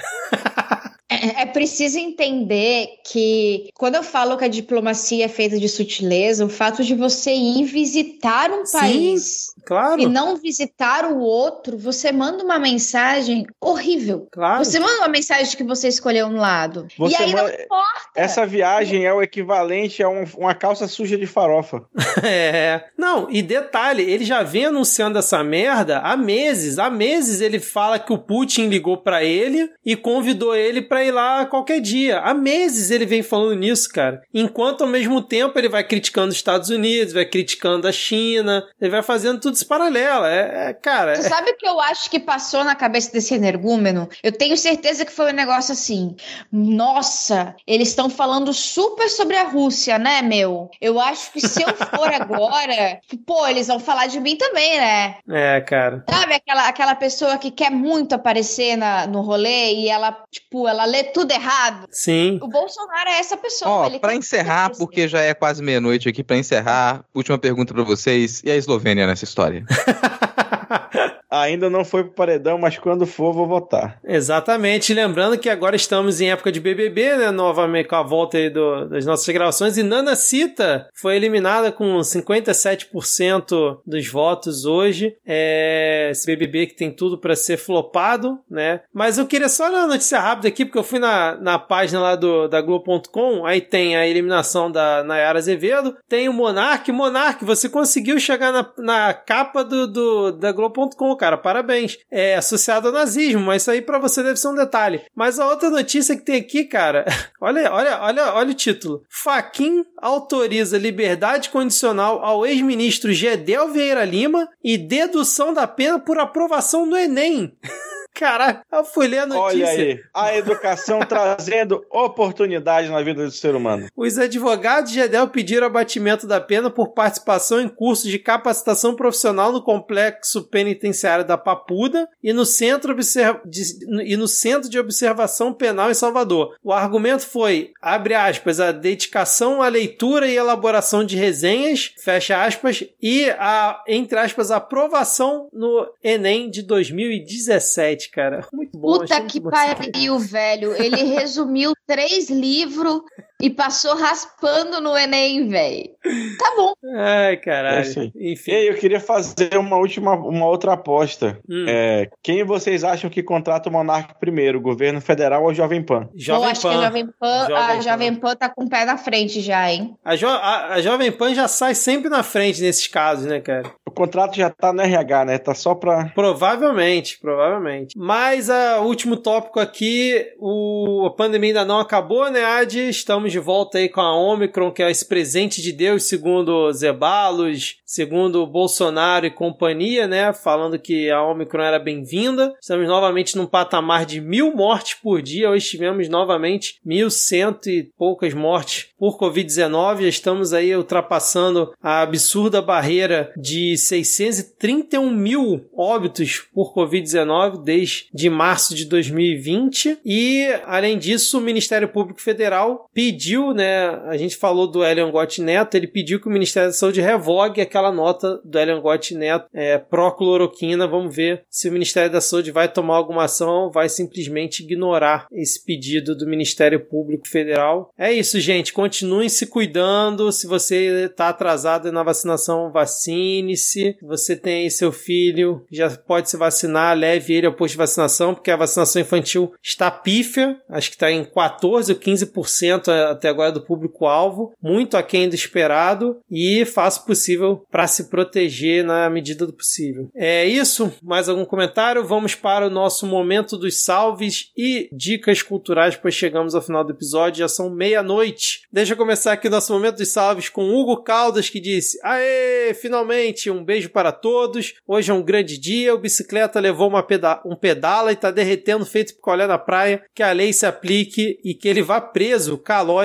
É, é preciso entender que quando eu falo que a diplomacia é feita de sutileza, o fato de você ir visitar um Sim. país Claro, e não visitar o outro, você manda uma mensagem horrível. claro. Você manda uma mensagem de que você escolheu um lado. Você e aí não manda- importa. Essa viagem é o equivalente a um- uma calça suja de farofa. É. Não, e detalhe, ele já vem anunciando essa merda há meses. Há meses ele fala que o Putin ligou pra ele e convidou ele pra ir lá qualquer dia. Há meses ele vem falando nisso, cara. Enquanto ao mesmo tempo ele vai criticando os Estados Unidos, vai criticando a China, ele vai fazendo tudo paralelo. É, é, cara, Tu é- sabe o que eu acho que passou na cabeça desse energúmeno? Eu tenho certeza que foi um negócio assim. Nossa, eles estão falando super sobre a Rússia, né, meu? Eu acho que se eu for agora, pô, eles vão falar de mim também, né? é, cara. Sabe aquela, aquela pessoa que quer muito aparecer na, no rolê e ela, tipo, ela lê tudo errado? Sim. O Bolsonaro é essa pessoa. Ó, pra encerrar, porque já é quase meia-noite aqui, pra encerrar, última pergunta pra vocês. E a Eslovênia nessa história? história. Ainda não foi pro paredão, mas quando for, vou votar. Exatamente. Lembrando que agora estamos em época de BBB, né? Novamente com a volta aí do, das nossas gravações. E Nana Cita foi eliminada com 57% dos votos hoje. É esse BBB que tem tudo para ser flopado, né? Mas eu queria só uma notícia rápida aqui, porque eu fui na, na página lá do, da Globo.com, aí tem a eliminação da Nayara Azevedo, tem o Monark. Monark, você conseguiu chegar na, na capa do, do da Globo.com, cara. Parabéns. É associado ao nazismo, mas isso aí para você deve ser um detalhe. Mas a outra notícia que tem aqui, cara, olha, olha, olha, olha o título. Faquin autoriza liberdade condicional ao ex-ministro Gedel Vieira Lima e dedução da pena por aprovação no Enem. Caralho, eu fui ler a notícia. Olha aí, a educação trazendo oportunidade na vida do ser humano. Os advogados de Gedel pediram abatimento da pena por participação em cursos de capacitação profissional no complexo penitenciário da Papuda e no Centro, Observ... de... e no Centro de Observação Penal em Salvador. O argumento foi, abre aspas, a dedicação à leitura e elaboração de resenhas, fecha aspas, e a, entre aspas, aprovação no Enem de 2017 cara. Muito bom. Puta que pariu, velho. Ele resumiu três livros e passou raspando no Enem, velho. Tá bom. Ai, caralho. É assim. Enfim. E eu queria fazer uma última, uma outra aposta. Hum. É, quem vocês acham que contrata o Monarca primeiro, governo federal ou Jovem Pan? Jovem eu acho Pan. que a Jovem Pan, Jovem a Jovem Pan tá com o pé na frente já, hein? A, jo a, a, Jovem Pan já sai sempre na frente nesses casos, né, cara? O contrato já tá no RH, né? Tá só pra. Provavelmente, provavelmente. Mas o último tópico aqui, o, a pandemia ainda não acabou, né, Adi? Estamos de volta aí com a Omicron, que é esse presente de Deus, segundo Zebalos, segundo Bolsonaro e companhia, né? Falando que a Omicron era bem-vinda. Estamos novamente num patamar de mil mortes por dia. Hoje tivemos novamente mil cento e poucas mortes por Covid-19. Estamos aí ultrapassando a absurda barreira de 631 mil óbitos por Covid-19 desde março de 2020. E, além disso, o Ministério Público Federal pediu, né? A gente falou do Elion Gott Neto, ele pediu que o Ministério da Saúde revogue aquela nota do Elion Gott Neto é, pró-cloroquina. Vamos ver se o Ministério da Saúde vai tomar alguma ação ou vai simplesmente ignorar esse pedido do Ministério Público Federal. É isso, gente. Continuem se cuidando. Se você está atrasado na vacinação, vacine-se. Se você tem aí seu filho, já pode se vacinar, leve ele ao posto de vacinação, porque a vacinação infantil está pífia. Acho que está em 14 ou 15% até agora do público-alvo. Muito aquém do esperado. E faça o possível para se proteger na medida do possível. É isso. Mais algum comentário? Vamos para o nosso momento dos salves e dicas culturais, pois chegamos ao final do episódio. Já são meia-noite. Deixa eu começar aqui o nosso momento dos salves com Hugo Caldas, que disse: Aê, finalmente, um beijo para todos. Hoje é um grande dia. O bicicleta levou uma peda um pedala e está derretendo feito picolé na praia. Que a lei se aplique e que ele vá preso.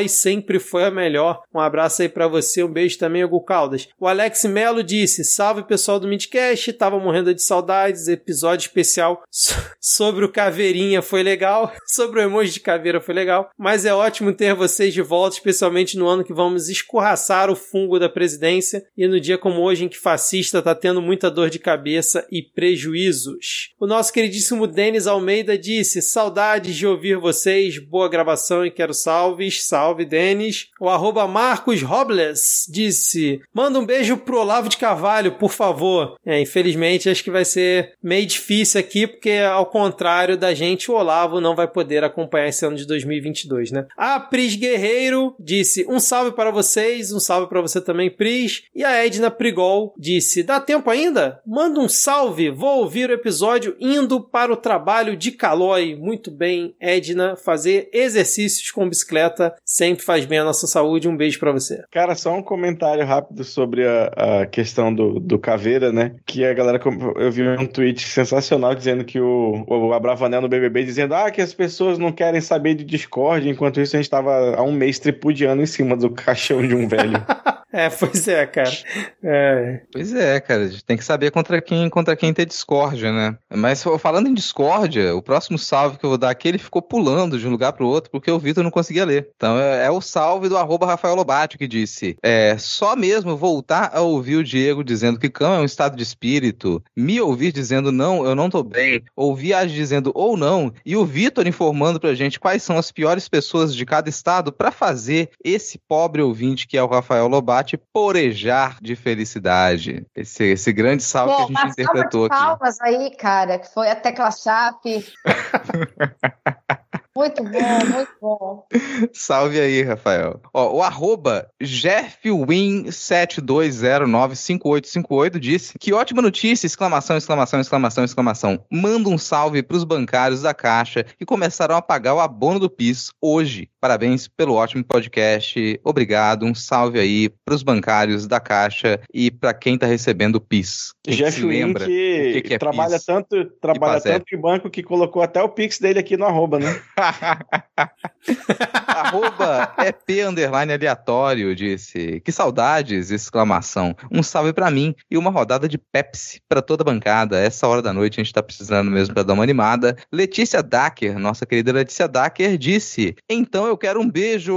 Sempre foi a melhor. Um abraço aí para você. Um beijo também, Hugo Caldas. O Alex Melo disse: Salve pessoal do Midcast. Tava morrendo de saudades. Episódio especial sobre o Caveirinha foi legal. sobre o emoji de caveira foi legal. Mas é ótimo ter vocês de volta, especialmente no ano que vamos escorraçar o fungo da presidência e no dia como hoje em que fascista tá tendo muita dor de cabeça e prejuízos. O nosso queridíssimo Denis Almeida disse: Saudades de ouvir vocês, boa gravação e quero salves. Salve, Denis. O arroba Marcos Robles disse: Manda um beijo pro Olavo de Carvalho, por favor. É, infelizmente, acho que vai ser meio difícil aqui, porque ao contrário da gente, o Olavo não vai poder acompanhar esse ano de 2022, né? A Pris Guerreiro disse: Um salve para vocês, um salve para você também, Pris. E a Edna Prigol disse: Dá tempo ainda? Manda um salve, vou ouvir o episódio indo para o trabalho de Calói. Muito bem, Edna, fazer exercícios com bicicleta sempre faz bem à nossa saúde. Um beijo para você. Cara, só um comentário rápido sobre a, a questão do, do Caveira, né? Que a galera, eu vi um tweet sensacional dizendo que o, o Abravanel no BBB dizendo ah, que as pessoas não querem saber de Discord, enquanto isso a gente tava há um mês tripudiando em cima do caixão de um velho. É, pois é, cara. É. Pois é, cara. A gente tem que saber contra quem, contra quem ter discórdia, né? Mas falando em discórdia, o próximo salve que eu vou dar aqui, ele ficou pulando de um lugar pro outro porque o Vitor não conseguia ler. Então é, é o salve do arroba Rafael Lobate que disse: é só mesmo voltar a ouvir o Diego dizendo que cão é um estado de espírito, me ouvir dizendo não, eu não tô bem, ouvir a dizendo ou não, e o Vitor informando pra gente quais são as piores pessoas de cada estado para fazer esse pobre ouvinte que é o Rafael Lobate porejar de felicidade. Esse, esse grande salve Pô, que a gente uma salva interpretou de aqui. palmas aí, cara, que foi a tecla chape. muito bom, muito bom. Salve aí, Rafael. Ó, o arroba jeffwin72095858 disse que ótima notícia, exclamação, exclamação, exclamação, exclamação. Manda um salve pros bancários da Caixa que começaram a pagar o abono do PIS hoje. Parabéns pelo ótimo podcast. Obrigado. Um salve aí pros bancários da Caixa e pra quem tá recebendo o PIS. Quem Jeff se Win que, que, que é trabalha PIS? tanto, trabalha tanto em banco que colocou até o Pix dele aqui no arroba, né? Arroba EP underline aleatório disse que saudades, exclamação. Um salve pra mim e uma rodada de Pepsi pra toda a bancada. Essa hora da noite a gente tá precisando mesmo pra dar uma animada. Letícia Dacker, nossa querida Letícia Dacker, disse: Então eu quero um beijo.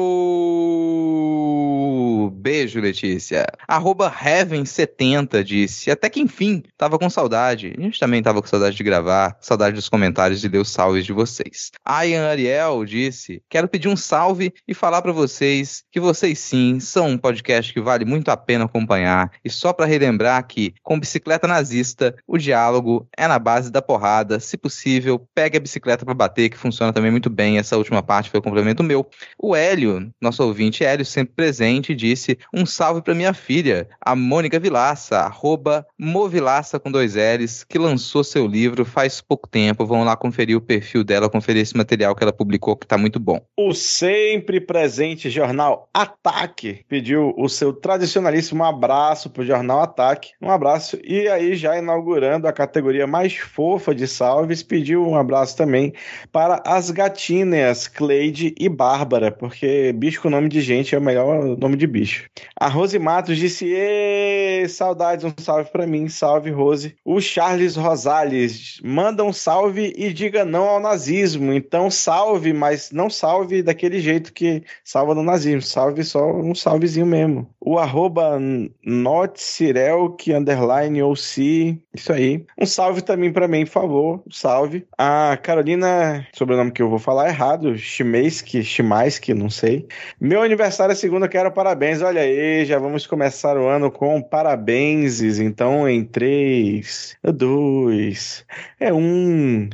Beijo, Letícia. Arroba Heaven70 disse: Até que enfim, tava com saudade. A gente também tava com saudade de gravar, saudade dos comentários e ler os salves de vocês. Ayan Ariel disse: Quero pedir um salve e falar pra vocês que vocês sim são um podcast que vale muito a pena acompanhar. E só pra relembrar que, com bicicleta nazista, o diálogo é na base da porrada. Se possível, pegue a bicicleta pra bater, que funciona também muito bem. Essa última parte foi um complemento meu. O Hélio, nosso ouvinte Hélio, sempre presente, disse: Um salve pra minha filha, a Mônica Vilaça, arroba Movilaça com dois L's, que lançou seu livro faz pouco tempo. Vão lá conferir o perfil dela, conferir esse material que ela publicou, que tá muito bom. O sempre presente jornal Ataque pediu o seu tradicionalíssimo abraço pro jornal Ataque. Um abraço. E aí, já inaugurando a categoria mais fofa de salves, pediu um abraço também para as gatinhas Cleide e Bárbara, porque bicho com nome de gente é o melhor nome de bicho. A Rose Matos disse: "Ê, saudades, um salve para mim, salve Rose. O Charles Rosales manda um salve e diga não ao nazismo. Então salve, mas não salve daquele jeito que salva no nazismo. Salve só um salvezinho mesmo. O arroba notcirelk underline OC. Isso aí. Um salve também para mim, por favor. Um salve. A Carolina, sobrenome que eu vou falar errado, Chimeski, Chimaski, não sei. Meu aniversário é segunda, quero parabéns. Olha aí, já vamos começar o ano com parabéns. Então, em três, dois, é um.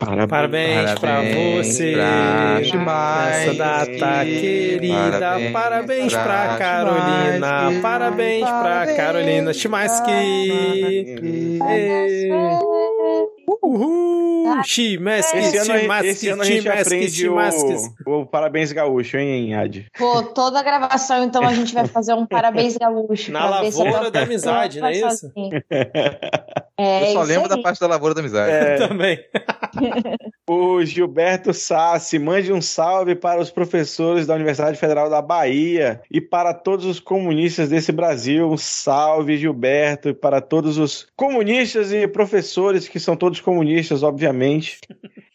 Parabéns, Parabéns pra Parabéns você nessa data querida. Parabéns Parabéns pra pra Carolina. Parabéns pra Parabéns. Carolina Chimaski. Ê. Uhul! Chimaski, Esse ano, a gente aprende o, o Parabéns Gaúcho, hein, Ad? Pô, toda a gravação, então a gente vai fazer um parabéns gaúcho. Na pra ver se a lavoura da amizade, não é isso? sozinho. É, Eu só isso lembro da parte da Lavoura da Amizade. É, Também. O Gilberto Sassi, mande um salve para os professores da Universidade Federal da Bahia e para todos os comunistas desse Brasil. Um salve, Gilberto, e para todos os comunistas e professores, que são todos comunistas, obviamente.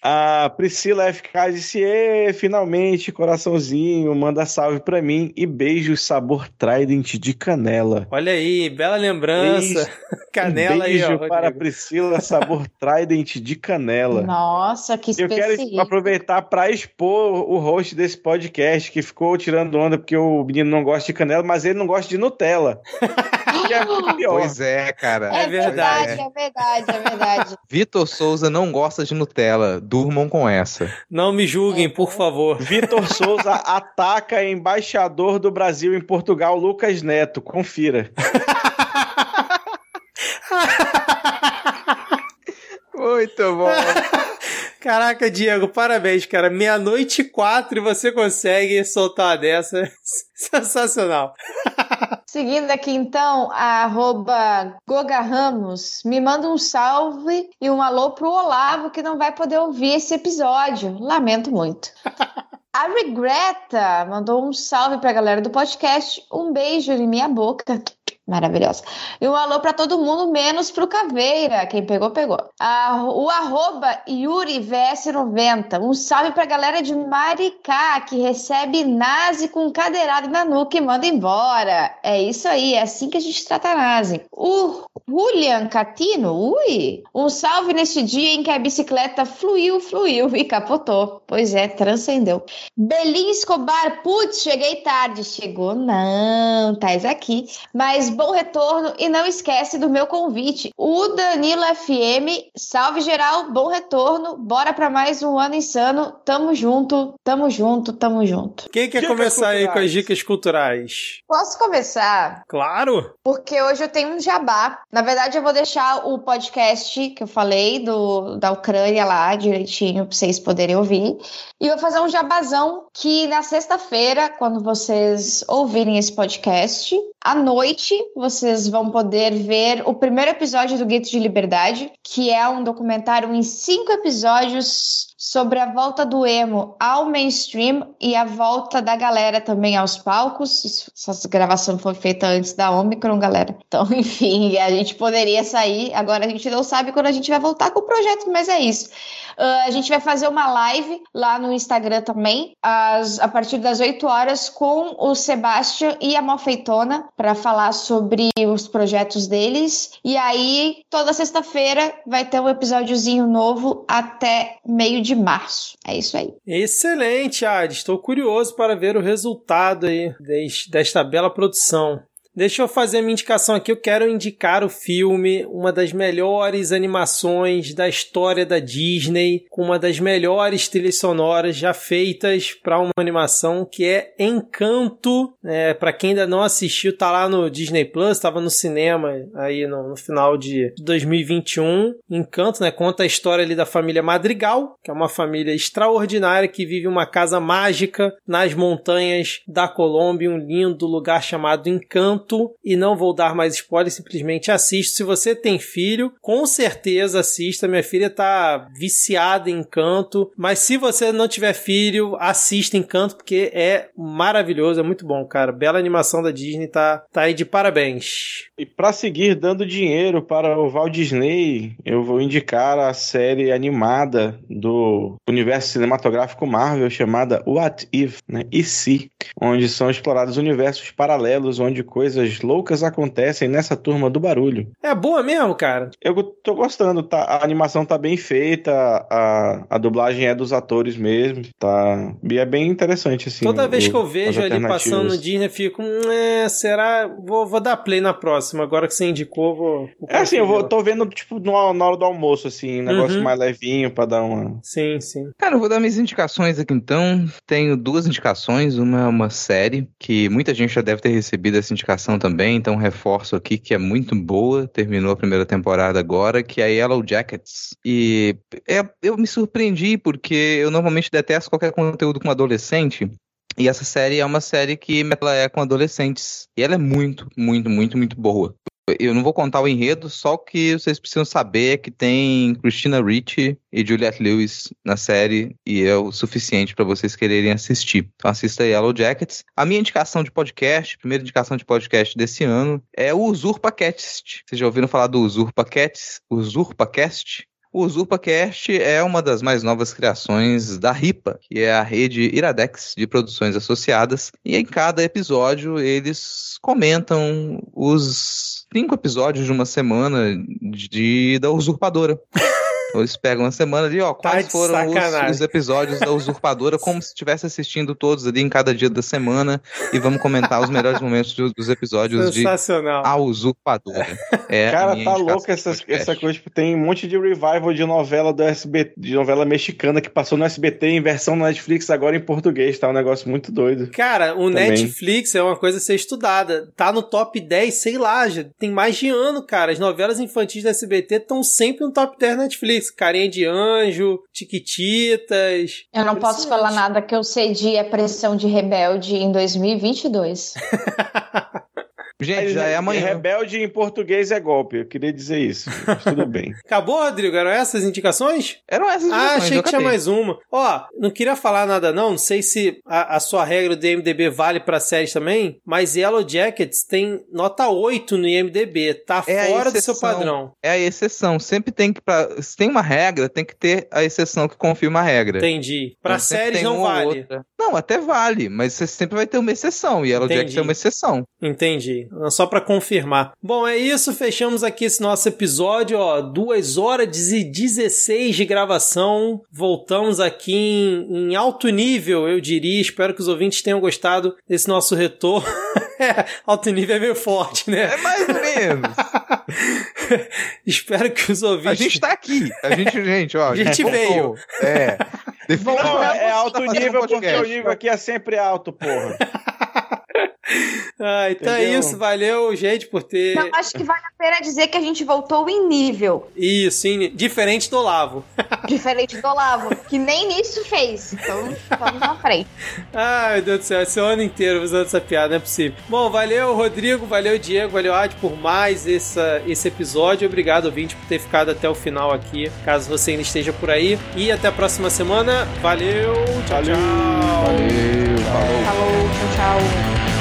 A Priscila FK disse: "Ê, finalmente, coraçãozinho, manda salve para mim e beijo sabor Trident de canela. Olha aí, bela lembrança. Canela um aí, beijo ó. para a Rodrigo. Priscila, sabor Trident de canela. Nossa, que Eu quero específico. aproveitar para expor o host desse podcast que ficou tirando onda porque o menino não gosta de canela, mas ele não gosta de Nutella. que é. Pois é, cara. É É verdade. verdade, é verdade, é verdade. Vitor Souza não gosta de Nutella. Durmam com essa. Não me julguem, por favor. Vitor Souza ataca embaixador do Brasil em Portugal, Lucas Neto. Confira. Muito bom. Caraca, Diego, parabéns, cara. Meia-noite e quatro e você consegue soltar uma dessa. Sensacional. Seguindo aqui então, a arroba Goga Ramos me manda um salve e um alô pro Olavo que não vai poder ouvir esse episódio. Lamento muito. A Regreta mandou um salve pra galera do podcast. Um beijo em minha boca. Maravilhosa. E um alô para todo mundo, menos pro Caveira. Quem pegou, pegou. Ah, o arroba YuriVS90. Um salve pra galera de Maricá, que recebe Nazi com cadeirada na nuca e manda embora. É isso aí, é assim que a gente trata a Nazi. O Julian Catino, ui! Um salve neste dia em que a bicicleta fluiu, fluiu e capotou. Pois é, transcendeu. Belim Escobar, putz, cheguei tarde. Chegou não, tais aqui. Mas bom retorno e não esquece do meu convite. O Danilo FM, salve geral, bom retorno. Bora para mais um ano insano. Tamo junto, tamo junto, tamo junto. Quem quer Dicas começar aí com as culturais. dicas culturais? Posso começar? Claro! Porque hoje eu tenho um jabá. Na verdade, eu vou deixar o podcast que eu falei do, da Ucrânia lá direitinho para vocês poderem ouvir. E vou fazer um jabazão que na sexta-feira, quando vocês ouvirem esse podcast, à noite vocês vão poder ver o primeiro episódio do Gueto de Liberdade, que é um documentário em cinco episódios sobre a volta do emo ao mainstream e a volta da galera também aos palcos. Essa gravação foi feita antes da Omicron, galera. Então, enfim, a gente poderia sair. Agora a gente não sabe quando a gente vai voltar com o projeto, mas é isso. Ah, a gente vai fazer uma live lá no Instagram também, às- a partir das 8 horas, com o Sebastian e a Malfeitona, para falar sobre os projetos deles. E aí, toda sexta-feira, vai ter um episódiozinho novo até meio de março. É isso aí. Excelente, Ad. Estou curioso para ver o resultado aí des- desta bela produção. Deixa eu fazer a minha indicação aqui. Eu quero indicar o filme, uma das melhores animações da história da Disney, com uma das melhores trilhas sonoras já feitas para uma animação, que é Encanto. É, para quem ainda não assistiu, tá lá no Disney Plus, estava no cinema aí no, no final de 2021. Encanto, né? Conta a história ali da família Madrigal, que é uma família extraordinária que vive uma casa mágica nas montanhas da Colômbia, um lindo lugar chamado Encanto. E não vou dar mais spoiler, simplesmente assiste. Se você tem filho, com certeza assista. Minha filha tá viciada em Encanto. Mas se você não tiver filho, assista Encanto, porque é maravilhoso, é muito bom, cara. Bela animação da Disney, tá, tá aí de parabéns. E para seguir dando dinheiro para o Walt Disney, eu vou indicar a série animada do universo cinematográfico Marvel chamada What If, né? E se, onde são explorados universos paralelos onde coisas loucas acontecem nessa turma do barulho. É boa mesmo, cara. Eu tô gostando, tá? A animação tá bem feita, a, a dublagem é dos atores mesmo, tá? E é bem interessante assim. Toda o- vez que eu vejo ali passando no. Disney, eu fico, "Hum, é, será? Vou, vou dar play na próxima. Agora que você indicou, vou. vou É assim, eu vou, tô vendo, tipo, no- na hora do almoço, assim, um negócio Uhum. mais levinho pra dar uma. Sim, sim. Cara, eu vou dar minhas indicações aqui então. Tenho duas indicações. Uma é uma série que muita gente já deve ter recebido essa indicação também, então reforço aqui que é muito boa. Terminou a primeira temporada agora, que é Yellow Jackets. E é- eu me surpreendi porque eu normalmente detesto qualquer conteúdo com adolescente. E essa série é uma série que ela é com adolescentes. E ela é muito, muito, muito, muito boa. Eu não vou contar o enredo, só que vocês precisam saber é que tem Christina Ricci e Juliette Lewis na série e é o suficiente para vocês quererem assistir. Então assista Yellow Jackets. A minha indicação de podcast, primeira indicação de podcast desse ano, é o UsurpaCast. Vocês já ouviram falar do UsurpaCast? UsurpaCast? O UsurpaCast é uma das mais novas criações da RIPA, que é a rede Iradex de produções associadas. E em cada episódio eles comentam os cinco episódios de uma semana de da Usurpadora. Eles pegam uma semana ali, ó, Tá quais foram os, os episódios da Usurpadora, como se estivesse assistindo todos ali em cada dia da semana, e vamos comentar os melhores momentos do- dos episódios de Sensacional. A Usurpadora. É Cara, tá louco do essa, essa coisa. Tipo, tem um monte de revival de novela do SBT, de novela mexicana que passou no SBT em versão na Netflix agora em português. Tá um negócio muito doido. Cara, o Também. Netflix é uma coisa a ser estudada. Tá no top 10, sei lá, já tem mais de ano, cara. As novelas infantis da SBT estão sempre no top 10 Netflix. Carinha de Anjo, Tiquititas. Eu não posso falar nada que eu cedi a pressão de rebelde em 2022. Gente, já é amanhã. Rebelde em português é golpe. Eu queria dizer isso. Mas tudo bem. Acabou, Rodrigo? Eram essas indicações? Eram essas Ah, indicações, achei eu que tinha mais uma. Ó, não queria falar nada não, não sei se a, a sua regra do IMDB vale pra séries também, mas Yellow Jackets tem nota 8 no IMDB, tá É fora do seu padrão. É a exceção. Sempre tem que. Pra, se tem uma regra, tem que ter a exceção que confirma a regra. Entendi. Pra Então, séries não vale. outra. Não, até vale, mas você sempre vai ter uma exceção. E Yellow Entendi. Jackets é uma exceção. Entendi. Só pra confirmar. Bom, é isso. Fechamos aqui esse nosso episódio, ó. 2 horas e 16 de gravação. Voltamos aqui em, em alto nível, eu diria. Espero que os ouvintes tenham gostado desse nosso retorno. É, alto nível é meio forte, né? É mais ou menos. Espero que os ouvintes. A gente tá aqui. A gente, gente, ó. A gente veio. É. Não, é, tá alto nível porque o nível aqui é sempre alto, porra. Ah, então é Entendeu? isso. Valeu, gente, por ter. Não, acho que vale a pena dizer que a gente voltou em nível. Isso, diferente do Olavo. Diferente do Olavo, que nem nisso fez. Então, vamos na frente. Ai, meu Deus do céu, esse ano inteiro usando essa piada, não é possível. Bom, valeu, Rodrigo, valeu, Diego, valeu, Ad, por mais essa, esse episódio. Obrigado, ouvinte, por ter ficado até o final aqui, caso você ainda esteja por aí. E até a próxima semana. Valeu, tchau, Valeu. tchau. Valeu, falou. Falou, tchau, tchau.